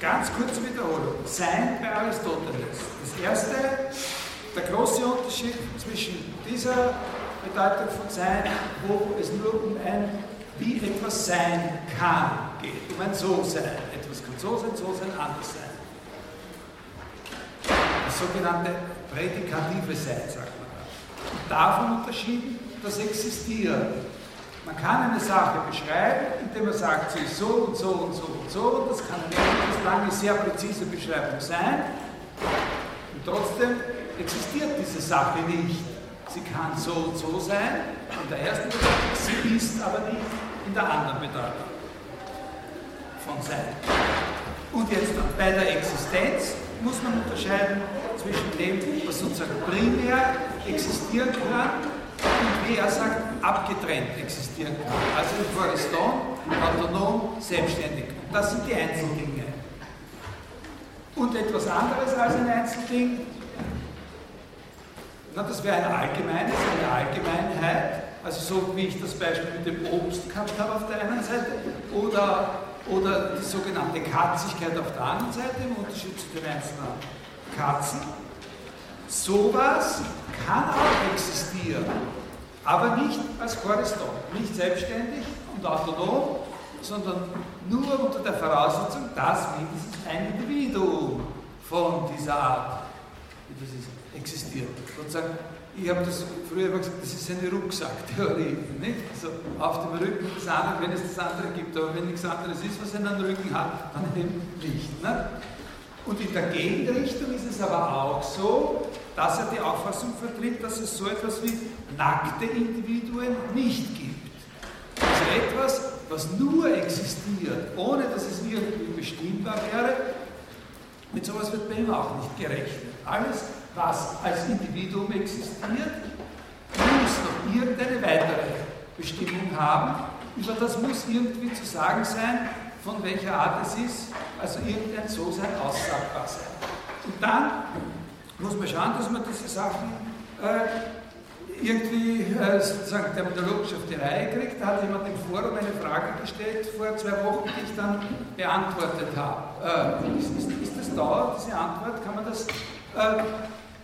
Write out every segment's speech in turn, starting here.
ganz kurze Wiederholung. Sein bei Aristoteles. Das erste, der große Unterschied zwischen dieser Bedeutung von Sein, wo es nur um ein, wie etwas sein kann, geht, um ein So-Sein. Etwas kann so sein, so sein, anders sein. Das sogenannte prädikative Sein, sagt man da. Davon unterschieden das Existieren. Man kann eine Sache beschreiben, indem man sagt, sie ist so und so und so und so, und das kann eine lange sehr präzise Beschreibung sein. Und trotzdem existiert diese Sache nicht. Sie kann so und so sein, in der ersten Bedeutung, sie ist aber nicht in der anderen Bedeutung von sein. Und jetzt bei der Existenz muss man unterscheiden zwischen dem, was sozusagen primär existieren kann und wie er sagt, abgetrennt existieren kann. Also im Floriston, autonom, selbstständig. Das sind die Einzeldinge. Und etwas anderes als ein Einzelding, na, das wäre ein allgemeines, eine Allgemeinheit, also so wie ich das Beispiel mit dem Obst gehabt habe auf der einen Seite, oder, oder die sogenannte Katzigkeit auf der anderen Seite, im Unterschied zu den einzelnen Katzen. Sowas kann auch existieren, aber nicht als Choriston, nicht selbstständig und autonom, sondern nur unter der Voraussetzung, dass mindestens ein Individuum von dieser Art das ist, existiert. Sozusagen, ich habe das früher immer gesagt, das ist eine Rucksacktheorie. Nicht? Also auf dem Rücken des anderen, wenn es das andere gibt, aber wenn nichts anderes ist, was er den Rücken hat, dann eben nicht. Ne? Und in der Gegenrichtung ist es aber auch so, dass er die Auffassung vertritt, dass es so etwas wie nackte Individuen nicht gibt. Also etwas, was nur existiert, ohne dass es irgendwie bestimmbar wäre, mit sowas wird bei ihm auch nicht gerechnet. Alles, was als Individuum existiert, muss noch irgendeine weitere Bestimmung haben. Über das muss irgendwie zu sagen sein, von welcher Art es ist, also irgendein So-Sein aussagbar sein. Und dann muss man schauen, dass man diese Sachen äh, irgendwie äh, sozusagen terminologisch auf die Reihe kriegt. Da hat jemand im Forum eine Frage gestellt vor zwei Wochen, die ich dann beantwortet habe. Äh, ist, ist, ist, das dauernd, diese Antwort? Kann man das, äh,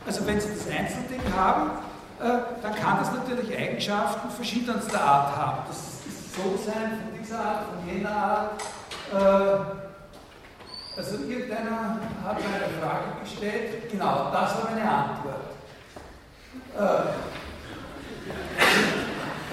also wenn Sie das Einzelding haben, äh, dann kann das natürlich Eigenschaften verschiedenster Art haben. Das ist so sein von dieser Art, von jener Art. Äh, also irgendeiner hat mir eine Frage gestellt, genau, das war meine Antwort. Äh,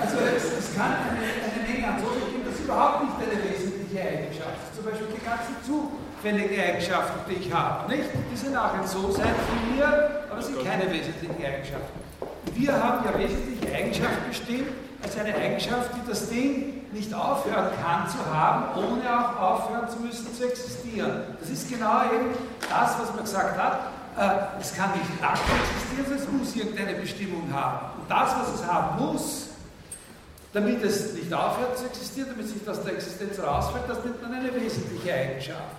also es, es kann eine, eine Menge an so geben, das ist überhaupt nicht eine wesentliche Eigenschaft. Zum Beispiel die ganzen zufälligen Eigenschaften, die ich habe, nicht? Auch ein So-Sein von mir, aber sind keine wesentlichen Eigenschaften. Wir haben ja wesentliche Eigenschaften bestimmt, als eine Eigenschaft, die das Ding nicht aufhören kann zu haben, ohne auch aufhören zu müssen zu existieren. Das ist genau eben das, was man gesagt hat. Äh, es kann nicht nackt existieren, es muss irgendeine Bestimmung haben. Und das, was es haben muss, damit es nicht aufhört zu existieren, damit es nicht aus der Existenz rausfällt, das nennt man eine wesentliche Eigenschaft.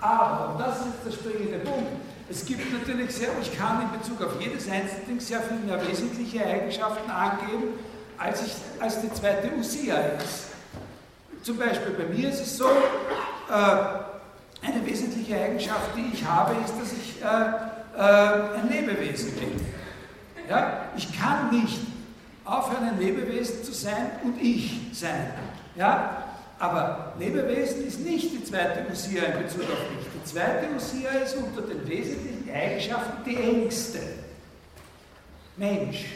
Aber, und das ist jetzt der springende Punkt, es gibt natürlich sehr, ich kann in Bezug auf jedes Einzelding sehr viel mehr wesentliche Eigenschaften angeben, als, ich, als die zweite Usia ist. Zum Beispiel bei mir ist es so, äh, eine wesentliche Eigenschaft, die ich habe, ist, dass ich äh, äh, ein Lebewesen bin. Ja? Ich kann nicht aufhören, ein Lebewesen zu sein und ich sein. Ja? Aber Lebewesen ist nicht die zweite Usia in Bezug auf mich. Die zweite Usia ist unter den wesentlichen Eigenschaften die engste. Mensch.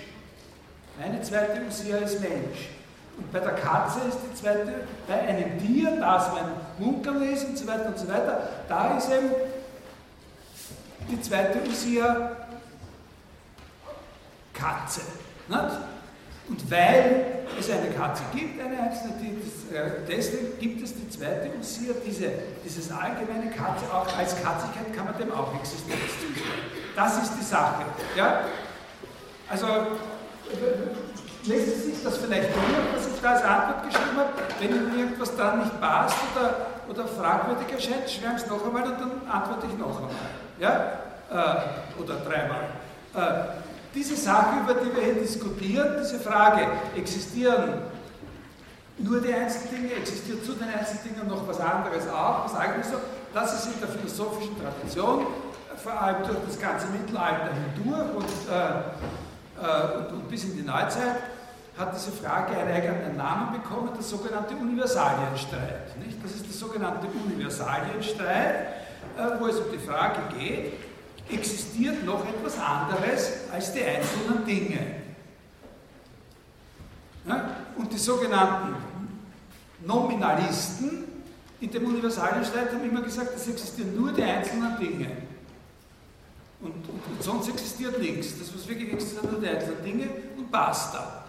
Meine zweite Usia ist Mensch. Und bei der Katze ist die zweite, bei einem Tier, das mein Munkel ist und so weiter und so weiter, da ist eben die zweite Usia Katze. Nicht? Und weil es eine Katze gibt, eine einzelne, äh, deswegen gibt es die zweite Usia, diese, dieses allgemeine Katze, auch als Katzigkeit kann man dem auch zustimmen. Das ist die Sache. Ja? Also Sie sich das vielleicht durch, was ich da als Antwort geschrieben habe. Wenn Ihnen irgendwas da nicht passt oder, oder fragwürdig erscheint, schreiben Sie noch einmal und dann antworte ich noch einmal. Ja? Äh, oder dreimal. Äh, diese Sache, über die wir hier diskutieren, diese Frage, existieren nur die Einzeldinge, existiert zu den Einzeldingen noch was anderes auch, was eigentlich so, das ist in der philosophischen Tradition, vor allem durch das ganze Mittelalter hindurch und, äh, und, und bis in die Neuzeit, hat diese Frage einen eigenen Namen bekommen, der sogenannte Universalienstreit. Nicht? Das ist der sogenannte Universalienstreit, äh, wo es um die Frage geht, existiert noch etwas anderes als die einzelnen Dinge? Ja? Und die sogenannten Nominalisten in dem Universalienstreit haben immer gesagt, es existieren nur die einzelnen Dinge. Und, und, sonst existiert nichts. Das, was wirklich existiert, sind nur die einzelnen Dinge und basta.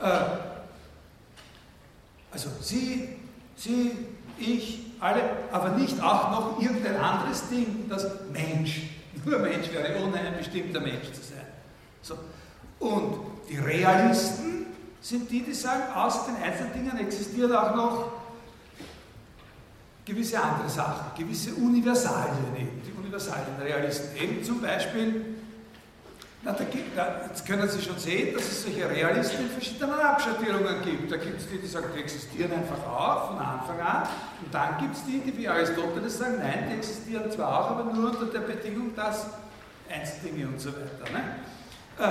Äh, also Sie, Sie, ich, alle, aber nicht auch noch irgendein anderes Ding, das Mensch. Nur Mensch wäre, ohne ein bestimmter Mensch zu sein. So. Und die Realisten sind die, die sagen, außer den einzelnen Dingen existiert auch noch gewisse andere Sachen, gewisse Universalien eben, die universalen Realisten. Eben zum Beispiel, na, da gibt, da, jetzt können Sie schon sehen, dass es solche Realisten in verschiedenen Abschattierungen gibt. Da gibt es die, die sagen, die existieren einfach auch von Anfang an. Und dann gibt es die, die wie Aristoteles sagen, nein, die existieren zwar auch, aber nur unter der Bedingung, dass Einzeldinge und so weiter. Ne? Äh,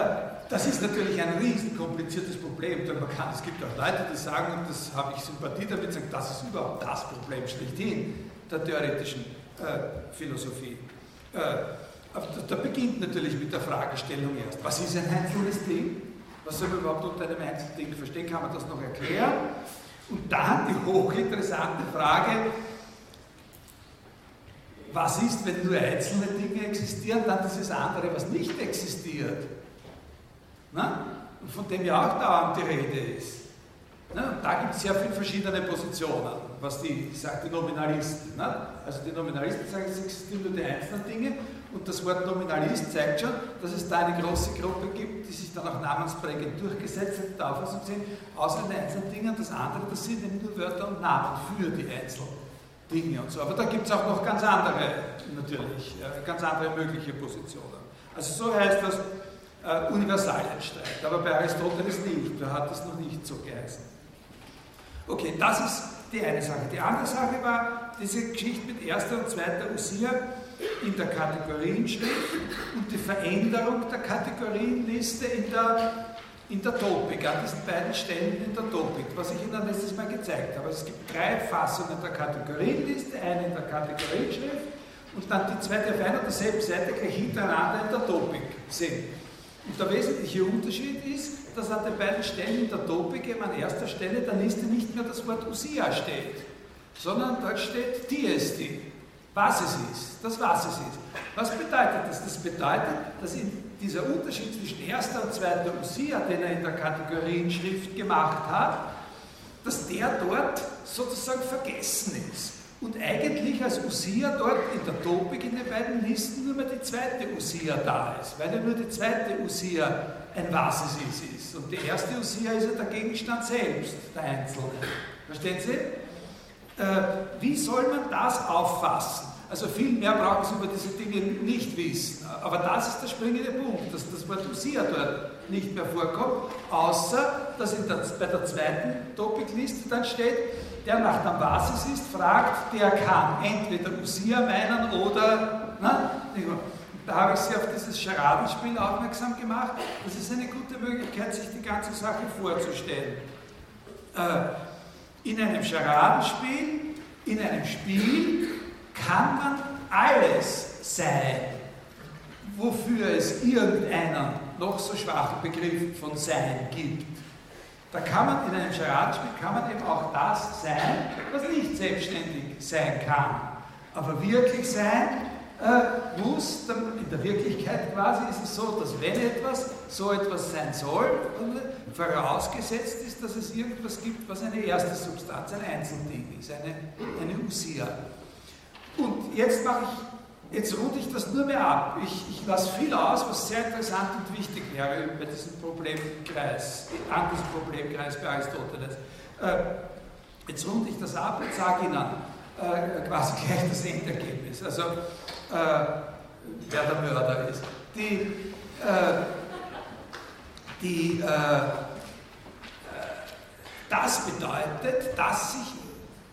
das ist natürlich ein riesen kompliziertes Problem, denn man kann, es gibt auch Leute, die sagen, und das habe ich Sympathie damit, sagen, das ist überhaupt das Problem schlechthin der theoretischen äh, Philosophie. Äh, da, beginnt natürlich mit der Fragestellung erst, was ist ein einzelnes Ding? Was soll man überhaupt unter einem einzelnen Ding verstehen? Kann man das noch erklären? Und dann die hochinteressante Frage, was ist, wenn nur einzelne Dinge existieren, dann dieses andere, was nicht existiert? Na? Und von dem ja auch dauernd die Rede ist. Und da gibt es sehr viele verschiedene Positionen, was die, sagt die Nominalisten. Na? Also die Nominalisten sagen, es existieren nur die einzelnen Dinge und das Wort Nominalist zeigt schon, dass es da eine große Gruppe gibt, die sich dann auch namensprägend durchgesetzt hat, die Auffassung sehen, außer den einzelnen Dingen, das andere, das sind eben nur Wörter und Namen für die einzelnen Dinge und so. Aber da gibt es auch noch ganz andere, natürlich, äh, ganz andere mögliche Positionen. Also so heißt das äh, Universalienstreit, aber bei Aristoteles nicht, da hat es noch nicht so geheißen. Okay, das ist die eine Sache. Die andere Sache war diese Geschichte mit erster und zweiter Usia in der Kategorienschrift und die Veränderung der Kategorienliste in der, in der Topik, an diesen beiden Stellen in der Topik, was ich Ihnen letztes Mal gezeigt habe. Also es gibt drei Fassungen der Kategorienliste, eine in der Kategorienschrift und dann die zweite auf einer derselben Seite gleich hintereinander in der Topik sind. Und der wesentliche Unterschied ist, dass an den beiden Stellen in der Topik eben an erster Stelle der Liste nicht mehr das Wort Usia steht, sondern dort steht Diesti, was es ist, das was es ist. Was bedeutet das? Das bedeutet, dass dieser Unterschied zwischen erster und zweiter Usia, den er in der Kategorienschrift gemacht hat, dass der dort sozusagen vergessen ist. Und eigentlich als Usia dort in der Topik in den beiden Listen nur mehr die zweite Usia da ist, weil ja nur die zweite Usia ein Was es ist, ist. Und die erste Usia ist ja der Gegenstand selbst, der Einzelne. Verstehen Sie? Äh, wie soll man das auffassen? Also viel mehr brauchen Sie über diese Dinge nicht wissen. Aber das ist der springende Punkt, dass das Wort Usia dort nicht mehr vorkommt, außer dass der, bei der zweiten Topikliste dann steht, der nach der Basis ist, fragt, der kann entweder Usia meinen oder, na, da habe ich Sie auf dieses Scharadenspiel aufmerksam gemacht. Das ist eine gute Möglichkeit, sich die ganze Sache vorzustellen. Äh, in einem Scharadenspiel, in einem Spiel kann man alles sein, wofür es irgendeinen noch so schwachen Begriff von Sein gibt. Da kann man in einem Charadespiel kann man eben auch das sein, was nicht selbstständig sein kann. Aber wirklich sein äh, muss, in der Wirklichkeit quasi ist es so, dass wenn etwas so etwas sein soll, vorausgesetzt ist, dass es irgendwas gibt, was eine erste Substanz, ein Einzelding ist, eine, eine Usia. Und jetzt mache ich Jetzt runde ich das nur mehr ab. Ich, ich lasse viel aus, was sehr interessant und wichtig wäre bei diesem Problemkreis, an diesem Problemkreis bei Aristoteles. Äh, jetzt runde ich das ab und sage Ihnen äh, quasi gleich das Endergebnis, also äh, wer der Mörder ist. Die, die, das bedeutet, dass sich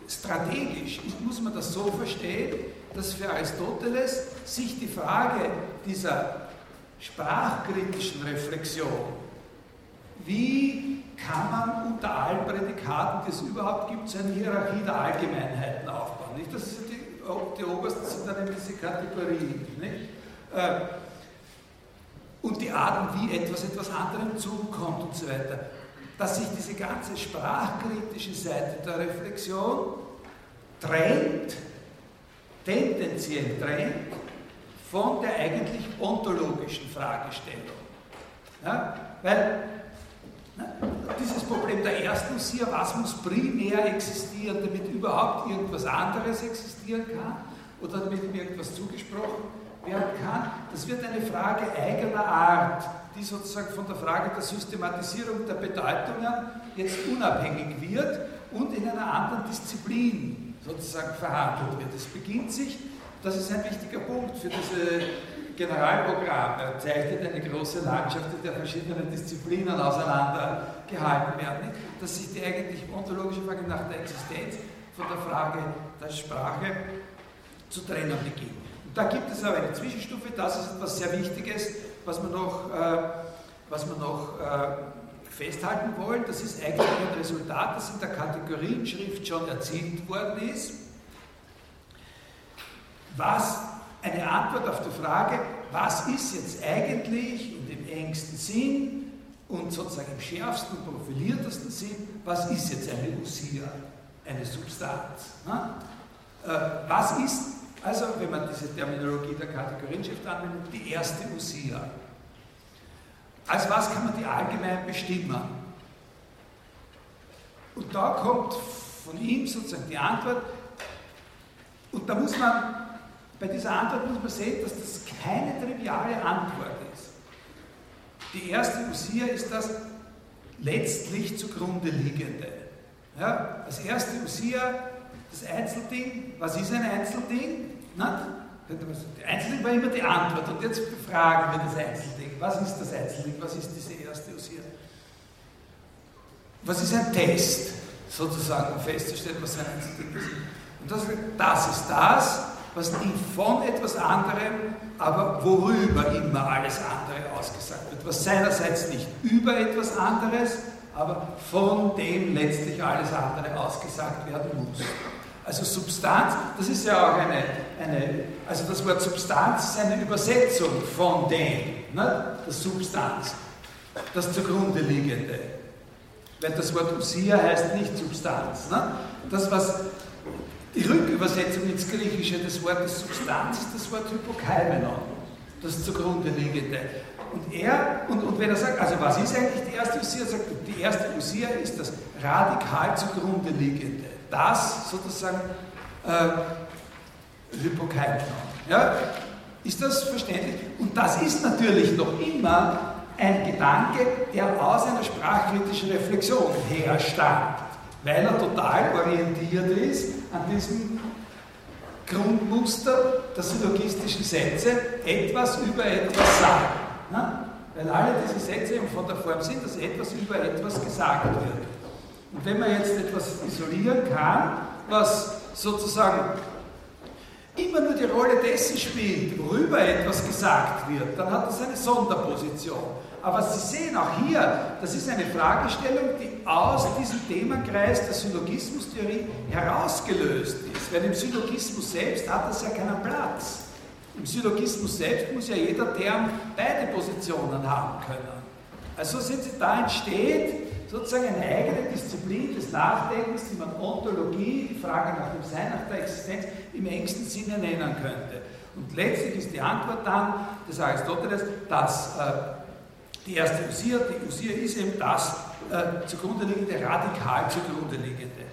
strategisch muss man das so verstehen, dass für Aristoteles sich die Frage dieser sprachkritischen Reflexion, wie kann man unter allen Prädikaten, die es überhaupt gibt, so eine Hierarchie der Allgemeinheiten aufbauen. Nicht? Das ist die, die obersten sind dann eben diese Kategorien. Nicht? Äh, und die Arten, wie etwas etwas anderem zukommt und so weiter. Dass sich diese ganze sprachkritische Seite der Reflexion trennt, tendenziell trennt, von der eigentlich ontologischen Fragestellung. Ja, weil na, dieses Problem der ersten Usia, was muss primär existieren, damit überhaupt irgendwas anderes existieren kann oder damit ihm irgendwas zugesprochen werden kann, das wird eine Frage eigener Art, die sozusagen von der Frage der Systematisierung der Bedeutungen jetzt unabhängig wird und in einer anderen Disziplin sozusagen verhandelt wird. Es beginnt sich, das ist ein wichtiger Punkt für diese Generalprogramm. Er zeichnet eine große Landschaft, in der verschiedene Disziplinen auseinandergehalten werden, dass sich die eigentlich ontologische Frage nach der Existenz von der Frage der Sprache zu trennen beginnt. Und da gibt es aber eine Zwischenstufe, das ist etwas sehr Wichtiges, was wir noch, äh, was wir noch äh, festhalten wollen. Das ist eigentlich ein Resultat, das in der Kategorienschrift schon erzielt worden ist. Was eine Antwort auf die Frage, was ist jetzt eigentlich und im engsten Sinn und sozusagen im schärfsten und profiliertesten Sinn, was ist jetzt eine Usia, eine Substanz? Ne? Äh, was ist also, wenn man diese Terminologie der Kategorienschrift anwendet, die erste Usia. Als was kann man die allgemein bestimmen? Und da kommt von ihm sozusagen die Antwort, und da muss man, bei dieser Antwort muss man sehen, dass das keine triviale Antwort ist. Die erste Usia ist das letztlich zugrunde liegende. Ja, das erste Usia das Einzelding, was ist ein Einzelding? Na? Das Einzelding war immer die Antwort. Und jetzt fragen wir das Einzelding. Was ist das Einzelding? Was ist diese erste Usier? Was ist ein Test, sozusagen, um festzustellen, was ein Einzelding ist? Und das, das ist das, was von etwas anderem, aber worüber immer alles andere ausgesagt wird. Was seinerseits nicht über etwas anderes, aber von dem letztlich alles andere ausgesagt werden muss. Also Substanz, das ist ja auch eine, eine also das Wort Substanz ist eine Übersetzung von dem, ne? das Substanz, das zugrunde liegende. Weil das Wort Usia heißt nicht Substanz. Ne? Das, was die Rückübersetzung ins Griechische des Wortes Substanz ist das Wort Hypokaimenon, das zugrunde liegende. Und er, und, und wenn er sagt, also was ist eigentlich die erste Usia, sagt die erste Usia ist das radikal zugrunde liegende das sozusagen äh, Hypokaiton. Ja? Ist das verständlich? Und das ist natürlich noch immer ein Gedanke, der aus einer sprachkritischen Reflexion herstammt, weil er total orientiert ist an diesem Grundmuster der syllogistischen Sätze, etwas über etwas sagen. Ne? Weil alle diese Sätze eben von der Form sind, dass etwas über etwas gesagt wird. Und wenn man jetzt etwas isolieren kann, was sozusagen immer nur die Rolle dessen spielt, worüber etwas gesagt wird, dann hat das eine Sonderposition. Aber Sie sehen auch hier, das ist eine Fragestellung, die aus diesem Themenkreis der Syllogismustheorie herausgelöst ist. Weil im Syllogismus selbst hat das ja keinen Platz. Im Syllogismus selbst muss ja jeder Term beide Positionen haben können. Also sind da entsteht sozusagen eine eigene Disziplin des Nachdenkens, die man Ontologie, die Frage nach dem Sein, nach der Existenz im engsten Sinne nennen könnte. Und letztlich ist die Antwort dann des Aristoteles, dass äh, die erste Usia, die Usia ist eben das äh, zugrunde liegende, radikal zugrunde liegende.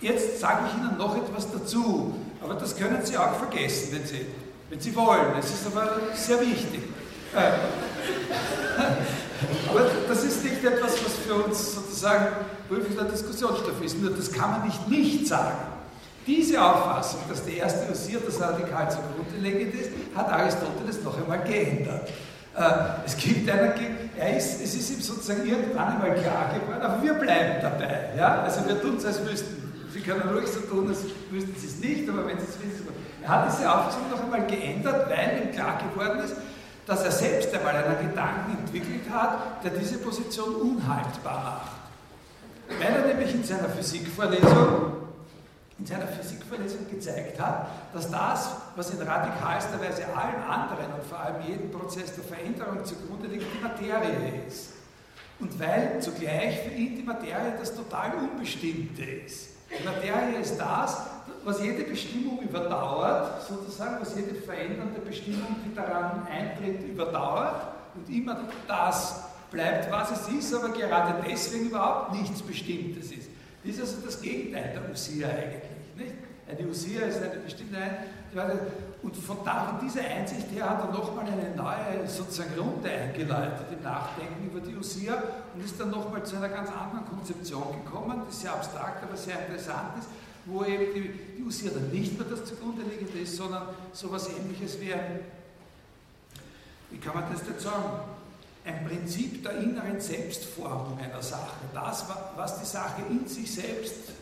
Jetzt sage ich Ihnen noch etwas dazu, aber das können Sie auch vergessen, wenn Sie, wenn Sie wollen. Es ist aber sehr wichtig. Äh, aber das ist nicht etwas, was für uns sozusagen prüfender Diskussionsstoff ist. Nur das kann man nicht nicht sagen. Diese Auffassung, dass die erste Usier das Radikal zugrunde legend ist, hat Aristoteles noch einmal geändert. Äh, es gibt einen, er ist, es ist ihm sozusagen irgendwann einmal klar geworden, aber wir bleiben dabei. Ja? Also wir tun es, als wüssten Sie können ruhig so tun, als wüssten Sie es nicht, aber wenn Sie es wissen, er hat diese Auffassung noch einmal geändert, weil ihm klar geworden ist, dass er selbst einmal einen Gedanken entwickelt hat, der diese Position unhaltbar macht. Weil er nämlich in seiner Physikvorlesung in seiner Physikvorlesung gezeigt hat, dass das, was in radikalster Weise allen anderen und vor allem jedem Prozess der Veränderung zugrunde liegt, die Materie ist. Und weil zugleich für ihn die Materie das total Unbestimmte ist. Die Materie ist das, was jede Bestimmung überdauert, sozusagen, was jede verändernde Bestimmung, die daran eintritt, überdauert und immer das bleibt, was es ist, aber gerade deswegen überhaupt nichts Bestimmtes ist. Das ist also das Gegenteil der Usia eigentlich. Nicht? Eine Usia ist eine bestimmte Einsicht. Und von dieser Einsicht her hat er nochmal eine neue sozusagen Runde eingeleitet im Nachdenken über die Usia und ist dann nochmal zu einer ganz anderen Konzeption gekommen, die sehr abstrakt, aber sehr interessant ist, wo eben die, die dann nicht mehr das zugrunde liegende ist, sondern so etwas ähnliches wie ein, wie kann man das jetzt sagen, ein Prinzip der inneren Selbstformung einer Sache. Das, was die Sache in sich selbst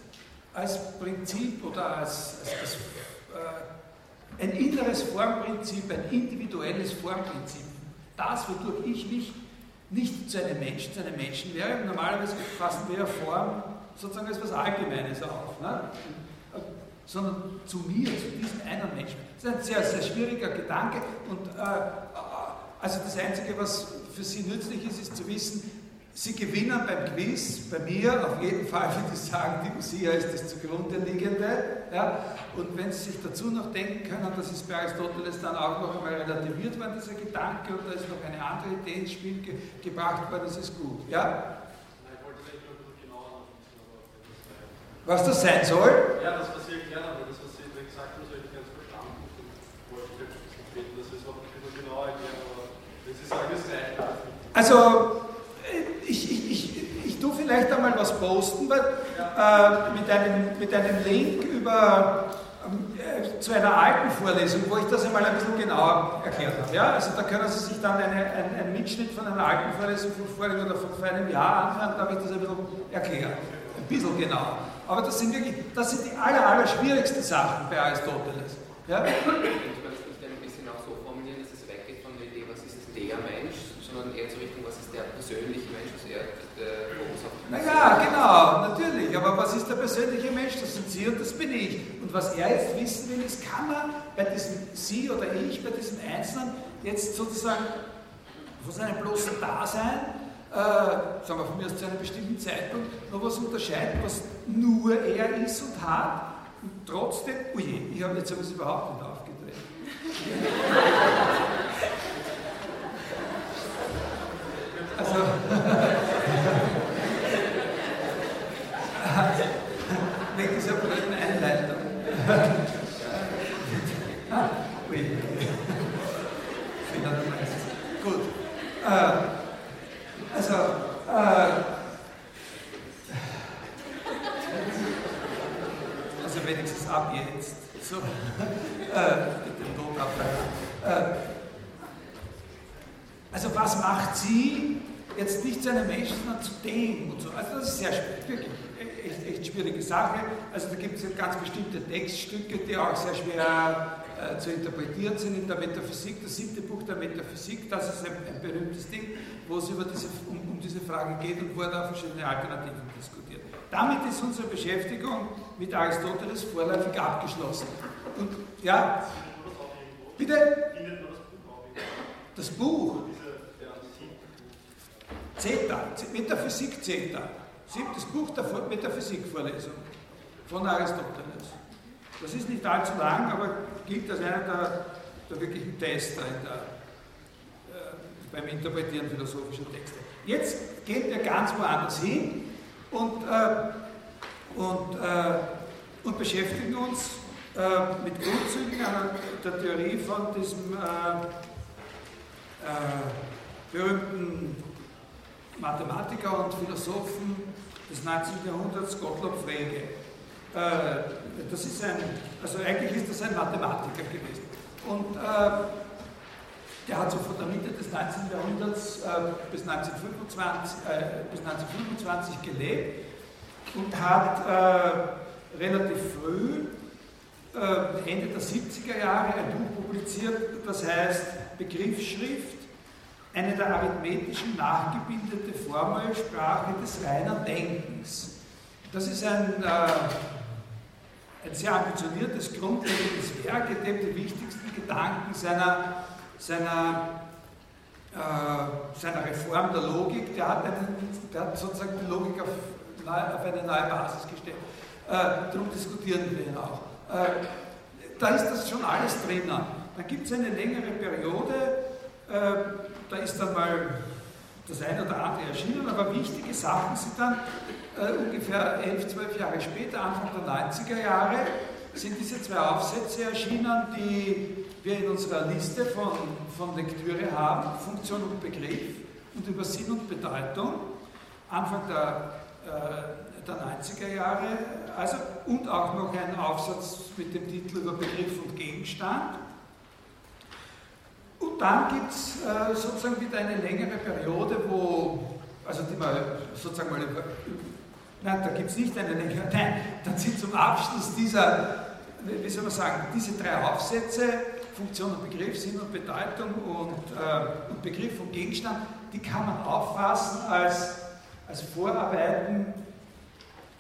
als Prinzip oder als, als, als äh, ein inneres Formprinzip, ein individuelles Formprinzip. Das, wodurch ich mich nicht zu einem Menschen, zu einem Menschen wäre. Normalerweise fassen wir Form sozusagen als etwas Allgemeines auf, ne? sondern zu mir, zu diesem einen Menschen. Das ist ein sehr, sehr schwieriger Gedanke und äh, also das Einzige, was für Sie nützlich ist, ist zu wissen, Sie gewinnen beim Quiz, bei mir auf jeden Fall, würde ich sagen, die Usia ist das zugrunde liegende. Ja? Und wenn Sie sich dazu noch denken können, dass es bei Aristoteles dann auch noch einmal relativiert worden, dieser Gedanke, da ist noch eine andere Idee ins Spiel ge gebracht worden, das ist gut. Ja? Was das sein soll? Ja, das, was Sie erklärt haben, das, was Sie gesagt haben, das habe ich ganz verstanden. Und wollte ich ein bisschen beten, dass Sie es auch bisschen genauer erklären, aber wenn Sie sagen, es reicht. Also, ich, ich, ich, ich tue vielleicht einmal was posten weil, äh, mit, einem, mit einem Link über, äh, zu einer alten Vorlesung, wo ich das einmal ein bisschen genauer erklärt habe. Ja? Also da können Sie sich dann eine, ein, einen Mitschnitt von einer alten Vorlesung von vorigen oder von vor einem Jahr anhören, da habe ich das ein bisschen erklärt. Ein bisschen genauer. Aber das sind wirklich, das sind die aller, aller schwierigsten Sachen bei Aristoteles. Ja? Ich es nicht ein bisschen auch so formulieren, dass es weggeht von der Idee, was ist der Mensch, sondern eher zur Richtung, was ist der persönliche Mensch, was er auf Naja, genau, natürlich. Aber was ist der persönliche Mensch? Das sind Sie und das bin ich. Und was er jetzt wissen will, ist, kann man bei diesem Sie oder ich, bei diesem Einzelnen jetzt sozusagen von seinem bloßen Dasein äh, sagen wir von mir aus zu einer bestimmten Zeitpunkt, noch was unterscheiden, was nur er ist und hat. Und trotzdem, oh je, ich habe jetzt sowas überhaupt nicht aufgedreht. Also, wegen dieser blöden Einleitung. ah, ui. Fehler Nummer eins. Gut. Äh, also, äh, also wenigstens ab jetzt. So, äh, mit dem Notableiter. Äh, also was macht sie jetzt nicht zu einem Menschen, sondern zu dem und so. Also das ist sehr schwierig, wirklich echt, echt schwierige Sache. Also da gibt es ganz bestimmte Textstücke, die auch sehr schwer äh, zu interpretieren sind in der Metaphysik. Das siebte Buch der Metaphysik, das ist ein, ein berühmtes Ding, wo es über diese, um, um, diese Frage geht und wo er da verschiedene Alternativen diskutiert. Damit ist unsere Beschäftigung mit Aristoteles vorläufig abgeschlossen. Und ja, bitte? Das Buch? Zeta, Metaphysik Zeta, siebtes Buch der Metaphysikvorlesung von Aristoteles. Das ist nicht allzu lang, aber gilt als einer der, der wirklichen Tester der, äh, beim Interpretieren philosophischer Texte. Jetzt gehen wir ganz woanders hin und, äh, und, äh, und beschäftigen uns äh, mit Grundzügen der Theorie von diesem äh, äh, berühmten Mathematiker und Philosophen des 19. Jahrhunderts, Gottlob Frege. Äh, das ist ein, also eigentlich ist das ein Mathematiker gewesen. Und äh, der hat so von der Mitte des 19. Jahrhunderts bis, 1925, bis 1925 gelebt und hat relativ früh, äh, Ende der 70er Jahre, ein Buch publiziert, das heißt Begriffsschrift, eine der arithmetischen nachgebildete Formelsprache des reinen Denkens. Das ist ein, äh, ein sehr ambitioniertes, grundlegendes Werk, in dem die wichtigsten Gedanken seiner, seiner, äh, seiner Reform der Logik, der hat, einen, der hat sozusagen die Logik auf, auf eine neue Basis gestellt. Äh, darum diskutieren wir ihn auch. Äh, da ist das schon alles drinnen. Dann gibt es eine längere Periode, äh, da ist dann mal das eine oder andere erschienen, aber wichtige Sachen sind dann äh, ungefähr 11, 12 Jahre später, Anfang der 90er Jahre, sind diese zwei Aufsätze erschienen, die wir in unserer Liste von, von Lektüre haben, Funktion und Begriff und über Sinn und Bedeutung, Anfang der, der 90er Jahre, also, und auch noch ein Aufsatz mit dem Titel über Begriff und Gegenstand. Und dann gibt es äh, sozusagen wieder eine längere Periode, wo, also die man sozusagen mal Nein, da gibt es nicht eine längere. Nein, dann sind zum Abschluss dieser, wie soll man sagen, diese drei Aufsätze, Funktion und Begriff, Sinn und Bedeutung und, äh, und Begriff und Gegenstand, die kann man auffassen als, als Vorarbeiten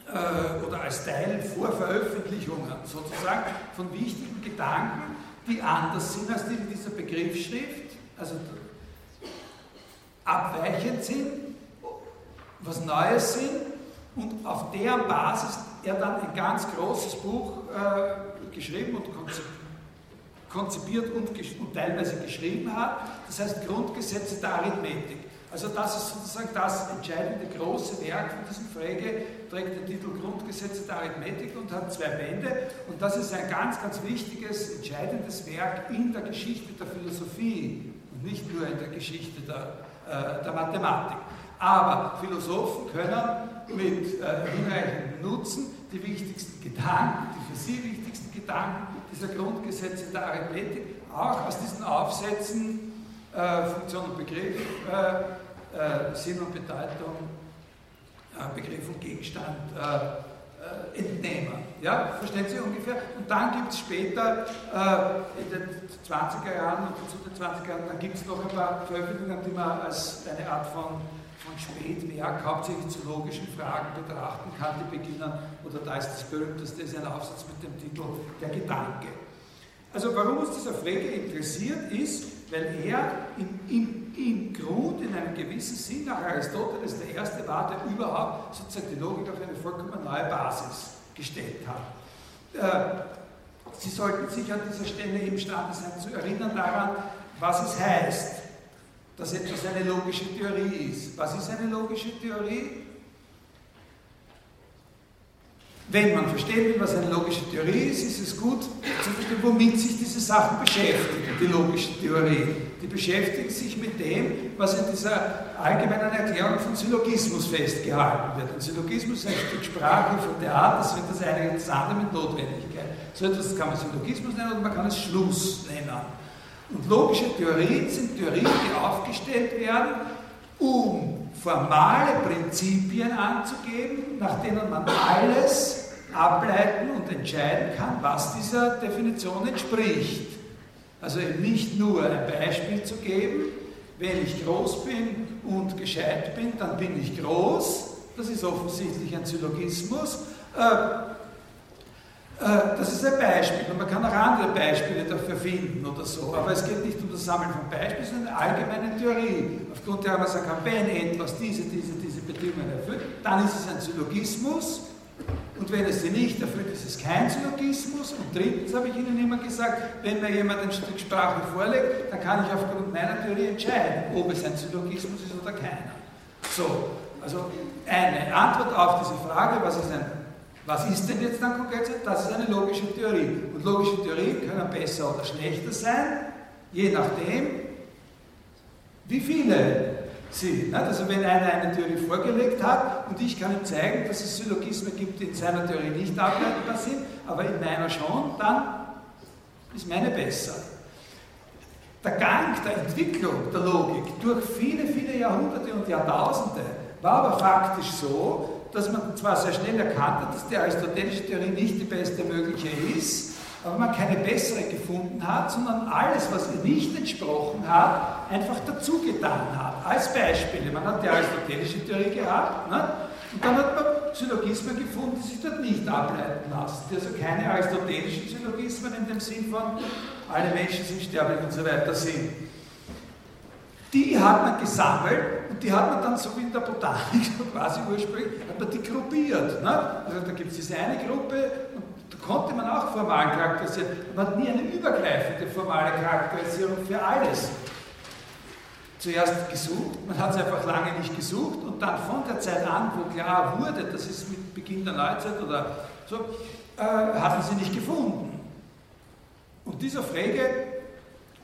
äh, oder als Teil vor Veröffentlichungen sozusagen von wichtigen Gedanken, die anders sind als die in dieser Begriffsschrift, also abweichend sind, was Neues sind und auf deren Basis er dann ein ganz großes Buch äh, geschrieben und konzipiert und, und, teilweise geschrieben hat, das heißt Grundgesetze der Arithmetik. Also das ist sozusagen das entscheidende große Werk von diesem Frege, trägt den Titel Grundgesetze der Arithmetik und hat zwei Bände. Und das ist ein ganz, ganz wichtiges, entscheidendes Werk in der Geschichte der Philosophie und nicht nur in der Geschichte der, äh, der Mathematik. Aber Philosophen können mit äh, hinreichendem Nutzen die wichtigsten Gedanken, die für sie wichtigsten Gedanken dieser Grundgesetze der Arithmetik auch aus diesen Aufsätzen äh, Funktion und Begriff, äh, äh, Sinn und Bedeutung, äh, Begriff und Gegenstand äh, entnehmen. Ja, verstehen Sie ungefähr? Und dann gibt es später in den 20er Jahren und zu den 20er Jahren, dann gibt es noch ein paar Veröffentlichungen, die man als eine Art von von Spätwerk hauptsächlich zu logischen Fragen betrachten kann, die beginnen, oder da ist das berühmteste, ist ein Aufsatz mit dem Titel Der Gedanke. Also warum uns dieser Frege interessiert, ist, weil er im, im, im Grund, in einem gewissen Sinn, nach Aristoteles der Erste war, der überhaupt sozusagen die Logik auf eine vollkommen neue Basis gestellt hat. Äh, Sie sollten sich an dieser Stelle imstande sein zu erinnern daran, was es heißt, dass etwas eine logische Theorie ist. Was ist eine logische Theorie? Wenn man verstehen will, was eine logische Theorie ist, ist es gut zu verstehen, womit sich diese Sachen beschäftigen, die logische Theorie. Die beschäftigen sich mit dem, was in dieser allgemeinen Erklärung von Syllogismus festgehalten wird. Ein Syllogismus ist ein Stück Sprache von Art, das wird das eine das andere mit Notwendigkeit. So etwas kann man Syllogismus nennen oder man kann es Schluss nennen. Und logische Theorien sind Theorien, die aufgestellt werden, um formale Prinzipien anzugeben, nach denen man alles ableiten und entscheiden kann, was dieser Definition entspricht. Also eben nicht nur ein Beispiel zu geben, wenn ich groß bin und gescheit bin, dann bin ich groß. Das ist offensichtlich ein Syllogismus. Äh, das ist ein Beispiel und man kann auch andere Beispiele dafür finden oder so, aber es geht nicht um das Sammeln von Beispielen, sondern eine allgemeine Theorie, aufgrund der man kann, wenn etwas diese, diese, diese Bedingungen erfüllt, dann ist es ein Syllogismus. Und wenn es sie nicht erfüllt, ist es kein Syllogismus. Und drittens habe ich Ihnen immer gesagt, wenn mir jemand ein Stück Sprache vorlegt, dann kann ich aufgrund meiner Theorie entscheiden, ob es ein Syllogismus ist oder keiner. So, also eine Antwort auf diese Frage, was ist ein was ist denn jetzt dann konkret? Das ist eine logische Theorie. Und logische Theorien können besser oder schlechter sein, je nachdem, wie viele sie. Also wenn einer eine Theorie vorgelegt hat und ich kann ihm zeigen, dass es Syllogismen gibt, die in seiner Theorie nicht ableitbar sind, aber in meiner schon, dann ist meine besser. Der Gang der Entwicklung der Logik durch viele, viele Jahrhunderte und Jahrtausende war aber faktisch so, dass man zwar sehr schnell erkannt hat, dass die aristotelische Theorie nicht die beste mögliche ist, aber man keine bessere gefunden hat, sondern alles, was ihr nicht entsprochen hat, einfach dazu getan hat. Als Beispiele, man hat die aristotelische Theorie gehabt, ne? und dann hat man Syllogismen gefunden, die sich dort nicht ableiten lassen, die also keine aristotelischen Syllogismen in dem Sinn von alle Menschen sind sterblich und so weiter sind. Die hat man gesammelt und die hat man dann so wie in der Botanik quasi ursprünglich, hat man die gruppiert. Ne? Also da gibt es diese eine Gruppe und da konnte man auch formal charakterisieren. Man hat nie eine übergreifende formale Charakterisierung für alles zuerst gesucht, man hat es einfach lange nicht gesucht und dann von der Zeit an, wo klar wurde, das ist mit Beginn der Neuzeit oder so, äh, hatten sie nicht gefunden. Und dieser Frege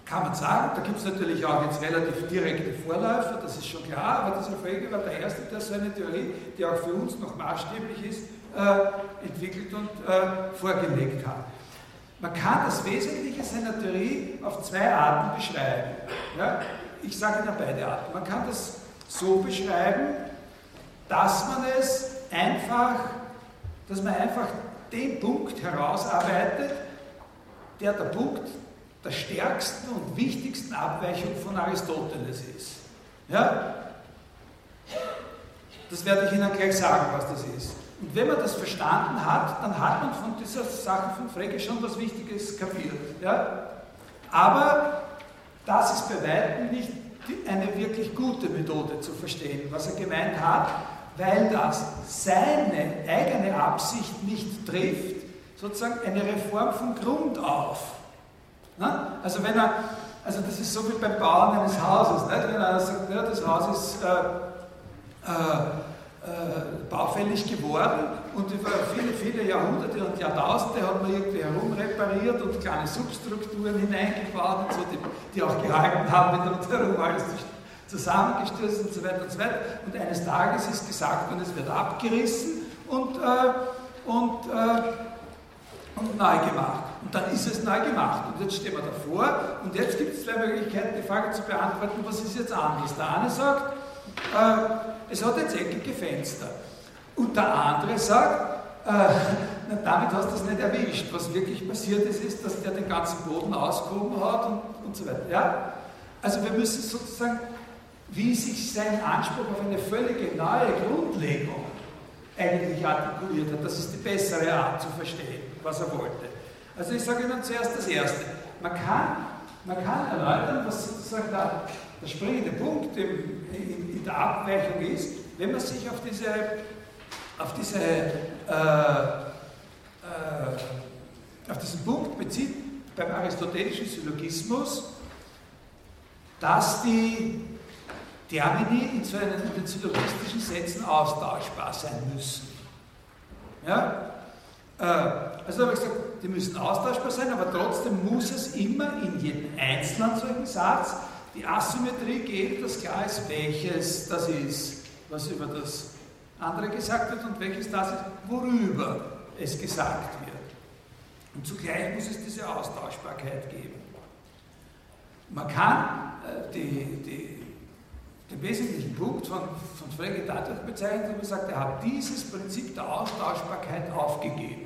kann man sagen, da gibt es natürlich auch jetzt relativ direkte Vorläufer, das ist schon klar, aber dieser Frege war der Erste, der so eine Theorie, die auch für uns noch maßstäblich ist, äh, entwickelt und äh, vorgelegt hat. Man kann das Wesentliche seiner Theorie auf zwei Arten beschreiben. Ja? Ich sage Ihnen beide Arten. Man kann das so beschreiben, dass man es einfach, dass man einfach den Punkt herausarbeitet, der der Punkt der stärksten und wichtigsten Abweichung von Aristoteles ist. Ja? Das werde ich Ihnen gleich sagen, was das ist. Und wenn man das verstanden hat, dann hat man von dieser Sache von Frege schon was Wichtiges kapiert. Ja? Aber das ist bei weitem nicht eine wirklich gute Methode zu verstehen, was er gemeint hat, weil das seine eigene Absicht nicht trifft, sozusagen eine Reform von Grund auf. Na? Also wenn er, also das ist so wie beim Bauen eines Hauses, nicht? wenn er sagt, ja, das Haus ist äh, äh, äh, baufällig geworden und über viele, viele Jahrhunderte und Jahrtausende hat man irgendwie herumrepariert und kleine Substrukturen hineingebaut und so, die, die auch gehalten haben, wenn rundherum alles zusammengestürzt und so weiter und so weiter. Und eines Tages ist gesagt worden, es wird abgerissen und, äh, und, äh, und neu gemacht. Und dann ist es neu gemacht. Und jetzt stehen wir davor und jetzt gibt es zwei Möglichkeiten, die Frage zu beantworten, was ist jetzt anders. Der eine sagt, äh, es hat jetzt eckige Fenster. Und der andere sagt, äh, na, damit hast du es nicht erwischt. Was wirklich passiert ist, ist, dass der den ganzen Boden ausgehoben hat und, und so weiter. Ja? Also wir müssen sozusagen, wie sich sein Anspruch auf eine völlige neue Grundlegung eigentlich artikuliert hat, das ist die bessere Art zu verstehen, was er wollte. Also ich sage Ihnen zuerst das Erste. Man kann, man kann erläutern, was sozusagen der, der springende Punkt im, in, in der Abweichung ist, wenn man sich auf diese, auf diese äh, äh, auf diesen Punkt bezieht beim aristotelischen Syllogismus, dass die Termini in so einen in den syllogistischen Sätzen austauschbar sein müssen. Ja? Also habe ich gesagt, die müssen austauschbar sein, aber trotzdem muss es immer in jedem einzelnen solchen Satz die Asymmetrie geben, dass klar ist, welches das ist, was über das andere gesagt wird und welches das ist, worüber es gesagt wird. Und zugleich muss es diese Austauschbarkeit geben. Man kann äh, die, die, den wesentlichen Punkt von, von Frege dadurch bezeichnen, dass man sagt, er hat dieses Prinzip der Austauschbarkeit aufgegeben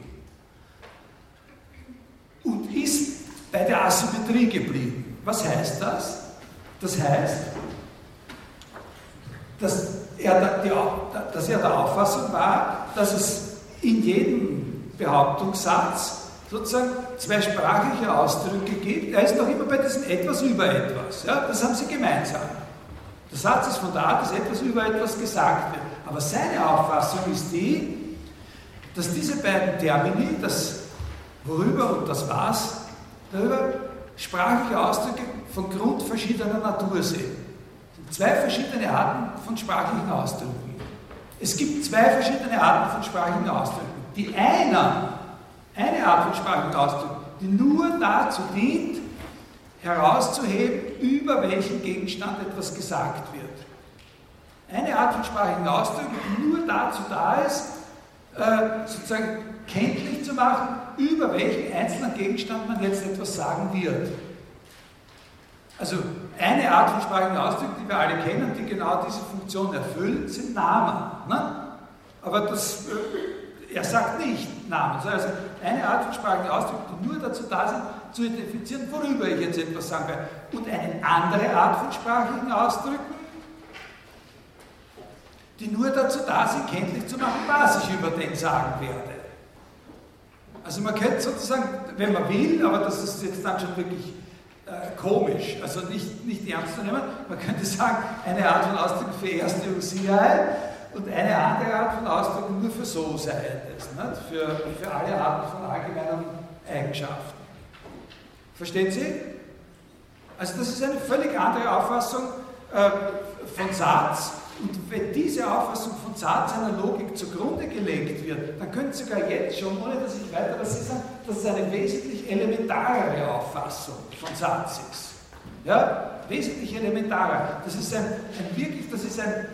und ist bei der Asymmetrie geblieben. Was heißt das? Das heißt, dass er, die, dass er der Auffassung war, dass es in jedem Behauptungssatz sozusagen zwei sprachliche Ausdrücke gibt. Er ist noch immer bei diesem etwas über etwas. Ja? Das haben sie gemeinsam. Der Satz ist von der Art, dass etwas über etwas gesagt wird. Aber seine Auffassung ist die, dass diese beiden Termini, das worüber und das was, darüber sprachliche Ausdrücke von Grund verschiedener Natur sind. Zwei verschiedene Arten von sprachlichen Ausdrücken. Es gibt zwei verschiedene Arten von sprachlichen Ausdrücken. Die eine, eine Art von sprachlichen Ausdrücken, die nur dazu dient, herauszuheben, über welchen Gegenstand etwas gesagt wird. Eine Art von sprachlichen Ausdrücken, die nur dazu da ist, äh, sozusagen kenntlich zu machen, über welchen einzelnen Gegenstand man jetzt etwas sagen wird. Also eine Art von sprachlichen Ausdruck, die wir alle kennen, die genau diese Funktion erfüllen, sind Namen. Ne? Aber das, äh, er sagt nicht Namen. Also eine Art von sprachlichen Ausdruck, die nur dazu da sind, zu identifizieren, worüber ich jetzt etwas sagen werde. Und eine andere Art von sprachlichen Ausdrücken, die nur dazu da sind, kenntlich zu machen, was ich über den sagen werde. Also man könnte sozusagen, wenn man will, aber das ist jetzt dann schon wirklich äh, komisch, also nicht, nicht ernst zu nehmen, man könnte sagen, eine Art von Ausdruck für Erste Sicherheit und eine andere Art von Ausdruck nur für so sei nicht? Für, für alle Arten von allgemeinen Eigenschaften. Verstehen Sie? Also das ist eine völlig andere Auffassung äh, von Satz und wenn diese Auffassung Satz einer Logik zugrunde gelegt wird, dann können Sie sogar jetzt schon, ohne dass ich weiter was sagen, dass es eine wesentlich elementarere Auffassung von Satz ist. Ja? Wesentlich elementarer. Das ist ein, ein wirklich, das ist ein,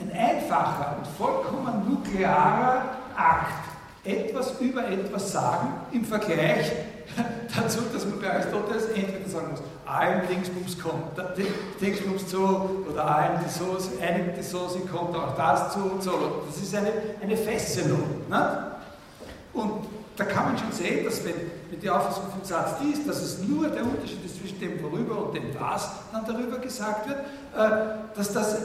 ein einfacher und vollkommen nuklearer Akt. Etwas über etwas sagen im Vergleich dazu, dass man bei Aristoteles entweder sagen muss, allen Dingsbums kommt Dingsbums zu oder allen die Soße, einem die Soße kommt auch das zu und so. Das ist eine, eine Fesselung. Ne? Und da kann man schon sehen, dass wenn, wenn die Auffassung von Satz die ist, dass es nur der Unterschied ist zwischen dem Worüber und dem Was dann darüber gesagt wird, äh, dass das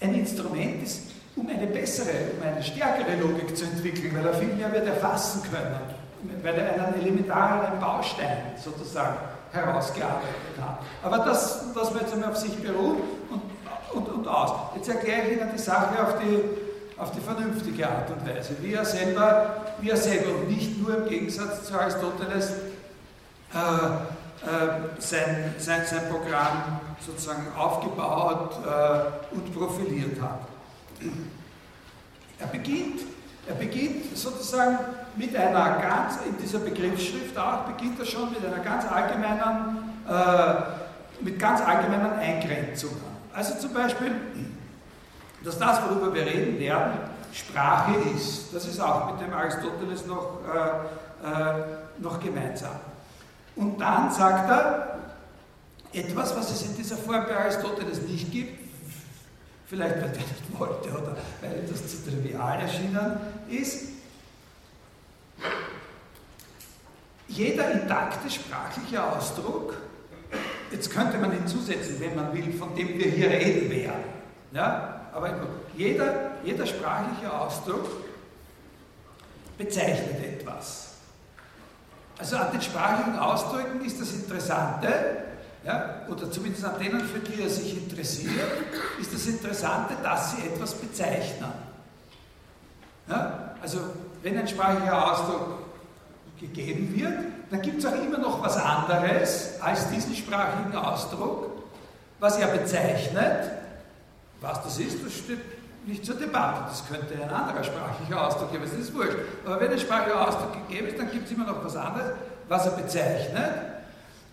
ein Instrument ist, um eine bessere, um eine stärkere Logik zu entwickeln, weil er viel mehr wird erfassen können, weil er einen elementaren Baustein sozusagen herausgearbeitet hat. Aber das, das wird jetzt einmal auf sich beruhen und, und, und aus. Jetzt erkläre ich Ihnen die Sache auf die, auf die vernünftige Art und Weise, wie er selber, wie er selber und nicht nur im Gegensatz zu Aristoteles äh, äh, sein, sein, sein Programm sozusagen aufgebaut äh, und profiliert hat. Er beginnt, er beginnt sozusagen mit einer ganz, in dieser Begriffsschrift auch, beginnt er schon mit einer ganz allgemeinen, äh, mit ganz allgemeinen Eingrenzungen. Also zum Beispiel, dass das, worüber wir reden werden, Sprache ist. Das ist auch mit dem Aristoteles noch, äh, äh, noch gemeinsam. Und dann sagt er, etwas, was es in dieser Form bei Aristoteles nicht gibt, vielleicht weil er nicht wollte oder weil das zu trivial erschienen ist, jeder intakte sprachliche Ausdruck, jetzt könnte man hinzusetzen, wenn man will, von dem wir hier reden werden, ja? aber jeder, jeder sprachliche Ausdruck bezeichnet etwas. Also an den sprachlichen Ausdrücken ist das Interessante, ja, oder zumindest an denen, für die er sich interessiert, ist das Interessante, dass sie etwas bezeichnen. Ja, also wenn ein sprachlicher Ausdruck gegeben wird, dann gibt es auch immer noch was anderes als diesen sprachlichen Ausdruck, was er bezeichnet. Was das ist, das steht nicht zur Debatte. Das könnte ein anderer sprachlicher Ausdruck geben, das ist wurscht. Aber wenn ein sprachlicher Ausdruck gegeben ist, dann gibt es immer noch was anderes, was er bezeichnet.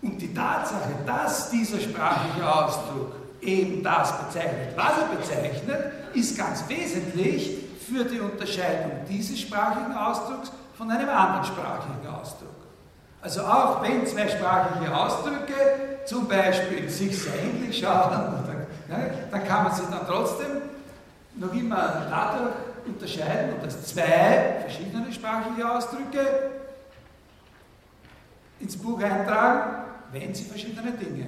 Und die Tatsache, dass dieser sprachliche Ausdruck eben das bezeichnet, was er bezeichnet, ist ganz wesentlich für die Unterscheidung dieses sprachlichen Ausdrucks von einem anderen sprachlichen Ausdruck. Also auch wenn zwei sprachliche Ausdrücke zum Beispiel sich sehr ähnlich schauen, dann, dann kann man sie dann trotzdem noch immer dadurch unterscheiden dass zwei verschiedene sprachliche Ausdrücke ins Buch eintragen, wenn sie verschiedene Dinge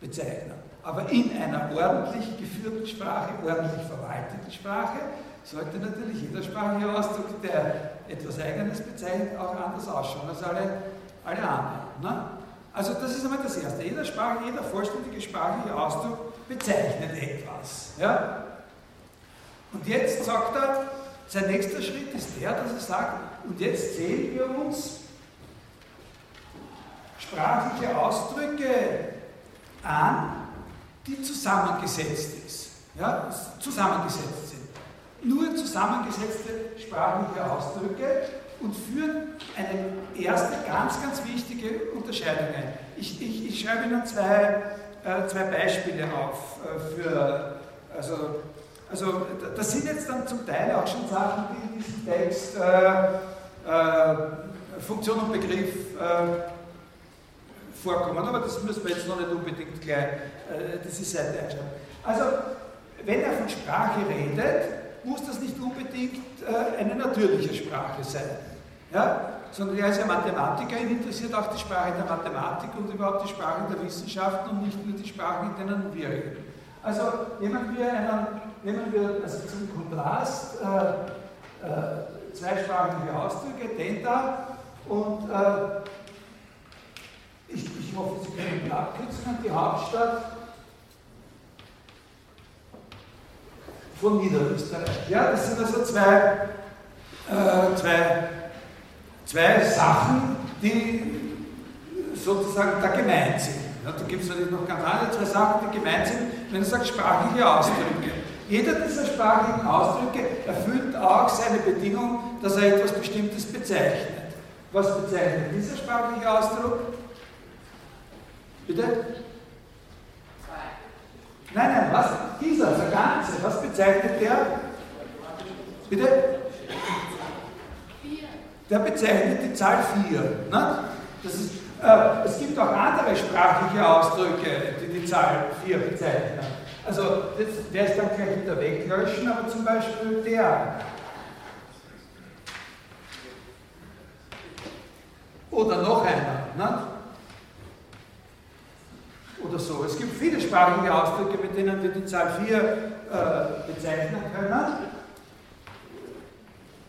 bezeichnen. Aber in einer ordentlich geführten Sprache, ordentlich verwalteten Sprache, sollte natürlich jeder sprachliche Ausdruck, der etwas Eigenes bezeichnet, auch anders ausschauen als alle, alle anderen. Ne? Also das ist einmal das Erste. Jeder, Sprache, jeder vollständige sprachliche Ausdruck bezeichnet etwas. Ja? Und jetzt sagt er, sein nächster Schritt ist der, dass er sagt, und jetzt sehen wir uns sprachliche Ausdrücke an, die zusammengesetzt ist. Ja, zusammengesetzt sind nur zusammengesetzte sprachliche Ausdrücke und führen eine erste ganz, ganz wichtige Unterscheidung ein. Ich, ich, ich schreibe Ihnen zwei, äh, zwei Beispiele auf äh, für, also, also das sind jetzt dann zum Teil auch schon Sachen, die in diesem Text äh, äh Funktion und Begriff äh, vorkommen, aber das müssen wir jetzt noch nicht unbedingt gleich äh, diese Seite einschreiben. Also, wenn er von Sprache redet, muss das nicht unbedingt äh, eine natürliche Sprache sein. Ja? Sondern er ist ja Mathematiker, ihn interessiert auch die Sprache der Mathematik und überhaupt die Sprache der Wissenschaften und nicht nur die Sprache, in denen wir reden. Also nehmen wir, einen, nehmen wir also zum Kontrast äh, äh, zweisprachige Ausdrücke, den da und äh, ich, ich hoffe, Sie können abkürzen, die Hauptstadt von Niederösterreich. Ja, das sind also zwei, äh, zwei, zwei Sachen, die sozusagen da gemeint sind. Ja, da gibt es natürlich noch ganz andere zwei Sachen, die gemeint sind, wenn du sagst sprachliche Ausdrücke. Jeder dieser sprachlichen Ausdrücke erfüllt auch seine Bedingung, dass er etwas Bestimmtes bezeichnet. Was bezeichnet dieser sprachliche Ausdruck? Bitte? Nein, nein, was? Dieser, der Ganze, was bezeichnet der? Bitte? Der bezeichnet die Zahl 4. Ne? Das ist, äh, es gibt auch andere sprachliche Ausdrücke, die die Zahl 4 bezeichnen. Also, das, der ist dann gleich wieder weglöschen, aber zum Beispiel der. Oder noch einer. Ne? Oder so. Es gibt viele sprachliche Ausdrücke, mit denen wir die Zahl 4 äh, bezeichnen können.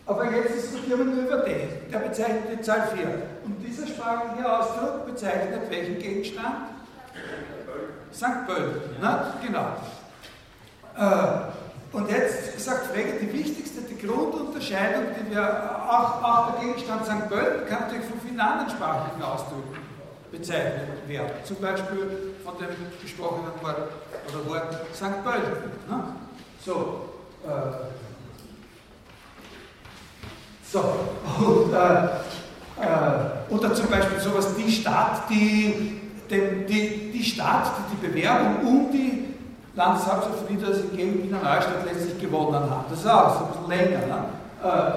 Aber jetzt diskutieren wir nur über den. Der bezeichnet die Zahl 4. Und dieser sprachliche Ausdruck bezeichnet welchen Gegenstand? St. Pölten. Ne? Genau. Äh, und jetzt sagt Frege, die wichtigste, die Grundunterscheidung, die wir, auch, auch der Gegenstand St. Pölten kann natürlich von vielen anderen sprachlichen Ausdrücken bezeichnet werden. Zum Beispiel von dem gesprochenen Wort oder Wort St. Pölten. Ne? So, äh, so, und, äh, äh, oder zum Beispiel sowas, die Stadt, die, die, die, die Stadt, die die Bewerbung um die Landeshauptstadt Niedersachsen gegen Wiener Neustadt letztlich gewonnen hat. Das ist auch so ein bisschen länger. Ne? Äh,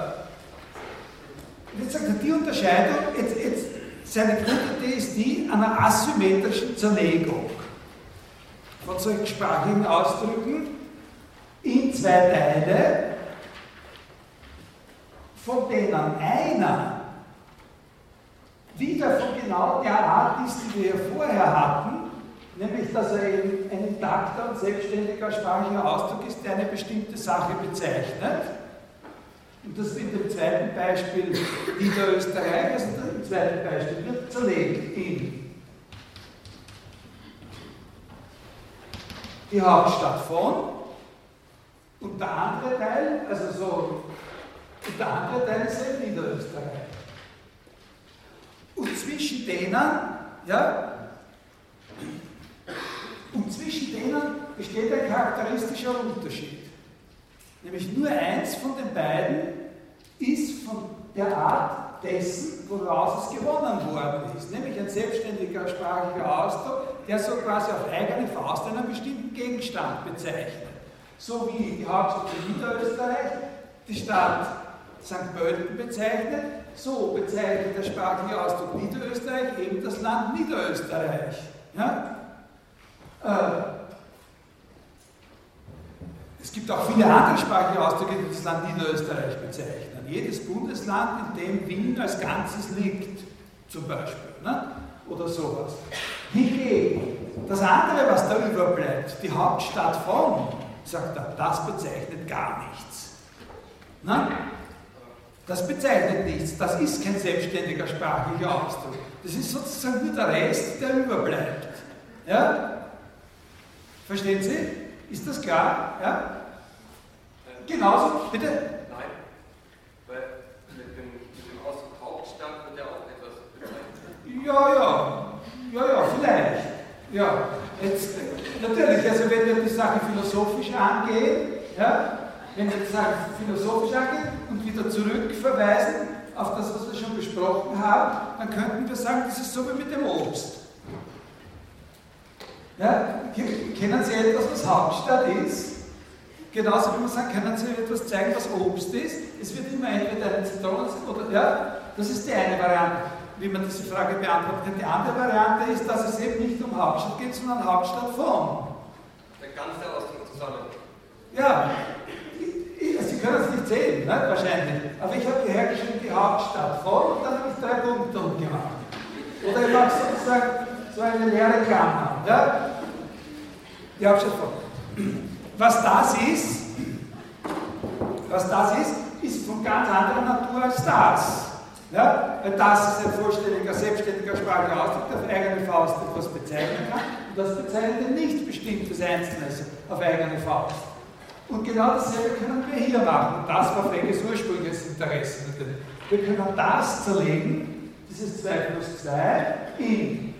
jetzt sagt er, die Unterscheidung, jetzt, jetzt seine Grundidee ist die einer asymmetrischen Zerlegung. Von solchen sprachigen Ausdrücken in zwei Teile, von denen einer wieder von genau der Art ist, die wir vorher hatten, nämlich dass er eben ein intakter und selbstständiger sprachlicher Ausdruck ist, der eine bestimmte Sache bezeichnet und das in dem zweiten Beispiel Niederösterreich, also im zweiten Beispiel wird zerlegt in die Hauptstadt von und der andere Teil, also so, und der andere Teil ist eben Niederösterreich. Und zwischen denen, ja, und zwischen denen besteht ein charakteristischer Unterschied. Nämlich nur eins von den beiden ist von der Art dessen, woraus es gewonnen worden ist. Nämlich ein selbstständiger sprachlicher Ausdruck, der so quasi auf eigene Faust einen bestimmten Gegenstand bezeichnet. So wie die Hauptstadt Niederösterreich die Stadt St. Pölten bezeichnet, so bezeichnet der sprachliche Ausdruck Niederösterreich eben das Land Niederösterreich. Ja? Äh, gibt auch viele andere sprachliche Ausdrücke, die das Land Niederösterreich bezeichnen. Jedes Bundesland, in dem Wien als Ganzes liegt, zum Beispiel. Ne? Oder sowas. Hingegen, das andere, was da überbleibt, die Hauptstadt von, sagt er, das bezeichnet gar nichts. Ne? Das bezeichnet nichts, das ist kein selbstständiger sprachlicher Ausdruck. Das ist sozusagen nur der Rest, der überbleibt. Ja? Verstehen Sie? Ist das klar? Ja? Genauso, bitte? Nein, weil mit dem, mit dem Ausdruck Hauptstadt wird ja auch etwas bezeichnet. Ja, ja, ja, ja, vielleicht. Ja, jetzt, natürlich, also wenn wir die Sache philosophisch angehen, ja, wenn wir die Sache philosophisch angehen und wieder zurückverweisen auf das, was wir schon besprochen haben, dann könnten wir sagen, das ist so wie mit dem Obst. Ja, kennen Sie etwas, was Hauptstadt ist? Genauso wie man sagen, können Sie etwas zeigen, was Obst ist? Es wird immer entweder eine Zitrone oder, ja, das ist die eine Variante, wie man diese Frage beantworten kann. Die andere Variante ist, dass es eben nicht um Hauptstadt geht, sondern Hauptstadt von. Der ganze Ausdruck zusammen. Ja, Sie können es nicht sehen, nicht? wahrscheinlich. Aber ich habe hierher geschrieben, die Hauptstadt voll und dann habe ich drei Punkte gemacht. Oder ich mache sozusagen so eine leere Klammer. Ja? Die Hauptstadt voll. Was das ist, was das ist, ist von ganz anderer Natur als das. Ja? Weil das ist ein vollständiger, selbstständiger sprachlicher Ausdruck, der auf eigene Faust etwas bezeichnen kann. Und das bezeichnet nichts Bestimmtes Einzelnes auf eigene Faust. Und genau dasselbe können wir hier machen. Und das war Freges ursprüngliches Interesse natürlich. Wir können das zerlegen, dieses 2 plus 2, in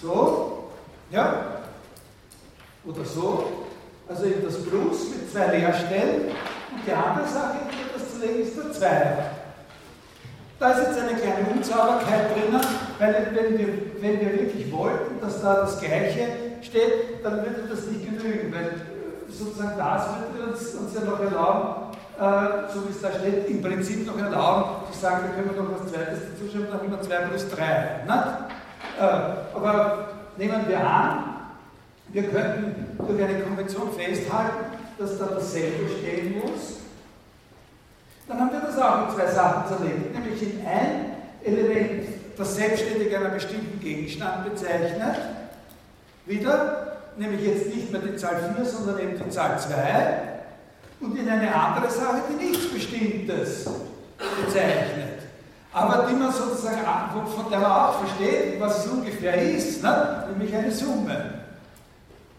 so, ja, oder so, also in das Plus mit zwei Leerstellen und die andere Sache, die das zu legen, ist der Zweier. Da ist jetzt eine kleine Unsauberkeit drinnen, weil wenn wir, wenn wir wirklich wollten, dass da das Gleiche steht, dann würde das nicht genügen, weil äh, sozusagen das würde uns, uns ja noch erlauben, äh, so wie es da steht, im Prinzip noch erlauben, zu sagen, da können wir noch was Zweites dazu schreiben, dann haben wir 2 plus 3. Äh, aber nehmen wir an, wir könnten durch eine Konvention festhalten, dass da dasselbe stehen muss. Dann haben wir das auch mit zwei Sachen zerlegt, nämlich in ein Element, das selbstständig einen bestimmten Gegenstand bezeichnet, wieder, nämlich jetzt nicht mehr die Zahl 4, sondern eben die Zahl 2, und in eine andere Sache, die nichts Bestimmtes bezeichnet, aber die man sozusagen, von der man auch versteht, was es ungefähr ist, ne? nämlich eine Summe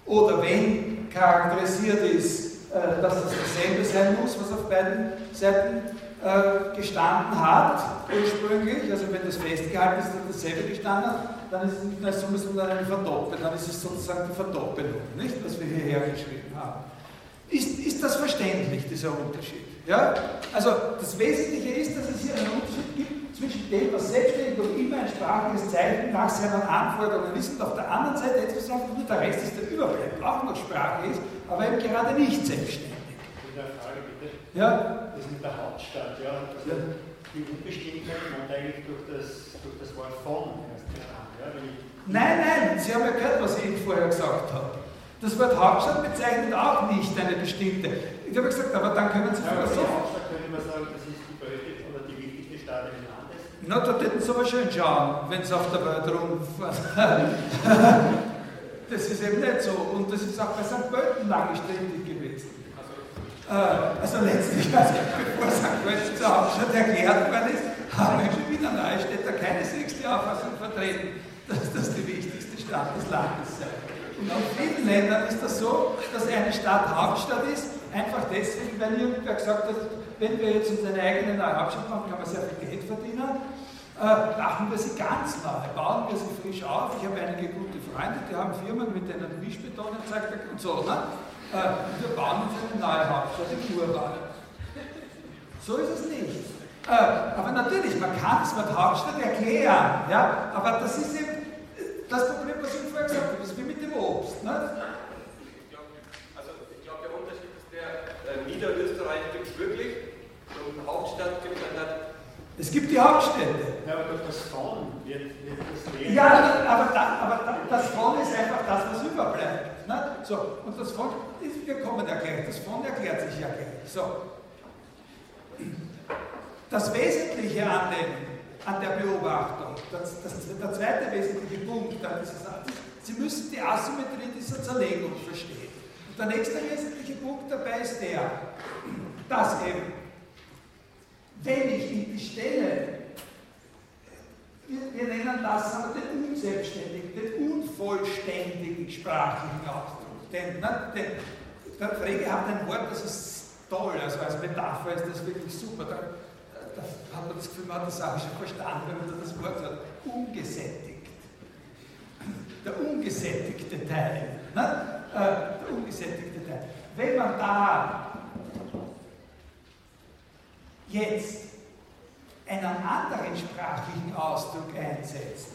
oder wenn charakterisiert ist, äh, dass das dasselbe sein muss, was auf beiden Seiten äh, gestanden hat, ursprünglich, also wenn das festgehalten ist, dass dasselbe gestanden hat, dann ist es nicht eine Summe, sondern eine Verdoppelung, dann ist es sozusagen die Verdoppelung, nicht, was wir hierher geschrieben haben. Ist, ist das verständlich, dieser Unterschied? Ja? Also das Wesentliche ist, dass es hier einen Unterschied gibt zwischen dem, was selbstständig und immer ein sprachliches Zeichen nach seinen Anforderungen ist und auf der anderen Seite etwas nur der Rest ist, der überbleibt, auch noch Sprache ist, aber eben gerade nicht selbstständig. Eine Frage bitte. Ja? Das mit der Hauptstadt, ja. Also ja. Die Unbestimmtheit kommt eigentlich durch das, durch das Wort von erst heran. Ja? Nein, nein, Sie haben ja gehört, was ich Ihnen vorher gesagt habe. Das Wort Hauptstadt bezeichnet auch nicht eine bestimmte. Ich habe gesagt, aber dann können Sie ja, aber die Hauptstadt könnte man sagen, das ist die größte oder die wichtigste Stadt eines na, da hätten sie aber schön schauen, wenn es auf der Welt rumfahren. das ist eben nicht so. Und das ist auch bei St. Pölten lange ständig gewesen. Äh, also letztlich, also bevor St. Pölten zur Hauptstadt erklärt worden ist, haben Menschen wie der Neustädter keineswegs die Auffassung vertreten, dass das die wichtigste Stadt des Landes sei. Und in vielen Ländern ist das so, dass eine Stadt Hauptstadt ist, einfach deswegen, weil irgendwer gesagt hat, wenn wir jetzt uns eine eigene neue Hauptstadt machen, kann man sehr viel Geld verdienen. Äh, machen wir sie ganz neu, bauen wir sie frisch auf. Ich habe einige gute Freunde, die haben Firmen, mit denen Mischbeton erzeugt und so. Ne? Äh, wir bauen uns eine neue Hauptstadt im Urwald. So ist es nicht. Äh, aber natürlich, man kann es mit Hauptstadt erklären, ja? aber das ist eben das Problem, was ich vorher gesagt habe, das ist wie mit dem Obst. Ne? Also ich glaube, der Unterschied ist der, äh, Niederösterreich gibt es wirklich und Hauptstadt gibt es dann es gibt die Hauptstädte. Ja, aber durch das Von wird, wird das Leben. Ja, aber, da, aber das Von ist einfach das, was überbleibt. Ne? So, und das Von, wir kommen ja gleich, das Von erklärt sich ja gleich. So. Das Wesentliche an, dem, an der Beobachtung, das, das, der zweite wesentliche Punkt Sache ist, Sie müssen die Asymmetrie dieser Zerlegung verstehen. Und der nächste wesentliche Punkt dabei ist der, dass eben wenn ich in die Stelle, wir, wir nennen das aber den unselbstständigen, den unvollständigen sprachlichen Ausdruck. Denn, ne, denn der Frege hat ein Wort, das ist toll, also als Metapher ist das wirklich super. Da, da hat man das Gefühl, man hat das auch schon verstanden, wenn man das Wort hat, ungesättigt. Der ungesättigte Teil. Ne? Äh, der ungesättigte Teil. Wenn man da jetzt einen anderen sprachlichen Ausdruck einsetzt,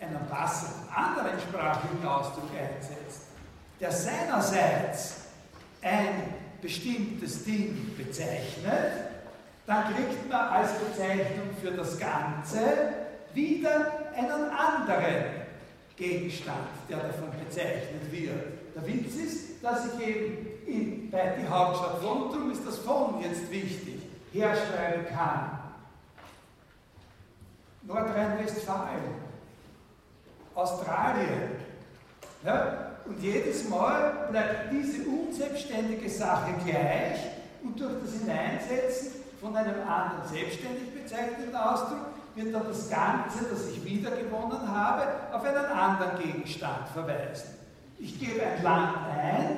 einen passenden anderen sprachlichen Ausdruck einsetzt, der seinerseits ein bestimmtes Ding bezeichnet, dann kriegt man als Bezeichnung für das Ganze wieder einen anderen Gegenstand, der davon bezeichnet wird. Der Witz ist, dass ich eben in, bei die Hauptstadt von, darum ist das von jetzt wichtig, herschreiben kann. Nordrhein-Westfalen, Australien. Ja? Und jedes Mal bleibt diese unselbstständige Sache gleich und durch das Hineinsetzen von einem anderen selbstständig bezeichneten Ausdruck wird dann das Ganze, das ich wiedergewonnen habe, auf einen anderen Gegenstand verweisen. Ich gebe ein Land ein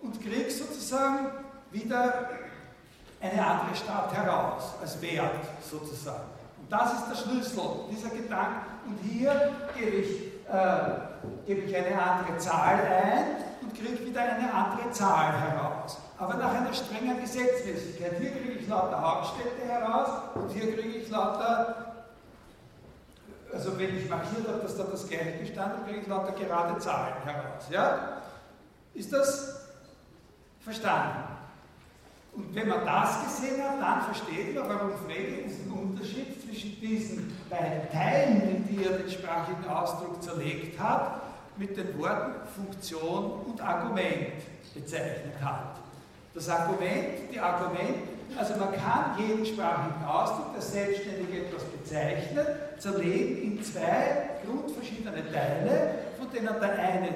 und kriege sozusagen wieder eine andere Stadt heraus, als Wert sozusagen. Und das ist der Schlüssel, dieser Gedanke. Und hier gebe ich, äh, gebe ich eine andere Zahl ein und kriege wieder eine andere Zahl heraus. Aber nach einer strengen Gesetzmäßigkeit. Hier kriege ich lauter Hauptstädte heraus und hier kriege ich lauter also wenn ich markiert habe, dass da das gleiche gestanden kriege ich lauter gerade Zahlen heraus. Ja? Ist das verstanden? Und wenn man das gesehen hat, dann versteht man, warum Frege diesen Unterschied zwischen diesen beiden Teilen, in die er den sprachigen Ausdruck zerlegt hat, mit den Worten Funktion und Argument bezeichnet hat. Das Argument, die Argument, also man kann jeden sprachigen Ausdruck, der selbstständig etwas bezeichnet, zerlegen in zwei grundverschiedene Teile, von denen der eine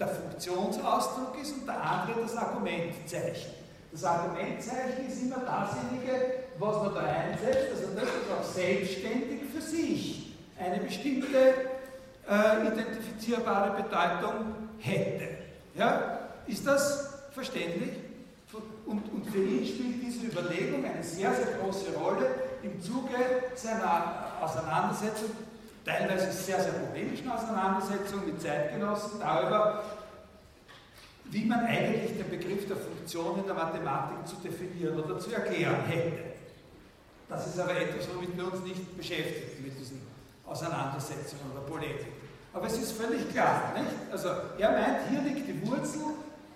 der Funktionsausdruck ist und der andere das Argumentzeichen. Das Argumentzeichen ist immer dasjenige, was man da einsetzt, also das, was auch selbstständig für sich eine bestimmte äh, identifizierbare Bedeutung hätte. Ja? Ist das verständlich? Und, und für ihn spielt diese Überlegung eine sehr, sehr große Rolle im Zuge seiner Auseinandersetzung, teilweise sehr, sehr polemischen Auseinandersetzung mit Zeitgenossen darüber, wie man eigentlich den Begriff der Funktion in der Mathematik zu definieren oder zu erklären hätte. Das ist aber etwas, womit wir uns nicht beschäftigen, mit diesen Auseinandersetzungen oder Polemiken. Aber es ist völlig klar, nicht? Also er meint, hier liegt die Wurzel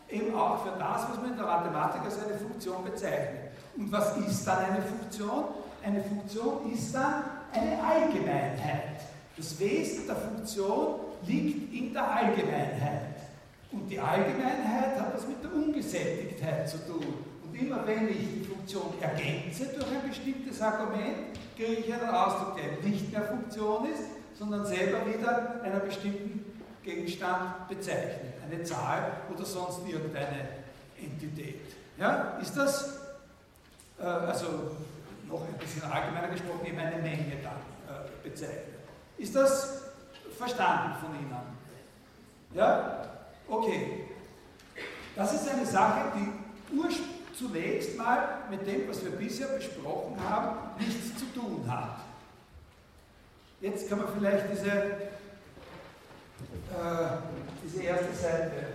eben auch für das, was man in der Mathematik als eine Funktion bezeichnet. Und was ist dann eine Funktion? Eine Funktion ist dann eine Allgemeinheit. Das Wesen der Funktion liegt in der Allgemeinheit. Und die Allgemeinheit hat was mit der Ungesättigkeit zu tun. Und immer wenn ich die Funktion ergänze durch ein bestimmtes Argument, kriege ich einen Ausdruck, der nicht mehr Funktion ist, sondern selber wieder einer bestimmten Gegenstand bezeichnet. Eine Zahl oder sonst irgendeine Entität. Ja, ist das, äh, also noch ein bisschen allgemeiner gesprochen, eben eine Menge dann äh, bezeichnet. Ist das verstanden von Ihnen? Ja? Okay. Das ist eine Sache, die zunächst mal mit dem, was wir bisher besprochen haben, nichts zu tun hat. Jetzt kann man vielleicht diese, äh, diese erste Seite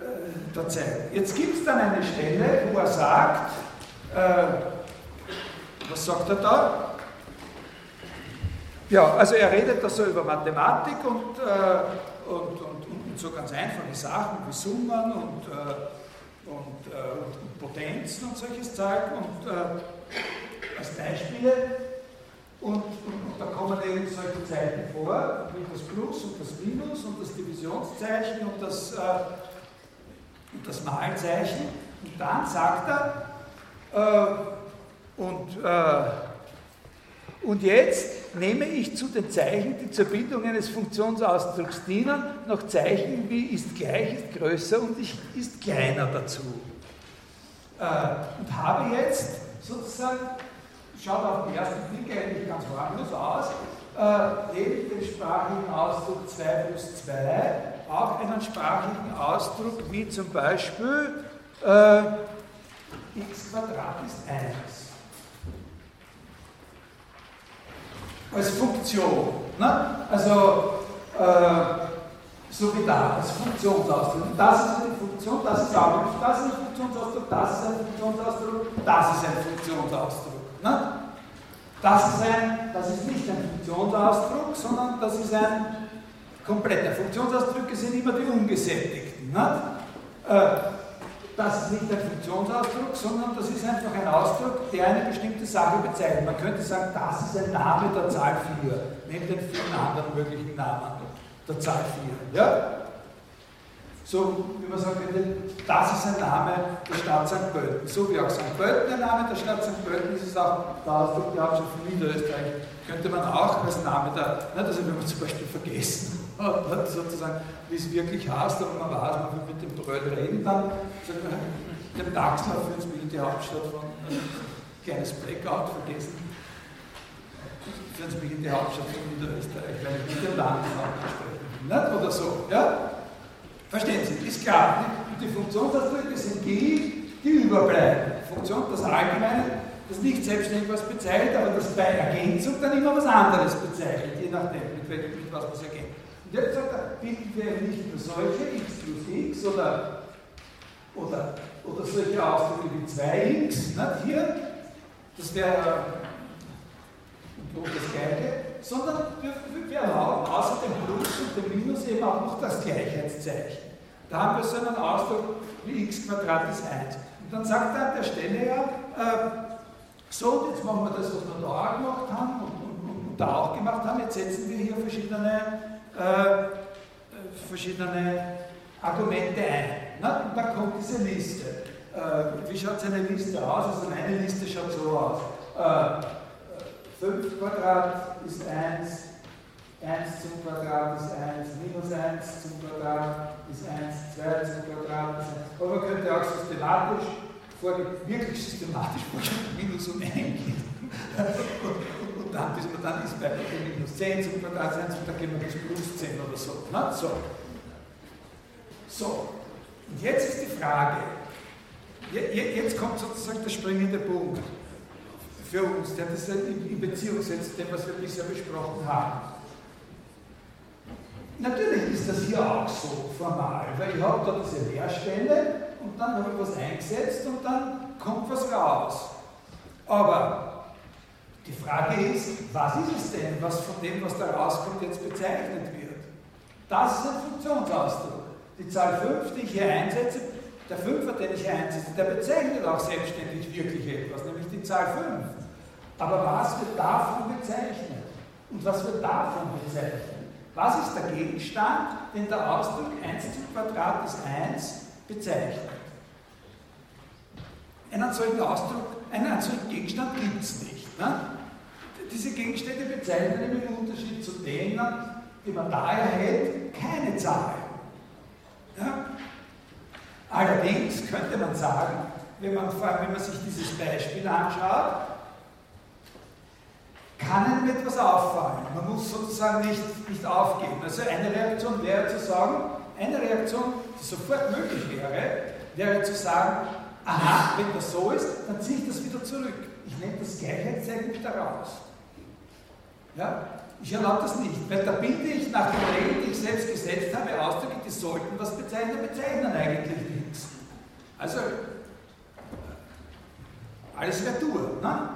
äh, zeigen. Jetzt gibt es dann eine Stelle, wo er sagt, äh, was sagt er da? Ja, also er redet da so über Mathematik und, äh, und, und, und, so ganz einfache Sachen wie Summen und, äh, und, äh, und, Potenzen und solches Zeug und äh, als Beispiele. Und, da kommen eben solche Zeichen vor, wie das Plus und das Minus und das Divisionszeichen und das, äh, und das Malzeichen. Und dann sagt er, äh, und und jetzt nehme ich zu den Zeichen, die zur Bildung eines Funktionsausdrucks dienen, noch Zeichen wie ist gleich, ist größer und ist kleiner dazu. Äh, und habe jetzt sozusagen, schaut auf den ersten Blick eigentlich ganz harmlos aus, äh, neben dem sprachigen Ausdruck 2 plus 2 auch einen sprachigen Ausdruck wie zum Beispiel äh, x Quadrat ist 1. als Funktion. Ne? Also, äh, so wie da, als Funktionsausdruck. Das ist eine Funktion, das ist auch nicht, das ist ein Funktionsausdruck, das ist ein Funktionsausdruck, das ist ein Funktionsausdruck. Ne? Das, ist ein, das ist nicht ein Funktionsausdruck, sondern das ist ein kompletter. Funktionsausdrücke sind immer die ungesättigten. Ne? Äh, das ist nicht ein Funktionsausdruck, sondern das ist einfach ein Ausdruck, der eine bestimmte Sache bezeichnet. Man könnte sagen, das ist ein Name der Zahl 4, neben den vielen anderen möglichen Namen der Zahl 4. Ja? So, wie man sagen könnte, das ist ein Name der Stadt St. Pölten. So wie auch St. Pölten ein Name der Stadt St. Pölten ist, ist auch der Ausdruck der Hauptstadt von Niederösterreich. Könnte man auch als Name der, also wenn man zum Beispiel vergessen sozusagen, wie es wirklich heißt, aber man weiß, man will mit dem Bröll reden, dann dem Dachsler für uns die Hauptstadt von äh, kleines Blackout vergessen. Sie mich in die Hauptstadt von Niederösterreich, weil ich mit dem Landeshauptstadt sprechen will. Oder so. Ja? Verstehen Sie, ist klar. Die, die Funktionsausdrücke sind die, die überbleiben. Funktion, das Allgemeine, das nicht selbstständig was bezeichnet, aber das bei Ergänzung dann immer was anderes bezeichnet, je nachdem, mit, mit was man es ergänzt. Und jetzt sagt er, bilden wir nicht nur solche, x plus x oder, oder, oder solche Ausdrücke wie 2x, nicht? hier, das wäre das Gleiche, sondern wir, wir erlauben außer dem Plus und dem Minus eben auch noch das Gleichheitszeichen. Da haben wir so einen Ausdruck wie x Quadrat ist 1. Und dann sagt er an der Stelle ja, äh, so, jetzt machen wir das, was wir da auch gemacht haben und, und, und da auch gemacht haben. Jetzt setzen wir hier verschiedene, äh, verschiedene Argumente ein. Na, und dann kommt diese Liste. Äh, wie schaut seine Liste aus? Also meine Liste schaut so aus. Äh, 5 Quadrat ist 1, 1 zum Quadrat ist 1, minus 1 zum Quadrat ist 1, 2 zum Quadrat ist 1. Aber man könnte auch systematisch vorgehen, wirklich systematisch vorgehen, minus und 1 gehen. Dann, bis man dann ist bei minus 10 zum Quadrat ist 1 und dann gehen wir bis plus 10 oder so. Na, so. So, und jetzt ist die Frage, jetzt kommt sozusagen der springende Punkt für uns, der das in Beziehung setzt, dem, was wir bisher besprochen haben. Natürlich ist das hier auch so formal, weil ich habe da diese Leerstelle und dann habe ich was eingesetzt und dann kommt was raus. Aber die Frage ist, was ist es denn, was von dem, was da rauskommt, jetzt bezeichnet wird? Das ist ein Funktionsausdruck. Die Zahl 5, die ich hier einsetze, der Fünfer, den ich einsetze, der bezeichnet auch selbstständig wirklich etwas, nämlich die Zahl 5. Aber was wird davon bezeichnet? Und was wird davon bezeichnet? Was ist der Gegenstand, den der Ausdruck 1 zum Quadrat ist 1 bezeichnet? Einen solchen Ausdruck, einen solchen Gegenstand gibt es nicht. Ne? Diese Gegenstände bezeichnen im Unterschied zu denen, die man da erhält, keine Zahl. Ja? Allerdings könnte man sagen, wenn man, wenn man sich dieses Beispiel anschaut, kann einem etwas auffallen. Man muss sozusagen nicht, nicht aufgeben. Also eine Reaktion wäre zu sagen, eine Reaktion, die sofort möglich wäre, wäre zu sagen, aha, wenn das so ist, dann ziehe ich das wieder zurück. Ich nehme das Gleichheitszeichen wieder raus. Ja? Ich erlaube das nicht, weil da bilde ich nach den Regeln, die ich selbst gesetzt habe, Ausdrücke, die sollten was bezeichnen, bezeichnen eigentlich nichts. Also, alles Retour. Ne?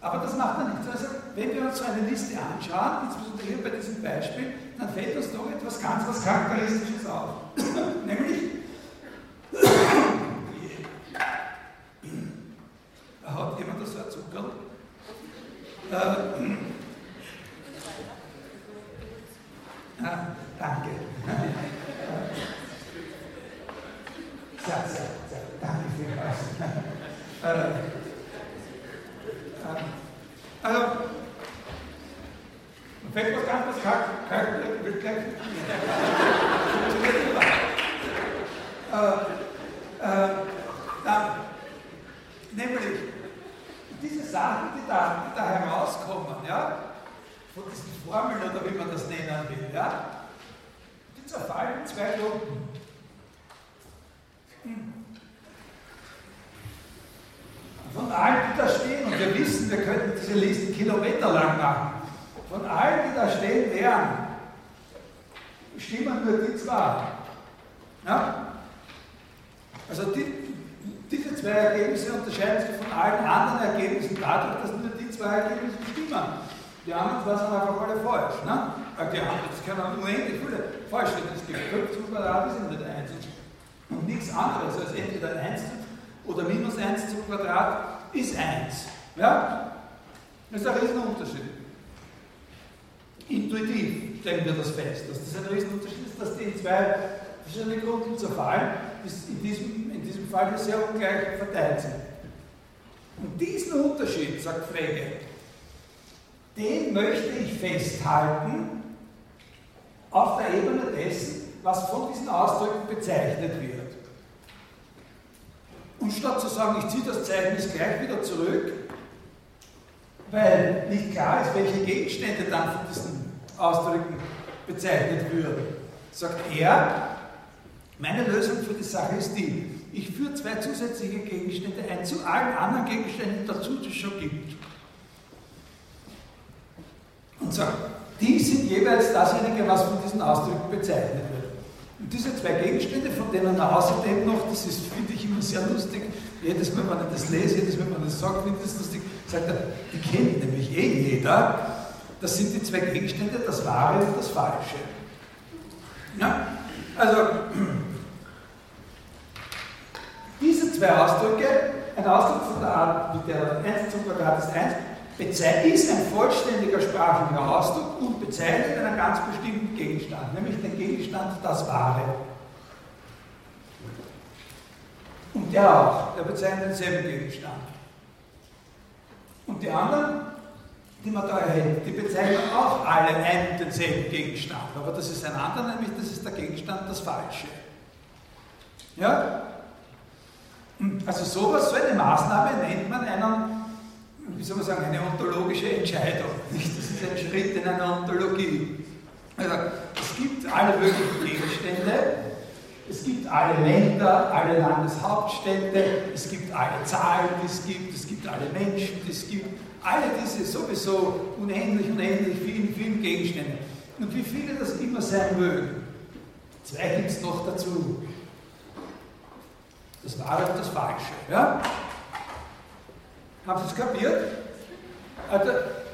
Aber das macht er nicht. Also, wenn wir uns so eine Liste anschauen, insbesondere hier bei diesem Beispiel, dann fällt uns doch etwas ganz was Charakteristisches auf. Nämlich, hat jemand das ein Zuckerl? Äh, ah, danke. Sehr, sehr, sehr, danke vielmals. Äh, also, fällt was ganz was kalt, wird gleich äh, äh, dann, nämlich diese Sachen, die da, die da herauskommen, ja, von diesen Formeln oder wie man das nennen will, ja, die zerfallen in zwei Gruppen. Hm von allen, die da stehen, und wir wissen, wir könnten diese Listen kilometerlang machen, von allen, die da stehen wären, stimmen nur die zwei. Ja? Also die, diese zwei Ergebnisse unterscheiden sich von allen anderen Ergebnissen dadurch, dass nur die zwei Ergebnisse stimmen. Die anderen zwei sind einfach alle falsch. Ne? Äh, die anderen, das können unendlich viele falsch sein. Es gibt 5 zum Quadrat, das sind nicht 1. Und nichts anderes als entweder 1 oder minus 1 zum Quadrat ist 1. Ja? Das ist ein Riesenunterschied. Intuitiv stellen wir das fest, dass das ein Riesenunterschied ist, dass die zwei verschiedene Gruppen zerfallen, in diesem, diesem Fall sehr ungleich verteilt sind. Und diesen Unterschied, sagt Frege, den möchte ich festhalten auf der Ebene dessen, was von diesen Ausdrücken bezeichnet wird. Und statt zu sagen, ich ziehe das Zeugnis gleich wieder zurück, weil nicht klar ist, welche Gegenstände dann von diesen Ausdrücken bezeichnet würden, sagt er, meine Lösung für die Sache ist die, ich führe zwei zusätzliche Gegenstände ein zu allen anderen Gegenständen dazu, die es schon gibt. Und sagt, die sind jeweils dasjenige, was von diesen Ausdrücken bezeichnet wird. Und diese zwei Gegenstände, von denen er außerdem noch, das ist, finde ich immer sehr lustig, jedes Mal, wenn ich das lese, jedes Mal, wenn ich das sage, finde ich das lustig, sagt er, die kennt nämlich eh jeder, das sind die zwei Gegenstände, das Wahre und das Falsche. Ja? Also, diese zwei Ausdrücke, ein Ausdruck von der Art, wie der 1 zum Quadrat ist 1, ist ein vollständiger sprachlicher Ausdruck und bezeichnet einen ganz bestimmten Gegenstand, nämlich den Gegenstand das Wahre. Und der auch, der bezeichnet denselben Gegenstand. Und die anderen, die man da erhält, die bezeichnen auch alle einen und denselben Gegenstand. Aber das ist ein anderer, nämlich das ist der Gegenstand das Falsche. Ja? Also sowas, so eine Maßnahme nennt man einen wie soll man sagen, eine ontologische Entscheidung. Nicht? Das ist ein Schritt in einer Ontologie. Also, es gibt alle möglichen Gegenstände, es gibt alle Länder, alle Landeshauptstädte, es gibt alle Zahlen, die es gibt, es gibt alle Menschen, die es gibt, alle diese sowieso unendlich, unendlich vielen, vielen Gegenstände. Und wie viele das immer sein mögen. Zwei gibt es noch dazu. Das Wahre und das Falsche. Ja? Haben Sie es kapiert? Also,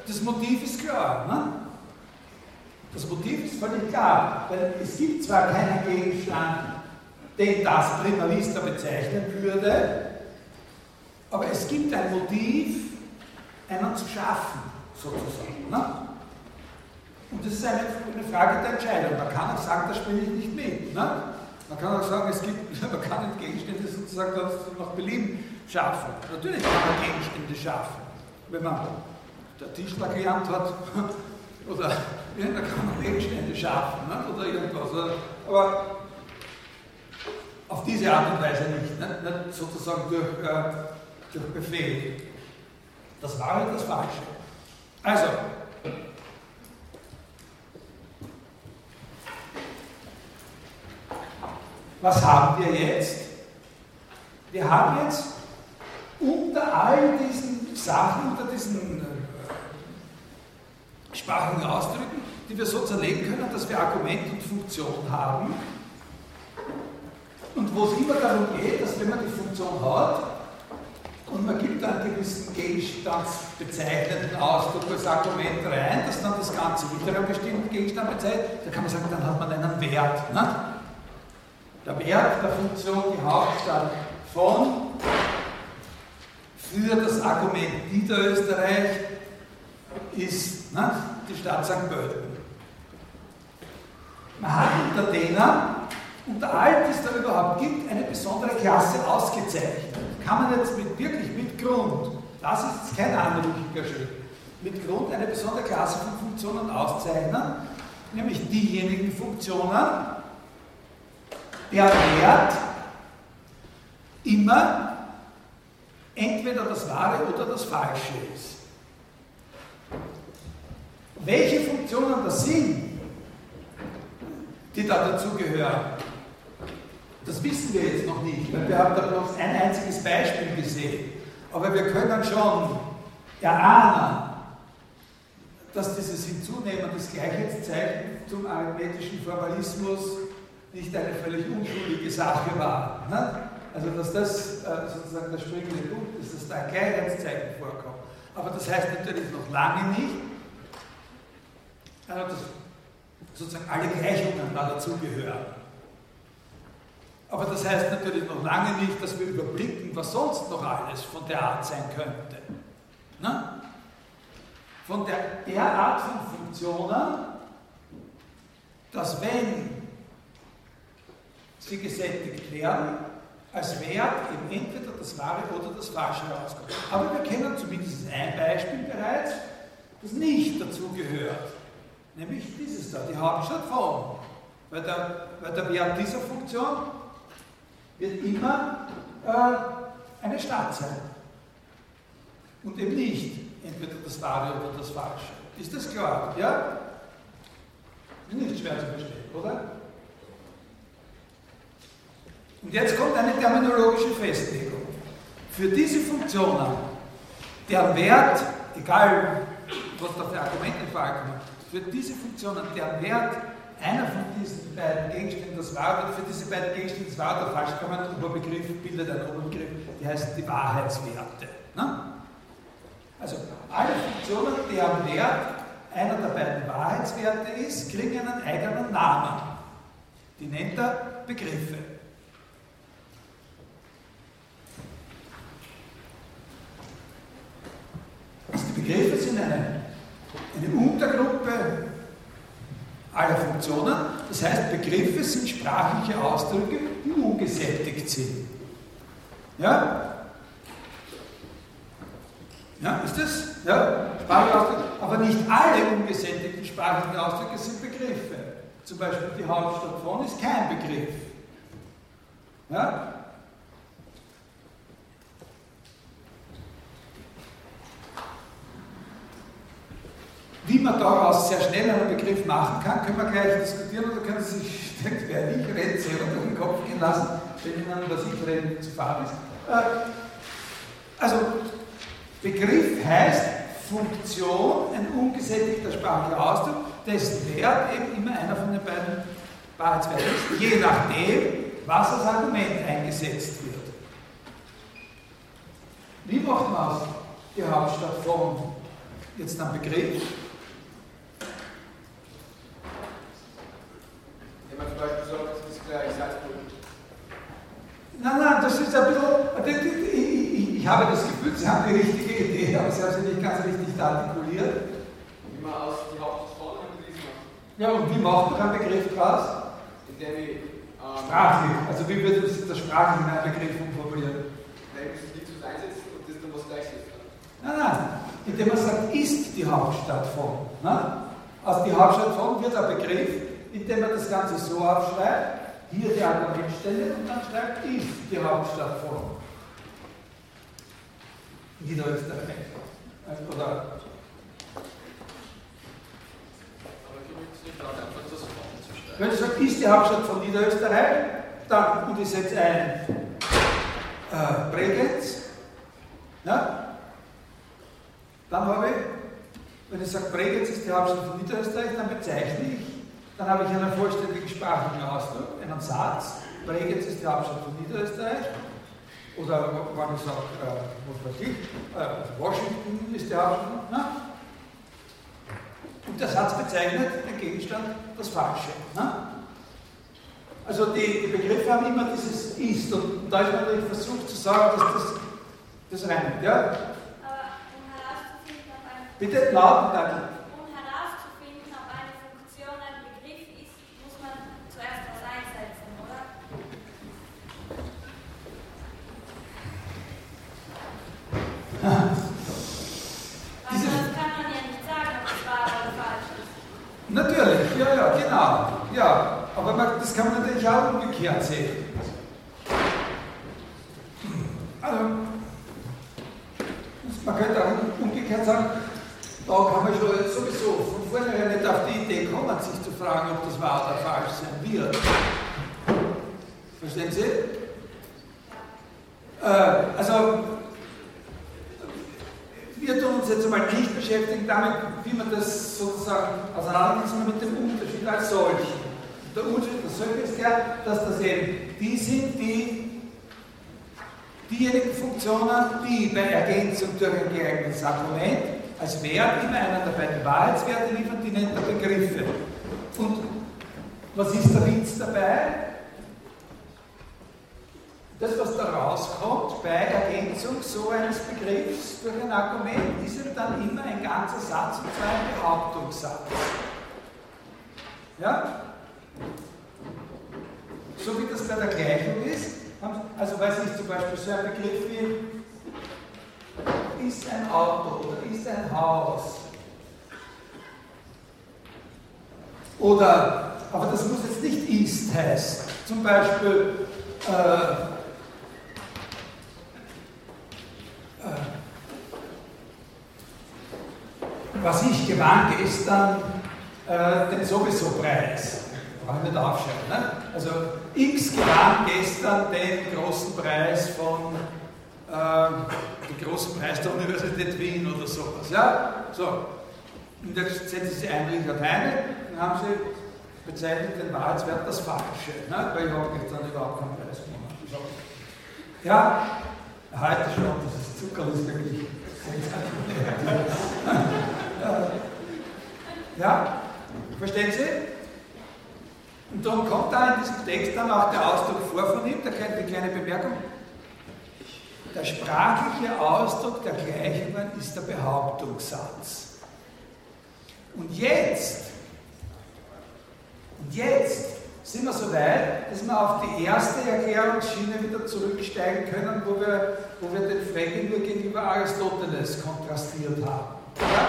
das Motiv ist klar. Ne? Das Motiv ist völlig klar, weil es gibt zwar keinen Gegenstand, den das Prima Vista bezeichnen würde, aber es gibt ein Motiv, einen zu schaffen, sozusagen. Ne? Und das ist eine, eine, Frage der Entscheidung. Man kann auch sagen, da spiele ich nicht mit. Ne? Man kann auch sagen, es gibt, man kann nicht Gegenstände sozusagen nach Belieben schaffen. Natürlich kann man Gegenstände schaffen. Wenn man der Tischler gelernt hat, oder ja, da kann man Gegenstände schaffen ne? oder irgendwas. Aber auf diese Art und Weise nicht, ne? nicht sozusagen durch, äh, durch Befehl. Das Wahre das Falsche. Also, was haben wir jetzt? Wir haben jetzt unter all diesen Sachen, unter diesen äh, sprachlichen Ausdrücken, die wir so zerlegen können, dass wir Argument und Funktion haben. Und wo es immer darum geht, dass wenn man die Funktion hat und man gibt einen gewissen gegenstandsbezeichnenden Ausdruck als Argument rein, dass dann das Ganze wieder einen bestimmten Gegenstand bezeichnet, da kann man sagen, dann hat man einen Wert. Ne? Der Wert der Funktion, die Hauptstadt von für das Argument Niederösterreich ist ne, die Stadt St. Pölten. Man hat unter denen, unter all die es da überhaupt gibt, eine besondere Klasse ausgezeichnet. Kann man jetzt mit, wirklich mit Grund, das ist kein anrüchiger Schritt, mit Grund eine besondere Klasse von Funktionen auszeichnen, nämlich diejenigen Funktionen, der Wert immer entweder das Wahre oder das Falsche ist. Welche Funktionen das sind, die da dazugehören, das wissen wir jetzt noch nicht, weil wir haben da bloß ein einziges Beispiel gesehen. Aber wir können schon erahnen, dass dieses Hinzunehmen des Gleichheitszeichen zum arithmetischen Formalismus nicht eine völlig unschuldige Sache war. Ne? Also dass das äh, sozusagen der springende Punkt ist, dass da ein Gleichheitszeichen vorkommt. Aber das heißt natürlich noch lange nicht, äh, dass sozusagen alle Gleichungen da dazugehören. Aber das heißt natürlich noch lange nicht, dass wir überblicken, was sonst noch alles von der Art sein könnte. Na? Von der, der Art von Funktionen, dass wenn sie gesättigt werden, als Wert eben entweder das Wahre oder das Falsche herauskommt. Aber wir kennen zumindest ein Beispiel bereits, das nicht dazu gehört. Nämlich dieses da, die Hauptstadt von. Weil der, weil der Wert dieser Funktion wird immer äh, eine Stadt sein. Und eben nicht entweder das Wahre oder das Falsche. Ist das klar? Ja? Nicht schwer zu verstehen, oder? Und jetzt kommt eine terminologische Festlegung. Für diese Funktionen, deren Wert, egal was da für Argumente in Frage kommen, für diese Funktionen, deren Wert einer von diesen beiden Gegenständen das wird, für diese beiden Gegenstände das wahr oder falsch, kann Oberbegriff, bildet einen Oberbegriff, die heißt die Wahrheitswerte. Ne? Also alle Funktionen, deren Wert einer der beiden Wahrheitswerte ist, kriegen einen eigenen Namen. Die nennt er Begriffe. Also die Begriffe sind eine, eine Untergruppe aller Funktionen. Das heißt, Begriffe sind sprachliche Ausdrücke, die ungesättigt sind. Ja? Ja, ist das? Ja. Aber nicht alle ungesättigten sprachlichen Ausdrücke sind Begriffe. Zum Beispiel die Hauptstadt von ist kein Begriff. Ja? Wie man daraus sehr schnell einen Begriff machen kann, können wir gleich diskutieren oder können Sie sich, denkt, wer ich rede, selber durch den Kopf gehen lassen, wenn Ihnen, was ich rede, zu fahren ist. Äh, also, Begriff heißt Funktion, ein ungesättigter sprachlicher Ausdruck, dessen Wert eben immer einer von den beiden Wahrheitswerten ist, je nachdem, was als Argument eingesetzt wird. Wie macht man die Hauptstadt von jetzt ein Begriff? Man Beispiel sagt, das ist gleich Salzburg. Nein, nein, das ist ein bisschen. Ich, ich, ich, habe das Gefühl, Sie haben die richtige Idee, aber Sie haben sie nicht ganz richtig artikuliert. Wie man aus die einen Begriff macht. Ja, und wie macht man einen Begriff draus? Indem ich. Ähm, Sprachlich. Also, wie würde sich das sprachlich in einen Begriff umformulieren? Nein, ich nichts was einsetzen und das dann was Gleiches Nein, nein. Indem man sagt, ist die Hauptstadt von. Ne? Aus die Hauptstadt von wird ein Begriff, indem man das Ganze so aufschreibt, hier die Argumentstelle und dann schreibt ist die Hauptstadt von Niederösterreich. Oder zu schreiben? wenn ich sage, ist die Hauptstadt von Niederösterreich, dann, und ich setze ein äh, Bregenz, ja, dann habe ich, wenn ich sage, Bregenz ist die Hauptstadt von Niederösterreich, dann bezeichne ich dann habe ich einen vollständigen sprachlichen Ausdruck, einen Satz. Bregenz ist die Hauptstadt von Niederösterreich. Oder wenn ich sage, äh, was weiß ich, äh, Washington ist die Hauptstadt. Na? Und der Satz bezeichnet den Gegenstand, das Falsche. Na? Also die, die, Begriffe haben immer dieses Ist. Und da ist man natürlich versucht zu sagen, dass das, das reimt. Ja? Bitte laut, danke. Um herauszufinden, ob eine Funktion ein Begriff ist, muss man zuerst was einsetzen, oder? Weil Diese- sonst kann man ja nicht sagen, ob es wahr oder falsch ist. Natürlich, ja, ja, genau. Ja, aber man, das natürlich auch umgekehrt sehen. Also, man könnte auch umgekehrt sagen, da kann man schon sowieso von vornherein nicht auf die Idee kommen, sich zu fragen, ob das wahr oder falsch sein wird. Verstehen Sie? Äh, also, wir tun uns jetzt einmal nicht beschäftigen damit, wie man das sozusagen auseinandernimmt, sondern mit dem Unterschied als solchen. Der Unterschied als solcher ist der, dass das eben die sind, die diejenigen Funktionen, die bei Ergänzung durch ein geeignetes Argument als Wert immer einer der beiden Wahrheitswerte liefern, die nennt er Begriffe. Und was ist der Witz dabei? das, was da rauskommt bei Ergänzung so eines Begriffs durch ein Argument, ist eben dann immer ein ganzer Satz und zwar ein Behauptungssatz. Ja? So wie das bei der Gleichung ist, also weiß ich zum Beispiel so ein Begriff wie ist ein Auto oder ist ein Haus. Oder, aber das muss jetzt nicht ist heißen. Zum Beispiel, äh, äh, was ich gewann gestern, äh, den sowieso Brauche ich nicht aufschreiben. Ne? Also X gewann gestern den großen Preis von äh, den großen Preis der Universität Wien oder sowas. Ja? So. Und jetzt setzen Sie ein in dann haben Sie bezeichnet den Wahrheitswert das Falsche. Ne? Weil ich habe dann überhaupt keinen Preis gemacht. Ja, heute schon, das ist Zucker, das ist wirklich Ja, verstehen Sie? Und darum kommt da in diesem Text dann auch der Ausdruck vor von ihm, da die kleine Bemerkung, der sprachliche Ausdruck der Gleichungen ist der Behauptungssatz. Und jetzt, und jetzt sind wir so weit, dass wir auf die erste Erklärungsschiene wieder zurücksteigen können, wo wir, wo wir den Frege gegenüber Aristoteles kontrastiert haben. Ja?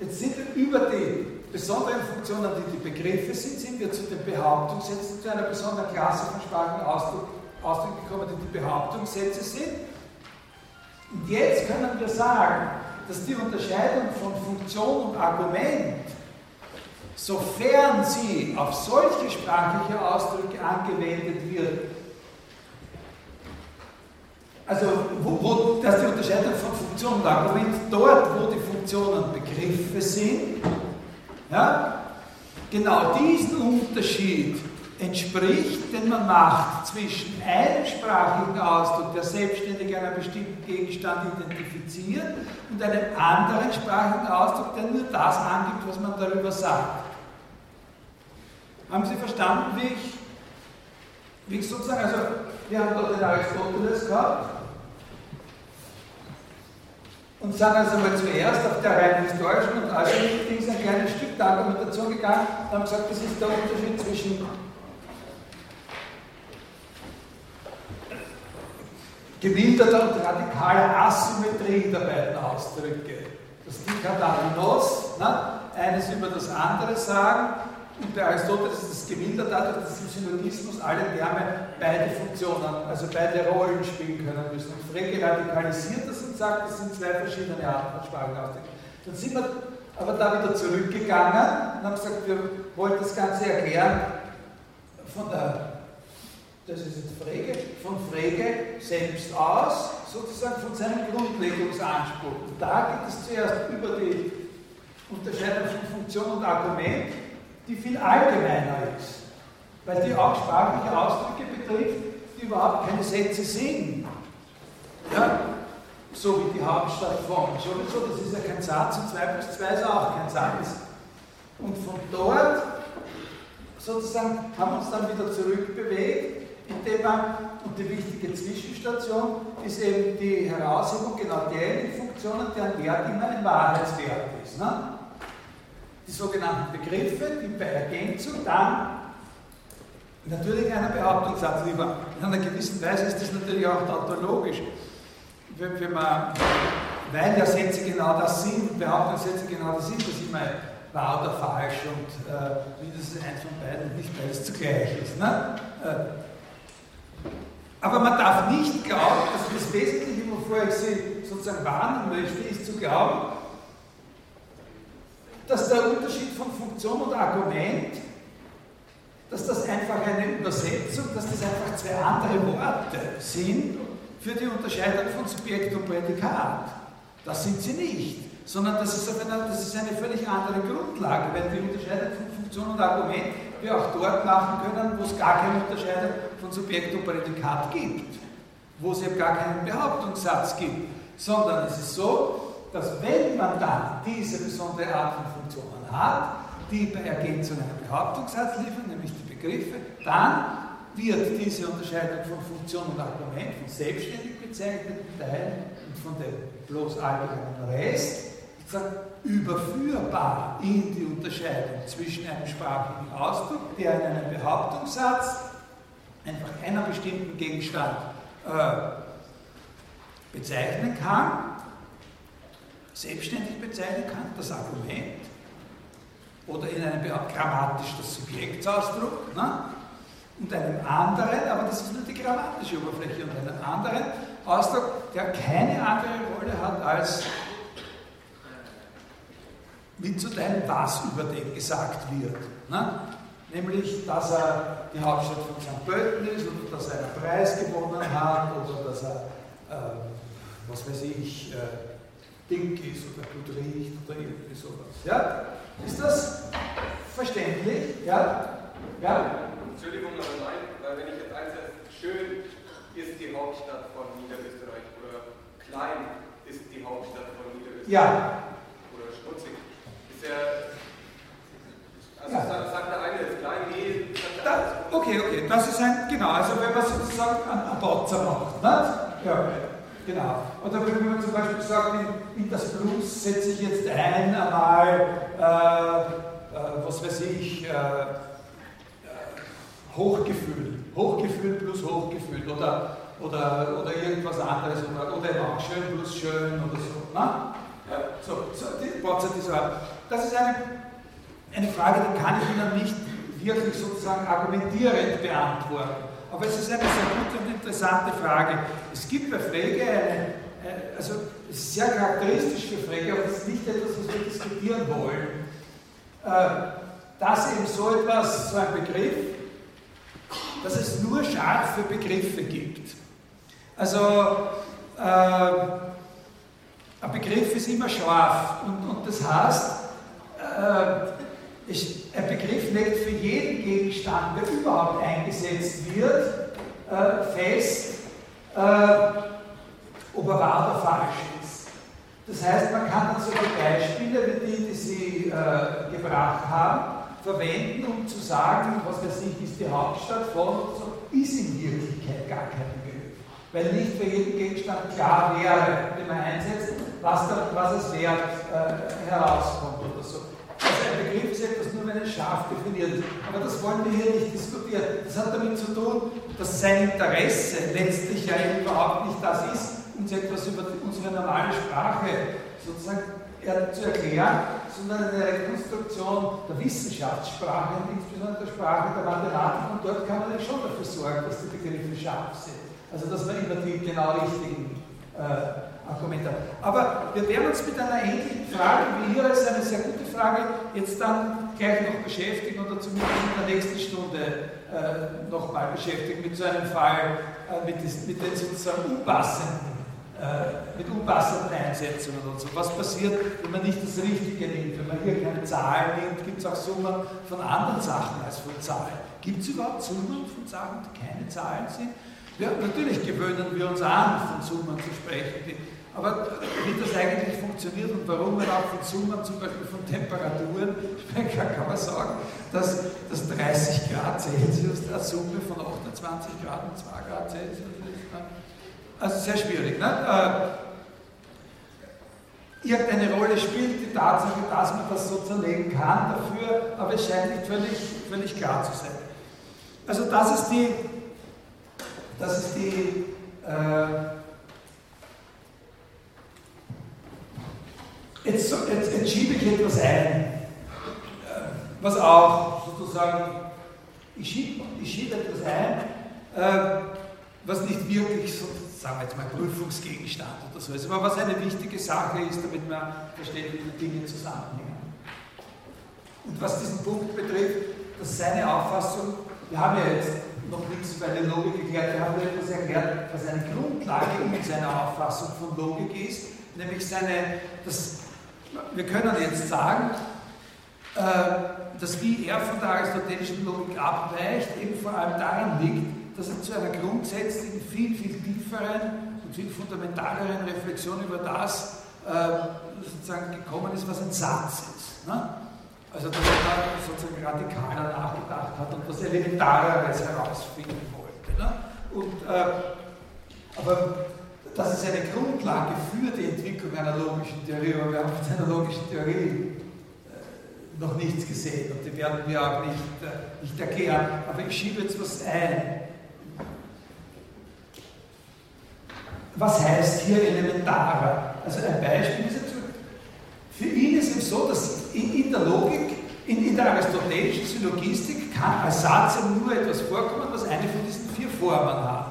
Jetzt sind wir über die besonderen Funktionen, die die Begriffe sind, sind wir zu den Behauptungssätzen, zu einer besonderen Klasse von sprachlichen Ausdrücken gekommen, die die Behauptungssätze sind. Und jetzt können wir sagen, dass die Unterscheidung von Funktion und Argument, sofern sie auf solche sprachliche Ausdrücke angewendet wird, also wo, wo, dass die Unterscheidung von Funktion und Argument dort, wo die Funktionen Begriffe sind, ja, genau diesen Unterschied entspricht, den man macht zwischen einem sprachigen Ausdruck, der selbstständig einen bestimmten Gegenstand identifiziert, und einem anderen sprachigen Ausdruck, der nur das angibt, was man darüber sagt. Haben Sie verstanden, wie ich, wie ich sozusagen, also wir haben dort den Aristoteles gehabt, und sind also mal zuerst auf der rein historischen und Dings ein kleines Stück der Argumentation gegangen und haben gesagt, das ist der Unterschied zwischen gemilderter und radikaler Asymmetrie der beiden Ausdrücke. Das Dikatarinos, ne? eines über das andere sagen, und bei Aristoteles ist es gemildert dadurch, dass im Syllogismus alle Terme beide Funktionen, also beide Rollen spielen können müssen. Und Frege radikalisiert das und sagt, das sind zwei verschiedene Arten von Sprachausdrücken. Dann sind wir aber da wieder zurückgegangen und haben gesagt, wir wollen das Ganze erklären von der das ist jetzt Frege, von Frege selbst aus, sozusagen von seinem Grundlegungsanspruch. Und da geht es zuerst über die Unterscheidung von Funktion und Argument, die viel allgemeiner ist, weil die auch sprachliche Ausdrücke betrifft, die überhaupt keine Sätze sind. Ja? So wie die Hauptstadt von. Sowieso, das ist ja kein Satz und 2 plus 2 ist auch kein Satz. Und von dort sozusagen haben wir uns dann wieder zurückbewegt indem man, und die wichtige Zwischenstation ist eben die Heraushebung genau derjenigen Funktionen, deren Wert immer ein Wahrheitswert ist. Ne? Die sogenannten Begriffe, die bei Ergänzung dann natürlich einer Behauptungssatz lieber. In einer gewissen Weise ist das natürlich auch tautologisch. Wenn, wenn man, weil ja Sätze genau das sind, Behauptungssätze genau das sind, dass immer wahr oder falsch und äh, mindestens eins von beiden nicht beides zugleich ist. Ne? Äh, aber man darf nicht glauben, also das Wesentliche, wovor ich Sie sozusagen warnen möchte, ist zu glauben, dass der Unterschied von Funktion und Argument, dass das einfach eine Übersetzung, dass das einfach zwei andere Worte sind für die Unterscheidung von Subjekt und Prädikat. Das sind sie nicht, sondern das ist, eine, das ist eine völlig andere Grundlage, weil die Unterscheidung von Funktion und Argument wir auch dort machen können, wo es gar keine Unterscheidung von Subjekt und Prädikat gibt, wo es eben gar keinen Behauptungssatz gibt, sondern es ist so, dass wenn man dann diese besondere Art von Funktionen hat, die bei Ergänzung einen Behauptungssatz liefern, nämlich die Begriffe, dann wird diese Unterscheidung von Funktion und Argument, von selbstständig bezeichneten Teilen und von dem bloß allgemeinen Rest, überführbar in die Unterscheidung zwischen einem sprachlichen Ausdruck, der in einem Behauptungssatz einfach einer bestimmten Gegenstand äh, bezeichnen kann, selbstständig bezeichnen kann, das Argument, oder in einem grammatisch das Subjektsausdruck, ne? und einem anderen, aber das ist nur die grammatische Oberfläche, und einem anderen Ausdruck, der keine andere Rolle hat als mitzuteilen, was über den gesagt wird. Ne? Nämlich, dass er die Hauptstadt von St. Pölten ist oder dass er einen Preis gewonnen hat oder dass er, äh, was weiß ich, äh, dick ist oder gut riecht oder irgendwie sowas. Ja? Ist das verständlich? Ja? Ja? Entschuldigung, aber nein, wenn ich jetzt einsetze, schön ist die Hauptstadt von Niederösterreich oder klein ist die Hauptstadt von Niederösterreich. Ja. Oder schmutzig. Ist ja. Also ja. sagt der eine jetzt klein, nee, da, Okay, okay, das ist ein, genau, also wenn man sozusagen einen Botzer macht, ne? Ja. Genau. Oder wenn man zum Beispiel sagt, in, in das Plus setze ich jetzt ein einmal, äh, äh, was weiß ich, äh, äh Hochgefühl. Hochgefühl plus Hochgefühl oder, oder, oder irgendwas anderes oder, oder auch schön plus schön oder so. Na? Ja. So, so die dieser. Das ist eine, eine Frage, die kann ich Ihnen nicht wirklich sozusagen argumentierend beantworten. Aber es ist eine sehr gute und interessante Frage. Es gibt bei Frege eine, äh, also es ist sehr charakteristisch für Frege, aber es ist nicht etwas, was wir diskutieren wollen, äh, dass eben so etwas, so ein Begriff, dass es nur scharfe Begriffe gibt. Also äh, ein Begriff ist immer scharf und, und das heißt, ich, ein Begriff legt für jeden Gegenstand, der überhaupt eingesetzt wird, äh, fest, äh, ob er wahr oder falsch ist. Das heißt, man kann dann solche Beispiele wie die, die Sie äh, gebracht haben, verwenden, um zu sagen, was weiß ich, ist die Hauptstadt von, so, ist in Wirklichkeit gar kein Begriff. Weil nicht für jeden Gegenstand klar wäre, den man einsetzt, was, da, was als Wert äh, herauskommt. Also ein Begriff ist etwas nur, wenn es scharf definiert ist. Aber das wollen wir hier nicht diskutieren. Das hat damit zu tun, dass sein Interesse letztlich ja überhaupt nicht das ist, uns etwas über unsere normale Sprache sozusagen zu erklären, sondern eine Rekonstruktion der Wissenschaftssprache und insbesondere der Sprache der Mathematik. Und dort kann man dann schon dafür sorgen, dass die Begriffe scharf sind. Also dass man immer die genau richtigen äh, Argumente. Aber wir werden uns mit einer ähnlichen Frage, wie hier ist eine sehr gute Frage, jetzt dann gleich noch beschäftigen oder zumindest in der nächsten Stunde äh, nochmal beschäftigen mit so einem Fall, äh, mit, des, mit, den sozusagen unpassenden, äh, mit unpassenden Einsetzungen und so. Was passiert, wenn man nicht das Richtige nimmt? Wenn man hier keine Zahlen nimmt, gibt es auch Summen von anderen Sachen als von Zahlen. Gibt es überhaupt Summen von Sachen, die keine Zahlen sind? Ja, natürlich gewöhnen wir uns an, von Summen zu sprechen, die aber wie das eigentlich funktioniert und warum man auch von Summen, zum Beispiel von Temperaturen, kann man sagen, dass, dass 30 Grad Celsius eine Summe von 28 Grad und 2 Grad Celsius ist. Ne? Also sehr schwierig. Ne? Äh, irgendeine Rolle spielt die Tatsache, dass man das so zerlegen kann dafür, aber es scheint nicht völlig, völlig klar zu sein. Also das ist die, das ist die äh, Jetzt, jetzt, jetzt schiebe ich etwas ein, äh, was auch sozusagen, ich schiebe, ich schiebe etwas ein, äh, was nicht wirklich, so, sagen wir jetzt mal, Prüfungsgegenstand oder so ist, aber was eine wichtige Sache ist, damit man versteht, wie die Dinge zusammenhängen. Und was diesen Punkt betrifft, dass seine Auffassung, wir haben ja jetzt noch nichts über eine Logik geklärt, wir haben nur etwas erklärt, was eine Grundlage in seiner Auffassung von Logik ist, nämlich seine, das wir können jetzt sagen, äh, dass wie er von der aristotelischen Logik abweicht, eben vor allem daran liegt, dass er zu einer grundsätzlichen, viel, viel tieferen und viel fundamentaleren Reflexion über das äh, sozusagen gekommen ist, was ein Satz ist. Ne? Also dass man sozusagen radikaler nachgedacht hat und was Elementareres herausfinden wollte. Ne? Und, äh, aber das ist eine Grundlage für die Entwicklung einer logischen Theorie, aber wir haben von einer logischen Theorie äh, noch nichts gesehen und die werden wir auch nicht, äh, nicht erklären. Aber ich schiebe jetzt was ein. Was heißt hier elementarer? Also ein Beispiel ist jetzt, für ihn ist es so, dass in, in der Logik, in, in, der aristotelischen Syllogistik kann als Satz nur etwas vorkommen, was eine von diesen vier Formen hat.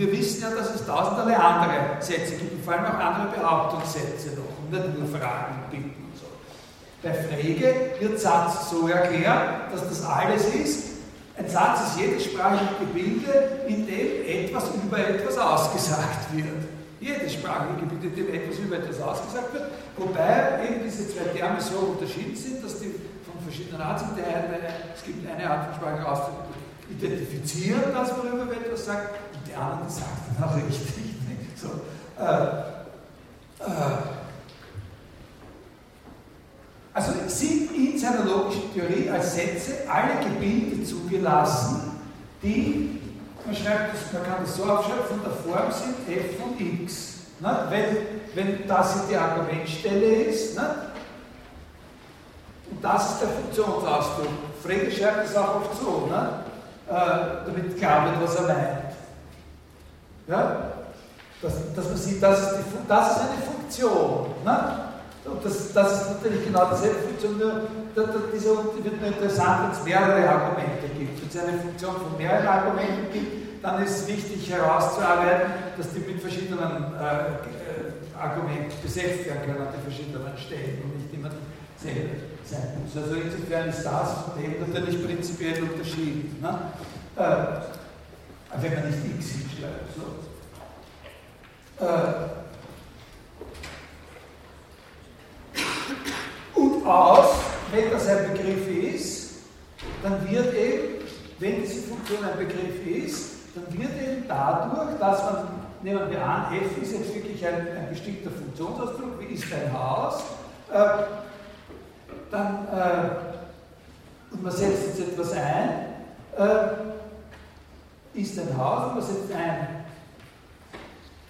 Wir wissen ja, dass es tausende andere Sätze gibt, vor allem auch andere Behauptungssätze noch, und nicht nur Fragen und Bitten und so. Bei Frege wird Satz so erklärt, dass das alles ist. Ein Satz ist jedes sprachliche Gebilde, in dem etwas über etwas ausgesagt wird. Jedes sprachliche Gebilde, in dem etwas über etwas ausgesagt wird, wobei eben diese zwei Terme so unterschieden sind, dass die von verschiedenen Arten sind. es gibt eine Art von sprachlichen Ausdruck, identifizieren das, worüber wir etwas sagen, die anderen sagen dann auch richtig. So, äh, äh, also sind in seiner logischen Theorie als Sätze alle Gebilde zugelassen, die, man, schreibt das, man kann das so aufschreiben, von der Form sind f von x. Ne? Wenn, wenn das die Argumentstelle ist, ne? und das ist der Funktionsausdruck. Frege schreibt das auch oft so, ne? äh, damit klar wird, was er meint. Ja? Dass man sieht, das ist, die, das ist eine Funktion. Ne? Und das, das ist natürlich genau dieselbe Funktion, nur da, da, dieser wird nur interessant, wenn es mehrere Argumente gibt. Wenn es eine Funktion von mehreren Argumenten gibt, dann ist es wichtig herauszuarbeiten, dass die mit verschiedenen äh, äh, Argumenten besetzt werden können an den verschiedenen Stellen und nicht immer dieselbe sein muss. Also insofern ist das dem natürlich prinzipiell unterschieden. Ne? Äh, wenn man nicht x hinschreibt. So. Äh, und aus, wenn das ein Begriff ist, dann wird eben, wenn diese Funktion ein Begriff ist, dann wird eben dadurch, dass man, nehmen wir an, f ist jetzt wirklich ein, ein bestimmter Funktionsausdruck, wie ist ein Haus, äh, dann, äh, und man setzt jetzt etwas ein, äh, ist ein Haus und man setzt ein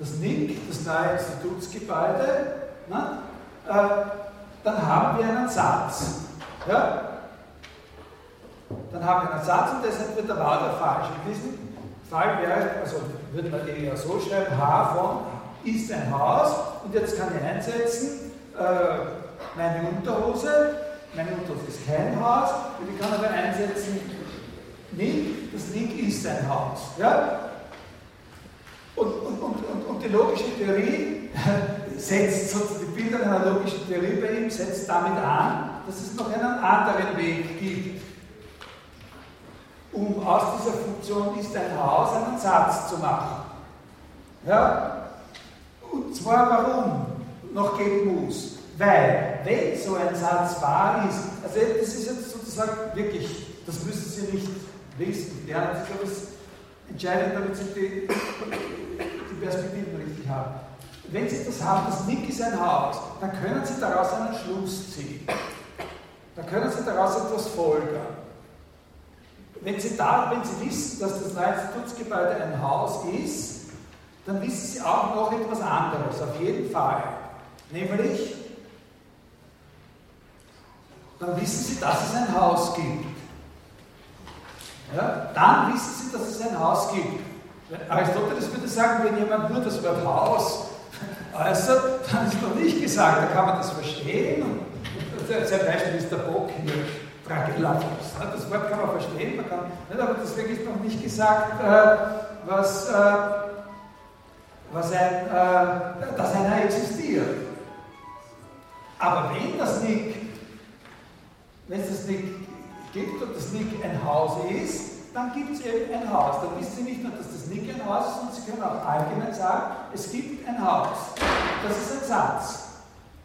das NIC, das neue Institutsgebäude, ne? äh, dann haben wir einen Satz. Ja? Dann haben wir einen Satz und deshalb wird der wahr oder falsch. In diesem Fall wäre, also würde man eher so schreiben, H von ist ein Haus und jetzt kann ich einsetzen, äh, meine Unterhose, meine Unterhose ist kein Haus und ich kann aber einsetzen, Nick, das Nick ist ein Haus. Ja? Und, und, und, und, die logische Theorie setzt sozusagen die Bilder einer logischen Theorie bei ihm, setzt damit an, dass es noch einen anderen Weg gibt, um aus dieser Funktion ist ein Haus einen Satz zu machen. Ja? Und zwar warum noch geben muss. Weil, wenn so ein Satz wahr ist, also das ist jetzt sozusagen wirklich, das müssen Sie nicht wissen, ja, das ist aber entscheidend, damit Sie die, die Perspektiven richtig haben wenn Sie das haben, das Nick ist ein Haus, dann können Sie daraus einen Schluss ziehen. Dann können Sie daraus etwas folgern. Wenn Sie, da, wenn Sie wissen, dass das neue Institutsgebäude ein Haus ist, dann wissen Sie auch noch etwas anderes, auf jeden Fall. Nämlich, dann wissen Sie, dass es ein Haus gibt. Ja? Dann wissen Sie, dass es ein Haus gibt. Aristoteles würde sagen, wenn jemand nur das Wort Haus äußert, also, dann ist noch nicht gesagt, da kann man das verstehen. Sein Beispiel ist der Bock hier, Dragelaphos. Das Wort kann man verstehen, man kann, aber deswegen ist noch nicht gesagt, äh, was, äh, was ein, äh, dass einer existiert. Aber wenn das nicht, wenn es das nicht gibt und das nicht ein Haus ist, dann gibt es eben ein Haus. Dann wissen Sie nicht nur, dass das nicht ein Haus ist, sondern Sie können auch allgemein sagen, es gibt ein Haus. Das ist ein Satz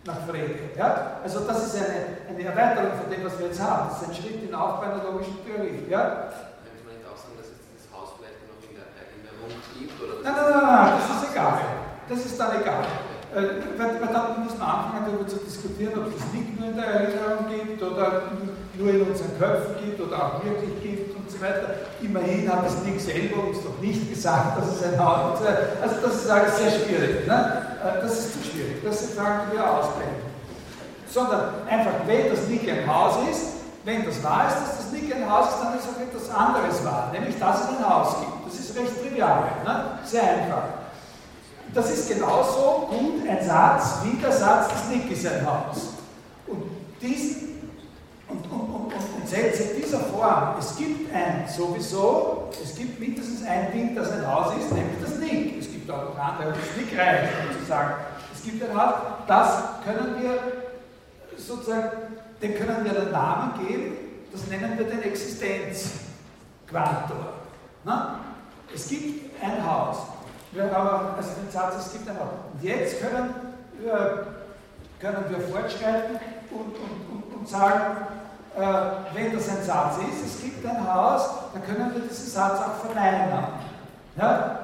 nach Frege. Ja? Also das ist eine, eine Erweiterung von dem, was wir jetzt haben. Das ist ein Schritt in Aufbau einer logischen Theorie. Ja? Könnte man nicht auch sagen, dass es das Haus vielleicht noch in der Erinnerung gibt? Oder nein, nein, nein, nein, das ist egal. Das ist dann egal. Äh, weil, weil dann muss man anfangen, darüber zu diskutieren, ob es nicht nur in der Erinnerung gibt oder nur in unseren Köpfen gibt oder auch wirklich gibt und so weiter. Immerhin hat das Nick selber uns doch nicht gesagt, dass es ein Haus ist. Also das ist alles sehr schwierig. Ne? Äh, das ist zu schwierig. Das sind Fragen, die wir ausblenden. Sondern einfach, wenn das Nick ein Haus ist, wenn das wahr ist, dass das nicht ein Haus ist, dann ist auch etwas anderes wahr, nämlich dass es ein Haus gibt. Das ist recht trivial, ne? sehr einfach. Das ist genauso gut ein Satz wie der Satz, das Nick ist ein Haus. Und, diesen, und, und, und, und Sätze dieser Form, es gibt ein sowieso, es gibt mindestens ein Ding, das ein Haus ist, nämlich das Nick. Es gibt auch noch andere, das Nick reicht, sozusagen. Es gibt ein Haus, das können wir sozusagen dem können wir den Namen geben, das nennen wir den Existenzquantor. Es gibt ein Haus. Wir haben also den Satz, es gibt ein Haus. Und jetzt können wir, können wir fortschreiten und, und, und, und sagen, äh, wenn das ein Satz ist, es gibt ein Haus, dann können wir diesen Satz auch verneinen. Ja?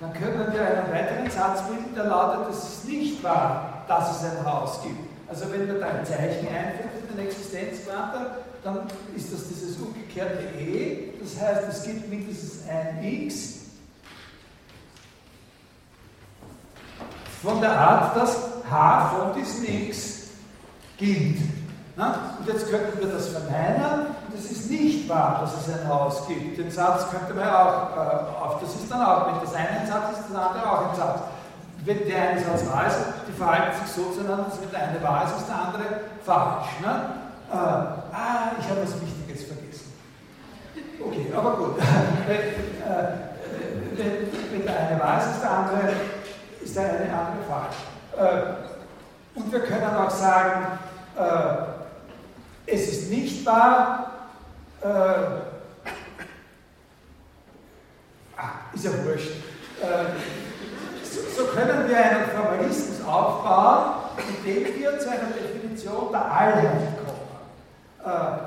Dann können wir einen weiteren Satz bilden, der lautet, es ist nicht wahr, dass es ein Haus gibt. Also wenn wir da ein Zeichen einführen für den Existenzquantum, dann ist das dieses umgekehrte E, das heißt, es gibt mindestens ein X von der Art, dass H von diesem X gilt. Na? Und jetzt könnten wir das verneinen, und es ist nicht wahr, dass es ein Haus gibt. Den Satz könnte man auch äh, auf, das ist dann auch, wenn das eine ein Satz ist, das andere auch ein Satz wenn der eine Satz wahr ist, die verhalten sich so zueinander, dass wenn der eine wahr ist, ist der andere falsch. Ne? Äh, ah, ich habe was Wichtiges vergessen. Okay, aber gut. wenn, äh, wenn, wenn, der eine wahr ist, ist der andere, ist der eine andere falsch. Äh, und wir können auch sagen, äh, es ist nicht wahr, äh, ah, ist ja wurscht. So können wir einen Formalismus aufbauen, indem wir zu einer Definition der Allheit kommen.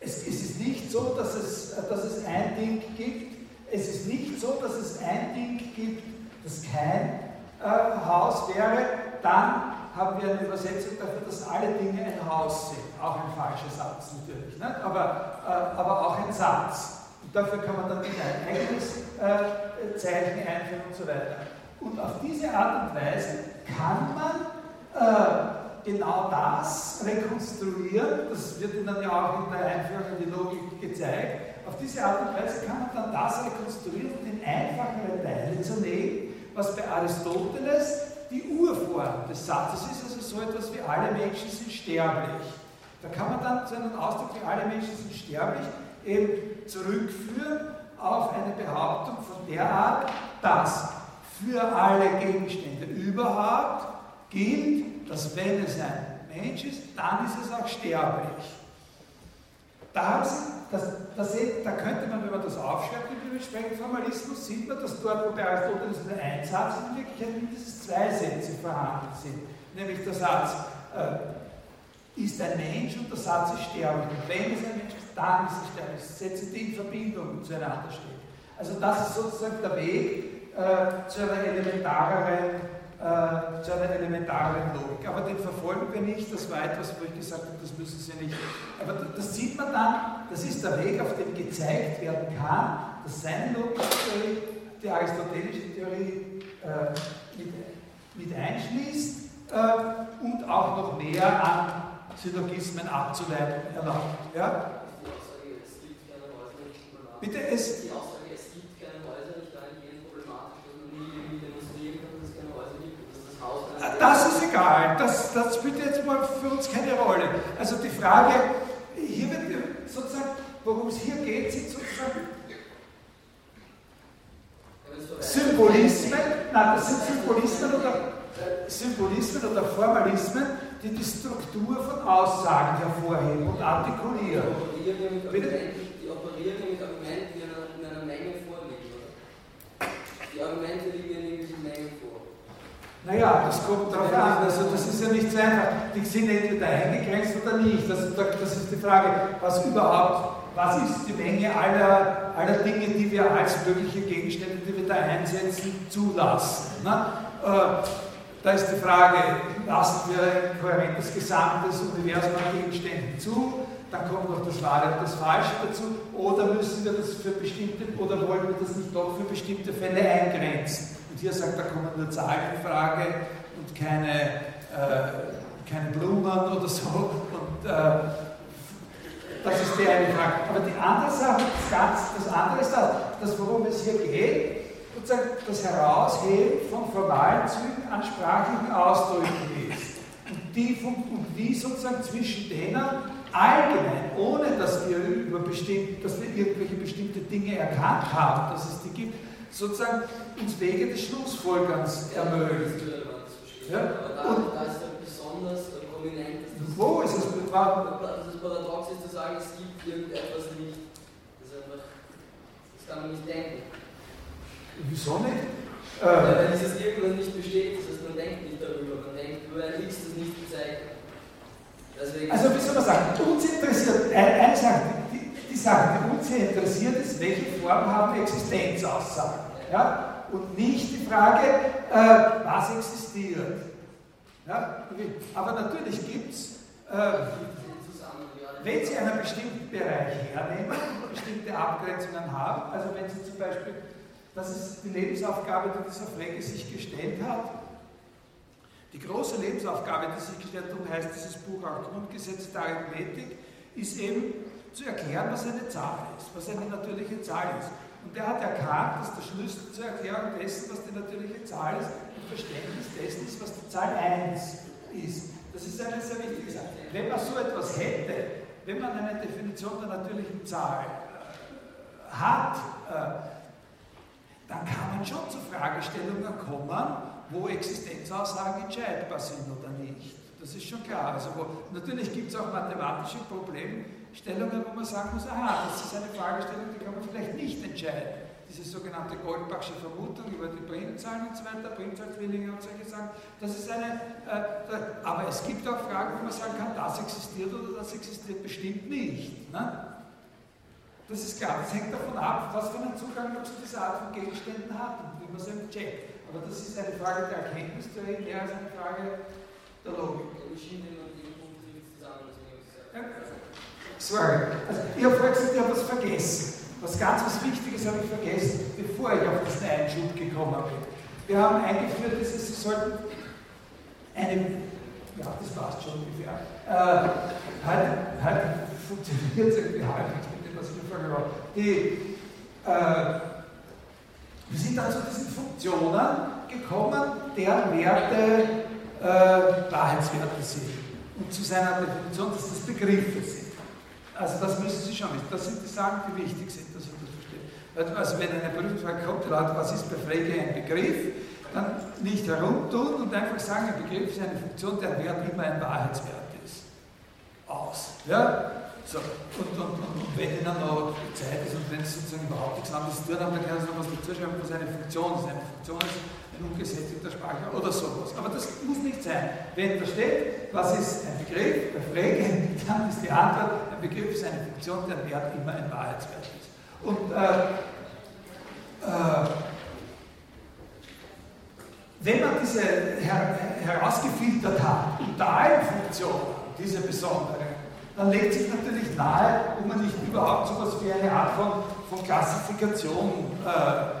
Es, es, ist nicht so, dass es, dass es ein Ding gibt, es ist nicht so, dass es ein Ding gibt, das kein äh, Haus wäre, dann haben wir eine Übersetzung dafür, dass alle Dinge ein Haus sind. Auch ein falscher Satz natürlich, ne? aber, äh, aber auch ein Satz. Und dafür kann man dann wieder ein eigenes äh, Zeichen einführen und so weiter. Und auf diese Art und Weise kann man äh, genau das rekonstruieren, das wird Ihnen ja auch in der Einführung in die Logik gezeigt, auf diese Art und Weise kann man dann das rekonstruieren und in einfachere Teile zerlegen, was bei Aristoteles die Urform des Satzes ist, also so etwas wie alle Menschen sind sterblich. Da kann man dann zu einem Ausdruck wie alle Menschen sind sterblich eben zurückführen auf eine Behauptung von der Art, dass für alle Gegenstände überhaupt gilt, dass wenn es ein Mensch ist, dann ist es auch sterblich. Das, das, das, da könnte man, wenn man das aufschreibt, im entsprechenden Formalismus, sieht man, dass dort, wo bei Aristoteles nur ein Satz in Wirklichkeit mindestens zwei Sätze vorhanden sind. Nämlich der Satz, äh, ist ein Mensch und der Satz ist sterblich. Und wenn es ein Mensch ist, dann ist es sterblich. Sätze, die in Verbindung zueinander stehen. Also das ist sozusagen der Weg, äh, zu einer elementareren, äh, zu einer elementareren Logik. Aber den verfolgen wir nicht, das war etwas, wo ich gesagt habe, das müssen Sie nicht. Aber das sieht man dann, das ist der Weg, auf dem gezeigt werden kann, dass seine Logiktheorie die aristotelische Theorie äh, mit, mit, einschließt äh, und auch noch mehr an Syllogismen abzuleiten erlaubt. Ja? Bitte, es, das ist egal, das, das spielt jetzt mal für uns keine Rolle. Also die Frage, hier wird sozusagen, worum es hier geht, sind sozusagen Symbolismen, nein, das sind Symbolismen oder, Symbolismen oder Formalismen, die die Struktur von Aussagen hervorheben und artikulieren. Die operieren mit Argumenten, die in einer Menge vorliegen. Die Argumente liegen in irgendwelchen Mengen vor. Naja, das kommt darauf an. Also das ist ja nicht so einfach. Die sind entweder eingegrenzt oder nicht. Das, das ist die Frage, was überhaupt, was ist die Menge aller, aller Dinge, die wir als mögliche Gegenstände, die wir da einsetzen, zulassen. Ne? da ist die Frage, lassen wir ein kohärentes Gesamt des Universums an Gegenständen zu, dann kommt noch das Wahre und das Falsche dazu, oder müssen wir das für bestimmte, oder wollen wir das nicht doch für bestimmte Fälle eingrenzen? Und hier sagt, da kommen nur Zahlen in Frage und keine, äh, keine Blumen oder so. Und äh, das ist die eine Frage. Aber die andere Sache, das, ganz, das andere ist das, das, worum es hier geht, sozusagen das Herausheben von formalen Zügen an sprachlichen Ausdrücken ist. Und, die, und wie sozusagen zwischen denen allgemein, ohne dass wir, über bestimmt, dass wir irgendwelche bestimmte Dinge erkannt haben, dass es die gibt, sozusagen uns Wege des Schlussfolgerns ermöglicht. Ja? Aber da, ist dann besonders prominent. Wo ist es? Das Paradox ist zu sagen, es gibt irgendetwas nicht. Das, einfach, das kann man nicht denken. Wieso nicht? Äh, Weil dieses Irgendwas nicht besteht, das heißt, man denkt nicht darüber, man denkt über ein X, das nicht bezeichnet. Deswegen also wie soll man sagen, uns interessiert, eine Sache, die uns interessiert ist, welche Form haben Existenzaussagen. Ja? Und nicht die Frage, äh, was existiert. Ja? Aber natürlich gibt es, äh, wenn Sie einen bestimmten Bereich hernehmen, bestimmte Abgrenzungen haben, also wenn Sie zum Beispiel, das ist die Lebensaufgabe, die dieser Flecke sich gestellt hat, die große Lebensaufgabe, die sich gestellt hat, heißt dieses Buch auch Grundgesetz der Arithmetik, ist eben zu erklären, was eine Zahl ist, was eine natürliche Zahl ist. Und der hat erkannt, dass der Schlüssel zur Erklärung dessen, was die natürliche Zahl ist, ein Verständnis dessen ist, was die Zahl 1 ist. Das ist eine sehr wichtige Sache. Wenn man so etwas hätte, wenn man eine Definition der natürlichen Zahl äh, hat, äh, dann kann man schon zu Fragestellungen kommen, wo Existenzaussagen entscheidbar sind oder nicht. Das ist schon klar. Also wo, natürlich gibt es auch mathematische Problemstellungen, wo man sagen muss, aha, das ist eine Fragestellung, die kann man vielleicht nicht entscheiden. Diese sogenannte Goldbachsche Vermutung über die Primzahlen und so weiter, Primzahltwillinge und solche Sachen, das ist eine, äh, aber es gibt auch Fragen, wo man sagen kann, das existiert oder das existiert bestimmt nicht. Ne? Das ist klar, das hängt davon ab, was für einen Zugang man zu dieser Art von Gegenständen hat und wie man sie checkt. Aber das ist eine Frage der Erkenntnistheorie, mehr als eine Frage der Logik. Ja. Sorry. Also, ich habe vorher gesagt, ich habe was vergessen. Was ganz was Wichtiges habe ich vergessen, bevor ich auf diesen Einschub gekommen bin. Wir haben eingeführt, dass Sie sollten eine, ja, das passt schon ungefähr. Äh, heute, heute funktioniert es irgendwie halbwegs mit dem, was ich vorher habe. Äh, wir sind dann zu diesen Funktionen gekommen, deren Werte äh, Wahrheitswerte sind. Und zu seiner Definition, dass das Begriffe sind. Also das müssen Sie schon wissen. Das sind die Sachen, die wichtig sind, dass Sie das verstehen. Also wenn eine Prüfungsfrage kommt, was ist bei Frege ein Begriff, dann nicht herumtun und einfach sagen, ein Begriff ist eine Funktion, der Wert immer ein Wahrheitswert ist. Aus. Ja? So, und, und, und, und, wenn Ihnen noch Zeit ist und wenn Sie sozusagen überhaupt nichts anderes haben, dann können Sie noch was dazu schreiben, was eine Funktion ist. Eine Funktion ist ein ungesättigter Speicher oder sowas. Aber das muss nicht sein. Wenn da steht, was ist ein Begriff, bei Fragen, dann ist die Antwort, ein Begriff ist eine Funktion, der Wert immer ein Wahrheitswert ist. Und äh, äh, wenn man diese her herausgefiltert hat, Funktionen, diese besondere, dann legt sich natürlich nahe, ob man nicht überhaupt so etwas wie eine Art von, von Klassifikation äh,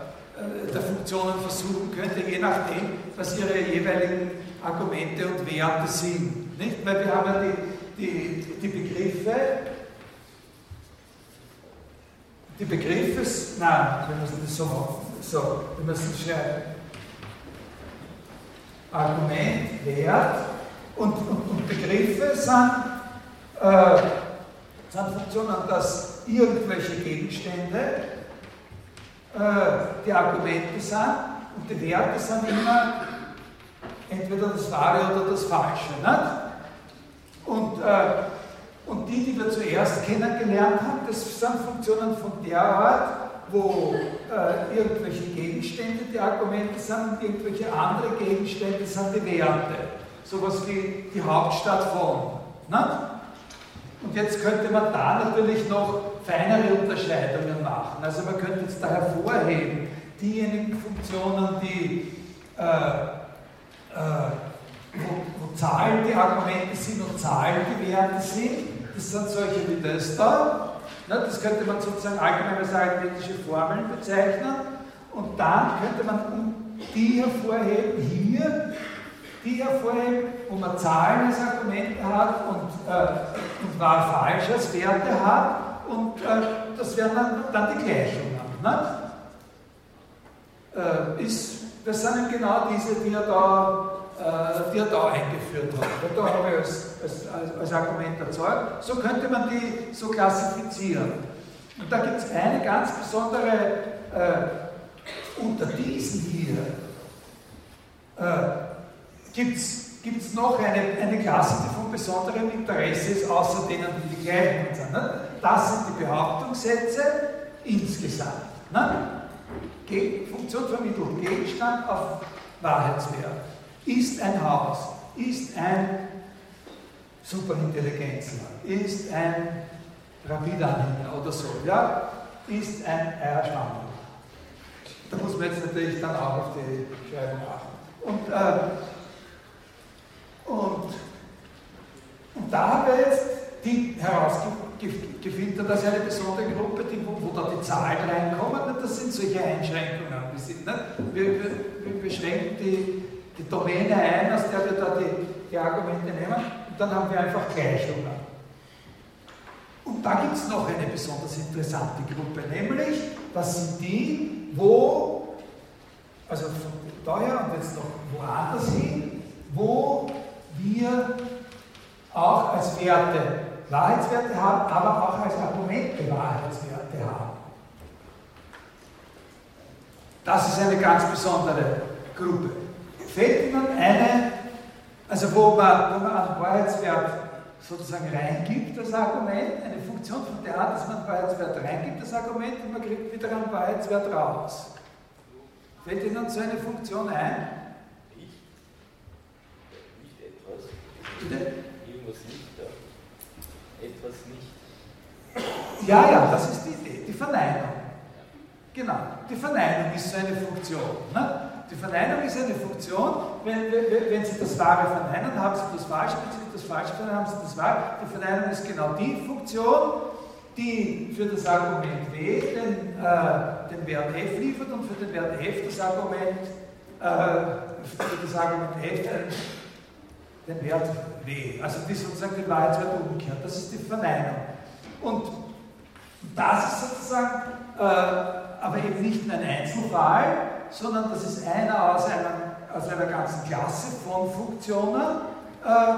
der Funktionen versuchen könnte, je nachdem, was ihre jeweiligen Argumente und Werte sind. Nicht? Weil wir haben ja die, die, die Begriffe, die Begriffe, nein, wir müssen das so machen. So, wir müssen schnell Argument, Wert und, und, und Begriffe sind äh, sind Funktionen, dass irgendwelche Gegenstände äh, die Argumente sind und die Werte sind immer entweder das Wahre oder das Falsche. Nicht? Und, äh, und die, die wir zuerst kennengelernt haben, das sind Funktionen von der Art, wo äh, irgendwelche Gegenstände die Argumente sind und irgendwelche andere Gegenstände sind die Werte. Sowas wie die Hauptstadt von. Nicht? Und jetzt könnte man da natürlich noch feinere Unterscheidungen machen. Also man könnte jetzt da hervorheben, diejenigen Funktionen, die, äh, äh, wo, wo Zahlen die Argumente sind und Zahlen die Werte sind. Das sind solche wie das da. Ne, das könnte man sozusagen allgemein als arithmetische Formeln bezeichnen. Und dann könnte man die hervorheben hier, die hervorheben, wo man Zahlen als Argumente hat und, äh, und wahr falsch als Werte hat. Und äh, das wären dann, dann die Gleichungen. Ne? Äh, ist, das sind eben genau diese, die er da, äh, die er da eingeführt hat. Da habe ich als, als, als Argument erzeugt. So könnte man die so klassifizieren. Und da gibt es eine ganz besondere, äh, unter diesen hier, äh, gibt es noch eine, eine Klasse, die von besonderem Interesse ist, außer denen, die die gleichen sind. Ne? Das sind die Behauptungssätze insgesamt. Ne? Funktion vermittelt Gegenstand auf Wahrheitswert. Ist ein Haus, ist ein Superintelligenzler, ist ein Rapidanhänger oder so, ja, ist ein Eierschwammel. Da muss man jetzt natürlich dann auch auf die Schreibung achten. Und, äh, und, und da haben wir jetzt die herausgefiltert als eine besondere Gruppe, die, wo, wo, da die Zahlen reinkommen. Das sind solche Einschränkungen. Wir, sind, ne? wir, wir, wir beschränken die, die Domäne ein, aus der wir da die, die Argumente nehmen, und dann haben wir einfach Gleichungen. Und da gibt es noch eine besonders interessante Gruppe, nämlich, das sind die, wo, also von daher und jetzt noch woanders hin, wo wir auch als Werte Wahrheitswerte haben, aber auch als Argumente Wahrheitswerte haben. Das ist eine ganz besondere Gruppe. Fällt Ihnen eine, also wo man, wo man einen Wahrheitswert sozusagen reingibt, das Argument, eine Funktion von der Art, dass man einen Wahrheitswert reingibt, das Argument, und man kriegt wieder einen Wahrheitswert raus. Fällt Ihnen so eine Funktion ein? Nicht. Nicht etwas. Bitte? Irgendwas nicht da. Etwas nicht. Ja, ja, das ist die Idee, die Verneinung. Genau, die Verneinung ist so eine Funktion. Ne? Die Verneinung ist eine Funktion, wenn, wenn, wenn Sie das Wahre verneinen, haben Sie das Falsche, wenn Sie das Falsche verneinen, haben Sie das Wahre. Die Verneinung ist genau die Funktion, die für das Argument W den, äh, den Wert f liefert und für den Wert f das Argument, äh, für das Argument f den Wert w. Also die sozusagen den Wahrheitswert umgekehrt. Das ist die Verneinung. Und das ist sozusagen äh, aber eben nicht ein Einzelfall, sondern das ist einer aus, einem, aus einer ganzen Klasse von Funktionen. Äh,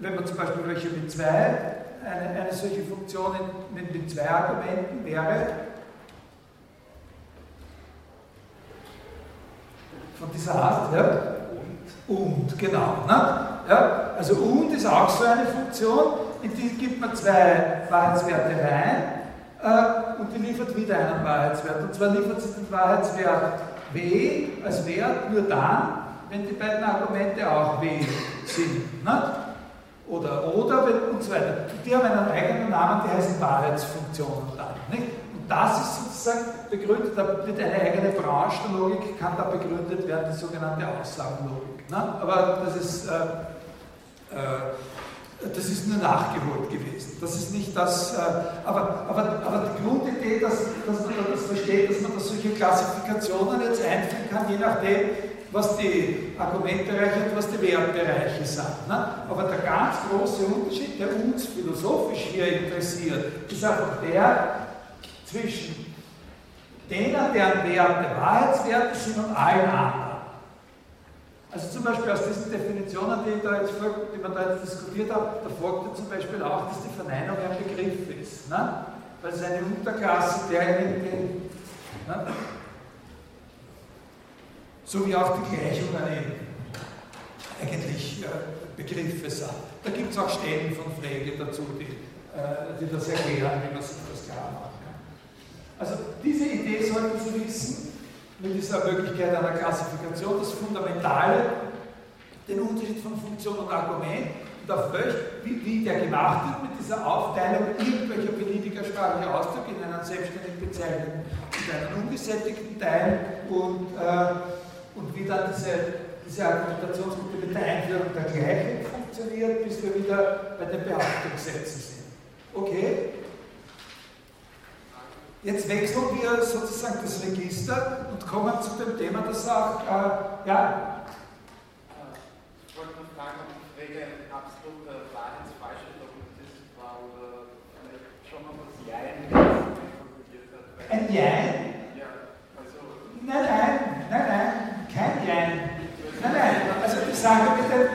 wenn man zum Beispiel welche mit zwei, eine, eine solche Funktion mit, mit zwei Argumenten wäre, von dieser Art, ja? Und. Genau. Ne? Ja? Also und ist auch so eine Funktion, in die gibt man zwei Wahrheitswerte rein äh, und die liefert wieder einen Wahrheitswert. Und zwar liefert sie den Wahrheitswert W als Wert nur dann, wenn die beiden Argumente auch W sind. Ne? Oder, oder und so weiter. Die haben einen eigenen Namen, die heißen Wahrheitsfunktionen dann. Nicht? Und das ist sozusagen begründet, da wird eine eigene Branche der Logik, kann da begründet werden, die sogenannte Aussagenlogik. Ne? Aber das ist äh, äh, das ist nur nachgeholt gewesen. Das ist nicht das, äh, aber, aber, aber die Grundidee, dass, dass man das versteht, dass man da solche Klassifikationen jetzt einführen kann, je nachdem, was die Argumentbereiche und was die Wertbereiche sind. Ne? Aber der ganz große Unterschied, der uns philosophisch hier interessiert, ist einfach der zwischen denen, deren Werte Wahrheitswerte sind und allen anderen. Also zum Beispiel aus diesen Definitionen, die, da jetzt, die man da jetzt diskutiert hat, da folgt zum Beispiel auch, dass die Verneinung ein Begriff ist. Ne? Weil es eine Unterklasse derjenigen, ne? so wie auch die Gleichungen eigentlich äh, Begriffe sind. Da gibt es auch Stellen von Frege dazu, die, äh, die das erklären, wie man sich das klar macht. Also diese Idee sollten Sie wissen mit dieser Möglichkeit einer Klassifikation das Fundamentale, den Unterschied von Funktion und Argument und auf welch, wie, wie der gemacht wird mit dieser Aufteilung irgendwelcher beliebiger sprachlicher Ausdrücke in einen selbstständig bezeichneten und einen ungesättigten Teil und, äh, und wie dann diese, diese Argumentationsgruppe mit der Einführung der Gleichheit funktioniert, bis wir wieder bei den Behauptungssätzen sind. Okay? Jetzt wechseln wir sozusagen das Register und kommen zu dem Thema, das auch, äh, ja, Ich wollte nur fragen, ob die Frage ein absoluter Wahrheitsfalschheit-Dogmatismus war oder schon mal was Jein formuliert hat. ein Jein. Ja, also Nein, nein, nein, nein, kein Jein. Nein, nein, also Sache mit dem,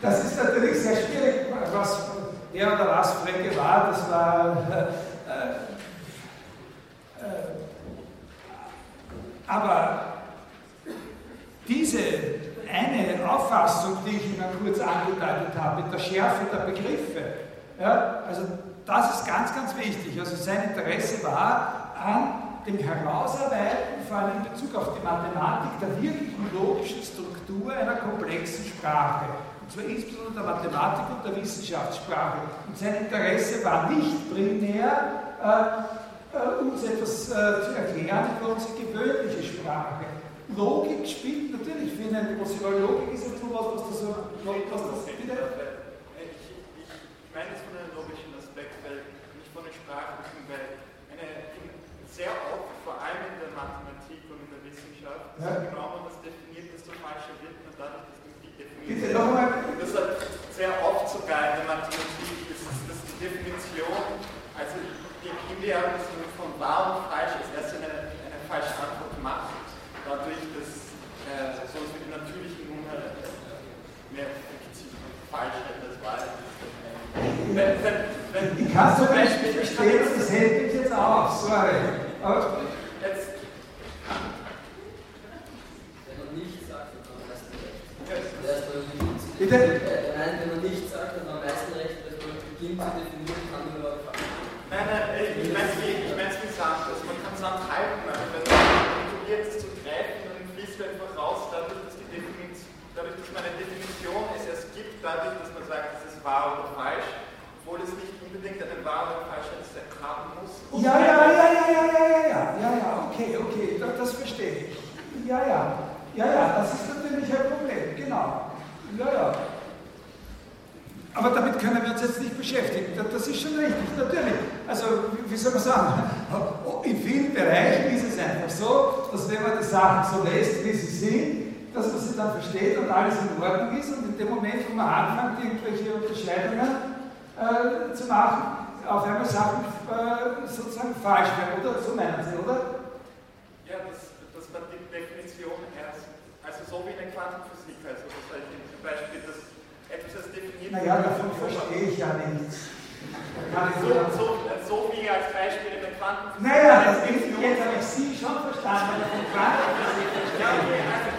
das ist natürlich sehr schwierig, was wer oder was Frecke war, das war, aber diese eine Auffassung, die ich Ihnen kurz angedeutet habe, mit der Schärfe der Begriffe, ja, also das ist ganz, ganz wichtig. Also sein Interesse war an dem Herausarbeiten, vor allem in Bezug auf die Mathematik, der wirklichen logischen Struktur einer komplexen Sprache. Und zwar insbesondere der Mathematik und der Wissenschaftssprache. Und sein Interesse war nicht primär, äh, äh, uns etwas äh, zu erklären über unsere gewöhnliche Sprache. Logik spielt natürlich für eine große Rolle. Logik ist etwas, was das so, was das wieder. Ich, ich, ich meine das von einem logischen Aspekt, weil nicht von der Sprache, weil eine, sehr oft, vor allem in der Mathematik und in der Wissenschaft, Ja. so genau man das definiert, desto falscher wird man dadurch, dass man die definiert. Das hat sehr oft sogar in der Mathematik, das ist, ist die Definition, also im idealen Sinne von wahr falsch ist, erst wenn eine, eine falsche Antwort macht, dadurch, dass äh, sonst mit dem natürlichen Unheil äh, mehr fiktiv und Falschheit als Wahrheit ist. Wenn, ich kann so nicht verstehen, das hält mich jetzt auf, sorry. Aber jetzt. Wenn man nichts sagt, dann am meisten recht. dass man beginnt zu definieren, kann man überhaupt Nein, nein, ich meine es wie, ich mein's wie Sand. Also man kann Sand halten, aber wenn man probiert es zu greifen, dann fließt er einfach raus, dadurch, dass, die Definition, dadurch, dass man eine Definition es erst gibt, dadurch, dass man sagt, es ist wahr oder falsch, obwohl es nicht unbedingt eine wahr oder falsche haben muss. Ja, ja, ja, ja, ja, ja, ja, ja, ja, ja, okay, okay, das, das verstehe ich. Ja, ja, ja, ja, das ist natürlich ein Problem, genau. Ja, ja. Aber damit können wir uns jetzt nicht beschäftigen. Das- Das ist schon richtig, natürlich. Also, wie soll man sagen, in vielen Bereichen ist es einfach so, dass wenn man die Sachen so lässt, wie sie sind, dass man sie dann versteht und alles in Ordnung ist und in dem Moment, wo man anfängt, irgendwelche Unterscheidungen äh, zu machen, auf einmal Sachen äh, sozusagen falsch werden, oder? So meinen Sie, oder? Ja, dass, dass man die Definition erst, also so wie in der Quantenphysik, also das heißt zum Beispiel, dass etwas definiert Naja, davon verstehe ich ja nichts. So, so, so wie als Beispiel in der Quantenphysik. Naja, das ist jetzt habe ich Sie schon verstanden, Ja, okay, also,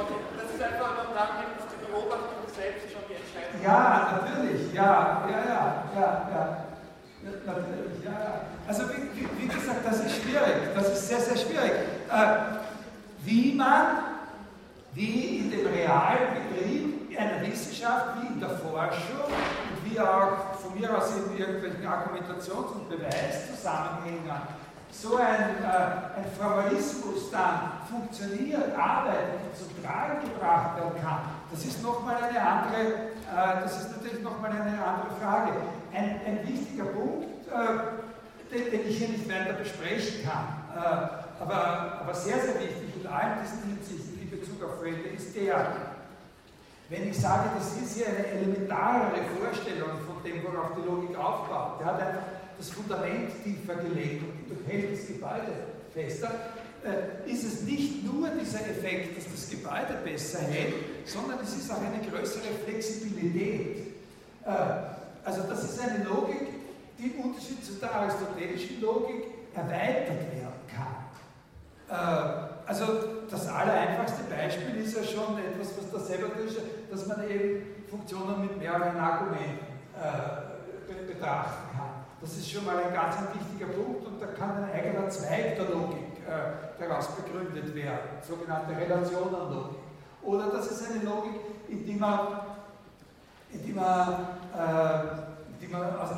okay, das ist einfach nur daran, dass die Beobachtung selbst schon die Entscheidung Ja, natürlich, ja, ja, ja, ja, ja. Natürlich, ja, ja. Also wie, wie, wie gesagt, das ist schwierig, das ist sehr, sehr schwierig. Äh, wie man, wie in dem realen Betrieb Wissenschaft, wie in der Forschung und wie auch von mir aus in irgendwelchen Argumentations- und Beweiszusammenhängen so ein, äh, ein Formalismus dann funktioniert, arbeitet und zum Tragen gebracht werden kann, das ist nochmal eine andere, äh, das ist natürlich nochmal eine andere Frage. Ein, ein wichtiger Punkt, äh, den, den ich hier nicht weiter besprechen kann, äh, aber, aber sehr, sehr wichtig in allen diesen Hinsichten in Bezug auf Freunde ist der, wenn ich sage, das ist hier eine elementarere Vorstellung von dem, worauf die Logik aufbaut, der hat einfach das Fundament tiefer gelegt und hält das Gebäude fester, äh, ist es nicht nur dieser Effekt, dass das Gebäude besser hält, sondern es ist auch eine größere Flexibilität. Äh, also das ist eine Logik, die im Unterschied zu der aristotelischen Logik erweitert werden kann. Also das allereinfachste Beispiel ist ja schon etwas, was da selber ist, dass man eben Funktionen mit mehreren Argumenten äh, be- betrachten kann. Das ist schon mal ein ganz ein wichtiger Punkt und da kann ein eigener Zweig der Logik äh, daraus begründet werden, sogenannte Relationenlogik. Oder das ist eine Logik, in die man, in die man, äh, in die man, aus,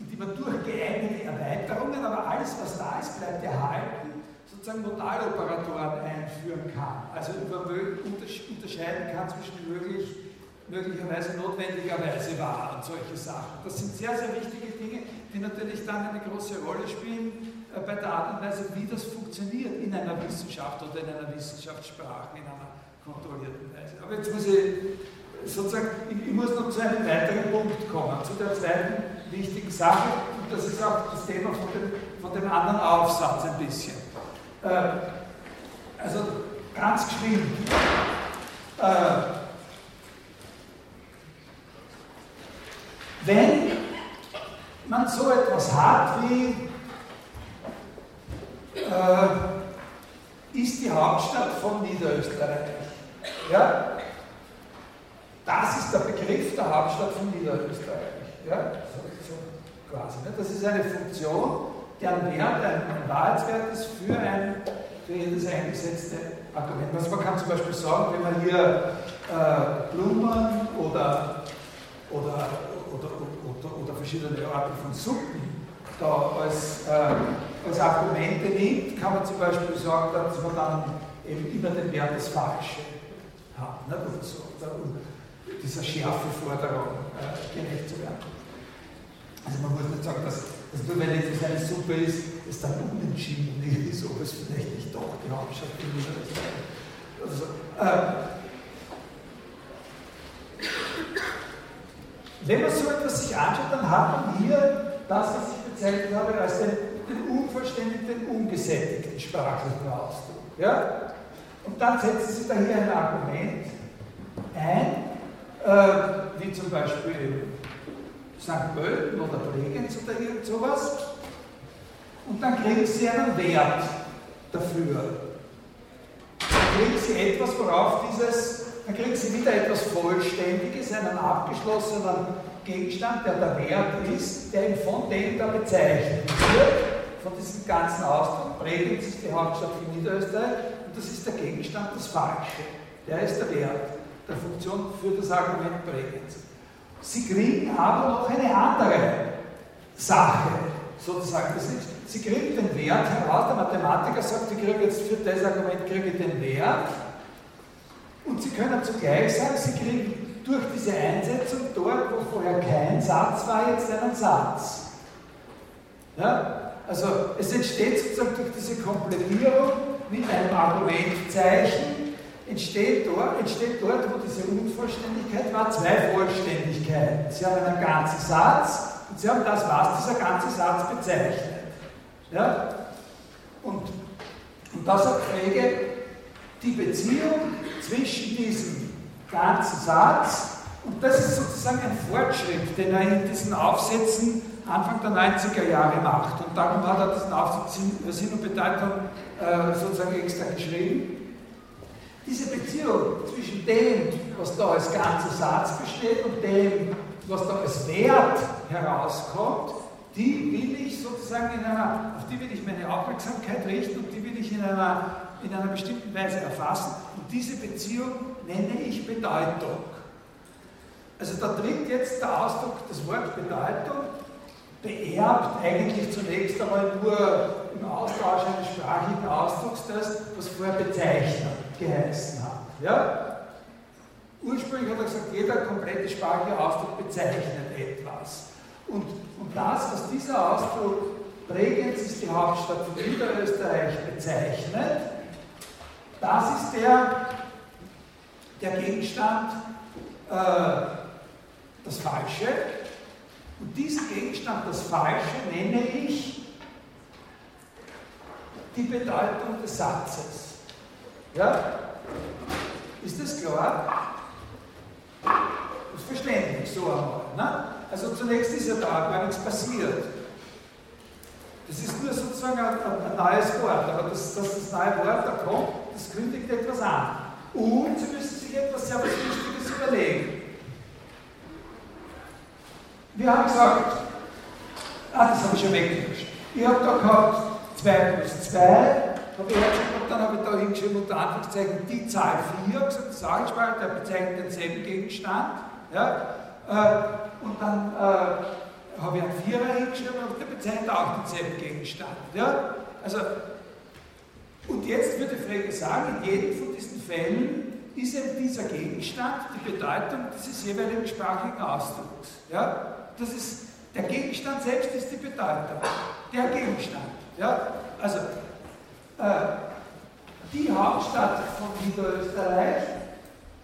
in die man durch geeignete Erweiterungen, aber alles, was da ist, bleibt erhalten, sozusagen Modaloperatoren einführen kann, also unterscheiden kann zwischen möglich, möglicherweise notwendigerweise wahr und solche Sachen. Das sind sehr, sehr wichtige Dinge, die natürlich dann eine große Rolle spielen äh, bei der Art und Weise, wie das funktioniert in einer Wissenschaft oder in einer Wissenschaftssprache, in einer kontrollierten Weise. Aber jetzt muss ich sozusagen, ich, muss noch zu einem weiteren Punkt kommen, zu der zweiten wichtigen Sache, und das ist auch das Thema von dem, von dem anderen Aufsatz ein bisschen. Äh, also ganz geschwind. Äh, wenn man so etwas hat wie äh, ist die Hauptstadt von Niederösterreich. Ja? Das ist der Begriff der Hauptstadt von Niederösterreich. Ja? So, so quasi. Ne? Das ist eine Funktion, deren Wert ein, Wahrheitswert ist für ein für jedes eingesetzte Argument. Also man kann zum Beispiel sagen, wenn man hier äh, Blumen oder, oder, oder, oder, oder verschiedene Arten von Suppen da als, äh, als Argumente nimmt, kann man zum Beispiel sagen, dass man dann eben immer den Wert des Falschen hat. Nicht? Oder so. Und dieser Schärfeforderung äh, gerecht zu werden. Also man muss nicht sagen, dass, nur weil es eine Suppe ist, es dann unentschieden ist, ob es vielleicht nicht doch die Hauptstadt ist. Also, äh, wenn man so etwas sich anschaut, dann hat man hier das, was ich bezeichnet habe, als den, den unvollständigen, ungesättigten sprachlichen Ausdruck. Ja? Und dann setzen Sie da hier ein Argument ein, äh, wie zum Beispiel St. Pölten oder Bregenz oder irgend sowas. Und dann kriegen Sie einen Wert dafür. Dann kriegen Sie etwas, worauf dieses, dann kriegen Sie wieder etwas Vollständiges, einen abgeschlossenen Gegenstand, der der Wert ist, der von dem da bezeichnet wird, von diesem ganzen Ausdruck. Bregenz ist die Hauptstadt von Niederösterreich und das ist der Gegenstand, das Falsche. Der ist der Wert der Funktion für das Argument Bregenz. Sie kriegen aber noch eine andere Sache, sozusagen. Sie kriegen den Wert heraus, der Mathematiker sagt, ich kriege jetzt für das Argument kriege ich den Wert. Und Sie können zugleich sagen, Sie kriegen durch diese Einsetzung dort, wo vorher kein Satz war, jetzt einen Satz. Ja? Also es entsteht sozusagen durch diese Komplettierung mit einem Argumentzeichen entsteht dort, entsteht dort, wo diese Unvollständigkeit war, zwei Vollständigkeiten. Sie haben einen ganzen Satz und Sie haben das, was dieser ganze Satz bezeichnet. Ja? Und, und das erträge die Beziehung zwischen diesem ganzen Satz und das ist sozusagen ein Fortschritt, den er in diesen Aufsätzen Anfang der 90er Jahre macht. Und darum hat er diesen Aufsatz Sinn und Bedeutung äh, sozusagen extra geschrieben. Diese Beziehung zwischen dem, was da als ganzer Satz besteht und dem, was da als Wert herauskommt, die will ich sozusagen in einer, auf die will ich meine Aufmerksamkeit richten und die will ich in einer, in einer bestimmten Weise erfassen. Und diese Beziehung nenne ich Bedeutung. Also da tritt jetzt der Ausdruck, das Wort Bedeutung, beerbt eigentlich zunächst einmal nur im Austausch eines sprachlichen Ausdrucks das, was vorher bezeichnet geheißen hat. Ja? Ursprünglich hat er gesagt, jeder komplette sprachliche Ausdruck bezeichnet etwas. Und, und das, was dieser Ausdruck Bregenz ist die Hauptstadt von Niederösterreich bezeichnet, das ist der, der Gegenstand, äh, das Falsche. Und diesen Gegenstand, das Falsche, nenne ich die Bedeutung des Satzes. Ja? Ist das klar? Das ist verständlich, so einmal. Ne? Also zunächst ist ja da gar nichts passiert. Das ist nur sozusagen ein, ein, neues Wort, aber das, dass das neue Wort da kommt, das kündigt etwas an. Und Sie müssen sich etwas sehr Wichtiges überlegen. Wir haben gesagt, ah, das habe ich schon weggelöscht. Ich habe da gehabt 2 plus 2 habe ich und dann habe ich da hingeschrieben unter Anführungszeichen die Zahl 4, gesagt, Zahlenspalt, der bezeichnet denselben Gegenstand. Ja, äh, und dann äh, habe ich einen Vierer hingeschrieben und der bezeichnet auch denselben Gegenstand. Ja? Also Und jetzt würde Frege sagen, in jedem von diesen Fällen ist eben dieser Gegenstand die Bedeutung dieses jeweiligen sprachlichen Ausdrucks. Ja? Das ist, der Gegenstand selbst ist die Bedeutung. Der Gegenstand. Ja? Also, die Hauptstadt von Niederösterreich,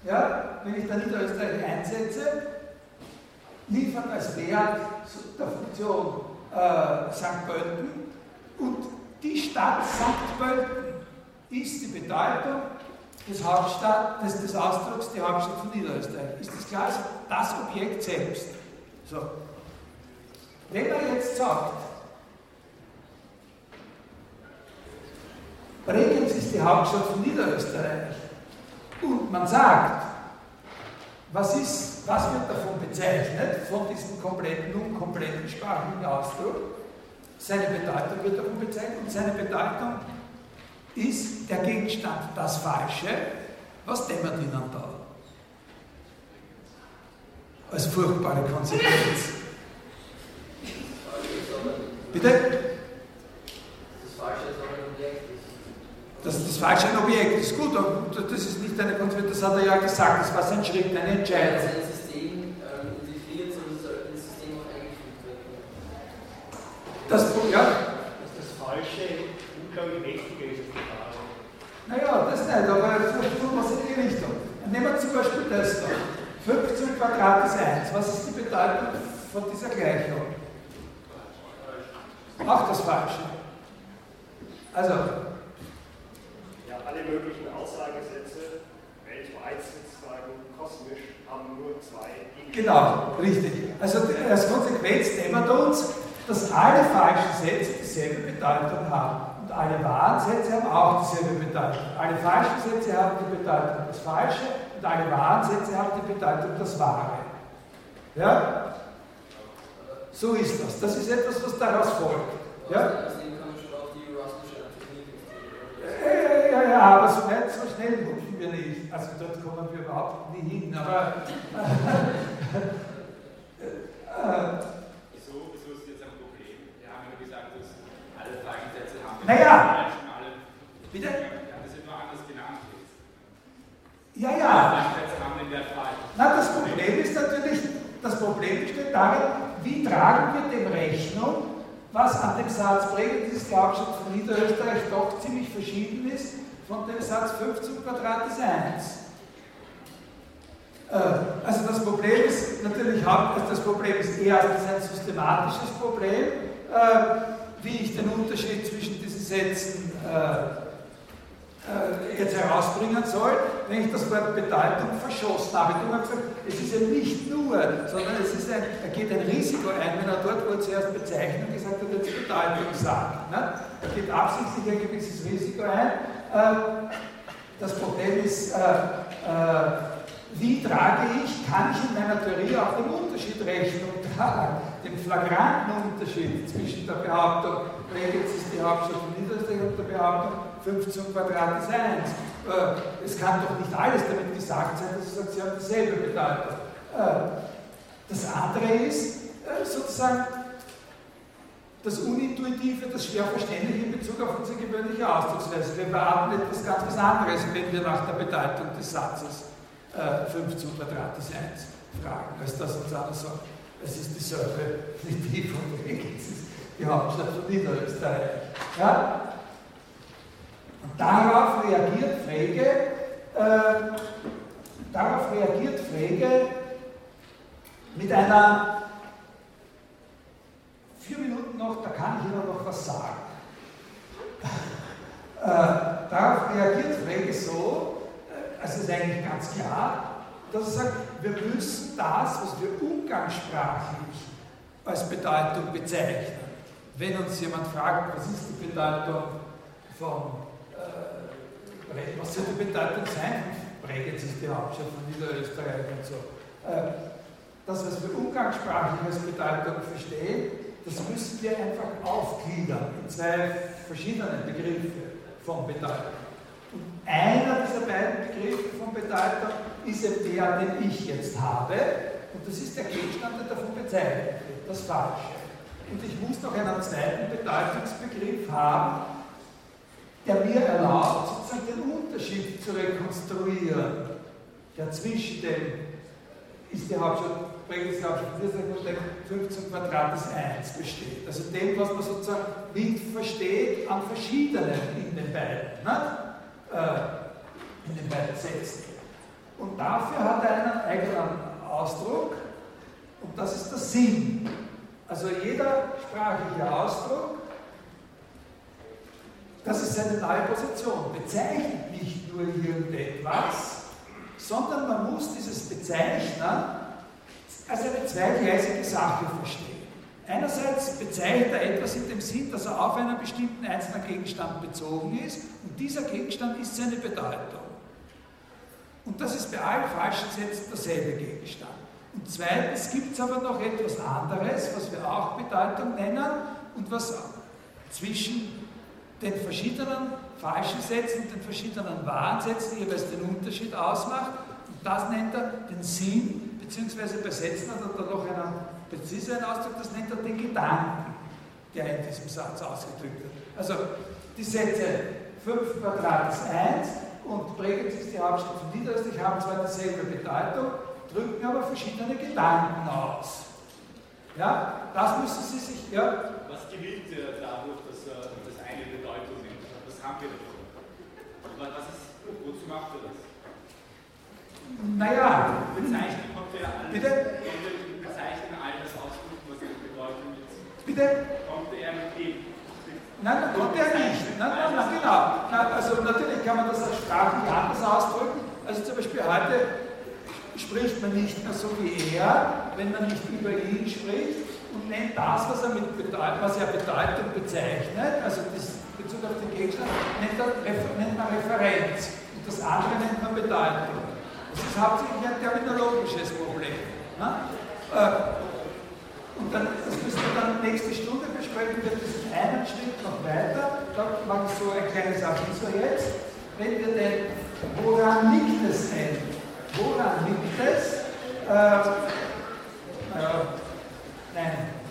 ja, wenn ich da Niederösterreich einsetze, liefert als Wert der Funktion äh, St. Pölten und die Stadt St. Pölten ist die Bedeutung des, Hauptstadt, des, des Ausdrucks die Hauptstadt von Niederösterreich. Ist das klar? Das Objekt selbst. So. Wenn man jetzt sagt, Bregenz ist die Hauptstadt von Niederösterreich und man sagt, was, ist, was wird davon bezeichnet, von diesem kompletten, nun kompletten sprachlichen Ausdruck? Seine Bedeutung wird davon bezeichnet und seine Bedeutung ist der Gegenstand das Falsche. Was dämmert Ihnen da? Als furchtbare Konsequenz. Bitte? Das Falsche ist aber ein Objekt. Das, das Falsche ein Objekt ist gut, aber das ist nicht eine Konsequenz, das hat er ja gesagt, das war sein Schritt, eine es Entscheidung. ein System ähm, integriert, sondern es soll ins System auch eingefügt werden. Das, ja, Dass das Falsche unglaublich mächtiger ist als die Wahre. naja, das nicht, aber vielleicht tun wir es in die Richtung. Nehmen wir zum Beispiel das da. 15 Quadrat ist 1. Was ist die Bedeutung von dieser Gleichung? Auch das Falsche. Also, alle möglichen Aussagesätze, weltweit sozusagen kosmisch, haben nur zwei Gegenstände. Genau, richtig. Also als Konsequenz dämmert uns, dass alle falschen Sätze dieselbe Bedeutung haben. Und alle wahren Sätze haben auch dieselbe Bedeutung. Alle falschen Sätze haben die Bedeutung das Falsche und alle wahren Sätze haben die Bedeutung das Wahre. Ja? So ist das. Das ist etwas, was daraus folgt. Ja? Aus Ja, ja, aber so, weit, so schnell hupfen wir nicht. Also dort kommen wir überhaupt nie hin. Aber äh, Wieso, wieso ist jetzt ein Problem? Wir haben ja gesagt, dass alle Fragesätze haben. Naja. Alle, Bitte? Ja, das wird nur anders genannt ja, Alle ja. Haben falsch. Na, das Problem ist natürlich, das Problem besteht darin, wie tragen wir dem Rechnung, was an dem Satz Bregenz ist die Hauptstadt von Niederösterreich doch ziemlich verschieden ist von dem Satz 15 Quadrat ist 1. Äh, Also das Problem ist natürlich, Haupt- das Problem ist eher ist ein systematisches Problem, äh, wie ich den Unterschied zwischen diesen Sätzen äh, jetzt herausbringen soll, wenn ich das Wort Bedeutung verschossen habe. Ich habe gesagt, es ist ja nicht nur, sondern es ist ein, er geht ein Risiko ein, wenn er dort, wo er zuerst Bezeichnung gesagt hat, jetzt Bedeutung sagt. Ne? Er geht absichtlich ein gewisses Risiko ein. Äh, das Problem ist, äh, äh, wie trage ich, kann ich in meiner Theorie auch den Unterschied Rechnung tragen, den flagranten Unterschied zwischen der Behauptung, Bregenz ist die Hauptstadt von Niederösterreich und der Behauptung, 15 Quadrat ist 1. Äh, es kann doch nicht alles damit gesagt sein, dass ich sage, sie haben dieselbe Bedeutung. Das andere ist sozusagen das Unintuitive, das schwer verständliche in Bezug auf unsere gewöhnliche Ausdrucksweise. Wir erwarten etwas ganz was anderes, wenn wir nach der Bedeutung des Satzes äh, 15 Quadrat ist 1 fragen, als dass uns einer sagt, es ist dieselbe wie die von ist die Hauptstadt von Niederösterreich. Ja? Und darauf reagiert Frege, äh, darauf reagiert Frege mit einer, vier Minuten noch, da kann ich Ihnen noch was sagen. Äh, darauf reagiert Frege so, äh, also ist eigentlich ganz klar, dass er sagt, wir müssen das, was wir umgangssprachlich als Bedeutung bezeichnen. Wenn uns jemand fragt, was ist die Bedeutung von äh, was soll die Bedeutung sein? Bregenz ist die Hauptstadt von Niederösterreich und so. Äh, das, was wir umgangssprachlich als Bedeutung verstehen, das müssen wir einfach aufgliedern in zwei verschiedene Begriffe von Bedeutung. Und einer dieser beiden Begriffe von Bedeutung ist eben der, den ich jetzt habe, und das ist der Gegenstand, der davon bezeichnet wird, das Falsche. Und ich muss noch einen zweiten Bedeutungsbegriff haben, der mir erlaubt, sozusagen den Unterschied zu rekonstruieren, der zwischen dem ist die Hauptstadt, Bregenz Hauptstadt, 15 Quadrat des 1 besteht. Also dem, was man sozusagen mit versteht an verschiedenen in den beiden, ne? äh, in den beiden Sätzen. Und dafür hat er einen eigenen Ausdruck und das ist der Sinn. Also jeder sprachliche Ausdruck, das ist seine neue Position, bezeichnet nicht nur irgendetwas, sondern man muss dieses Bezeichnen als eine zweigleisige Sache verstehen. Einerseits bezeichnet er etwas in dem Sinn, dass er auf einen bestimmten einzelnen Gegenstand bezogen ist und dieser Gegenstand ist seine Bedeutung. Und das ist bei allen falschen Sätzen derselbe Gegenstand. Und zweitens gibt es aber noch etwas anderes, was wir auch Bedeutung nennen und was zwischen den verschiedenen falschen Sätzen, den verschiedenen wahren Sätzen jeweils den Unterschied ausmacht. Und das nennt er den Sinn, beziehungsweise bei Sätzen hat er da noch einen präziseren Ausdruck, das nennt er den Gedanken, der in diesem Satz ausgedrückt wird. Also die Sätze 5 Quadrat ist 1 und Bregenz ist die Hauptstadt von Niederösterreich, haben zwar dieselbe Bedeutung, drücken aber verschiedene Gedanken aus. Ja, das müssen Sie sich, ja. Was gewinnt er dadurch, dass er das eine Bedeutung nimmt? Was haben wir davon? Was ist, wozu macht er das? Naja, bezeichnen konnte er alles. Bitte? Bezeichnen all das ausdrücken, was eine Bedeutung ist. Bitte? Konnte er mit dem. Nein, nein, konnte er nicht. Nein, nein, nein, genau. Nein, also natürlich kann man das auch sprachlich anders ausdrücken. Also zum Beispiel heute spricht man nicht mehr so wie er, wenn man nicht über ihn spricht und nennt das, was er mit Bedeutung, was er Bedeutung bezeichnet, also das Bezug auf den Gegenstand, nennt, man Referenz und das andere nennt man Bedeutung. Das ist hauptsächlich ein terminologisches Problem. Ne? Und dann, das müssen wir dann nächste Stunde besprechen, wir diesen einen Schritt noch weiter. Da mache ich so ein kleines Aviso jetzt. Wenn wir denn, woran liegt es denn? Woran liegt es? Äh, ja, nein.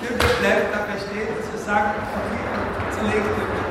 wir bleiben dabei stehen, wir sagen, zunächst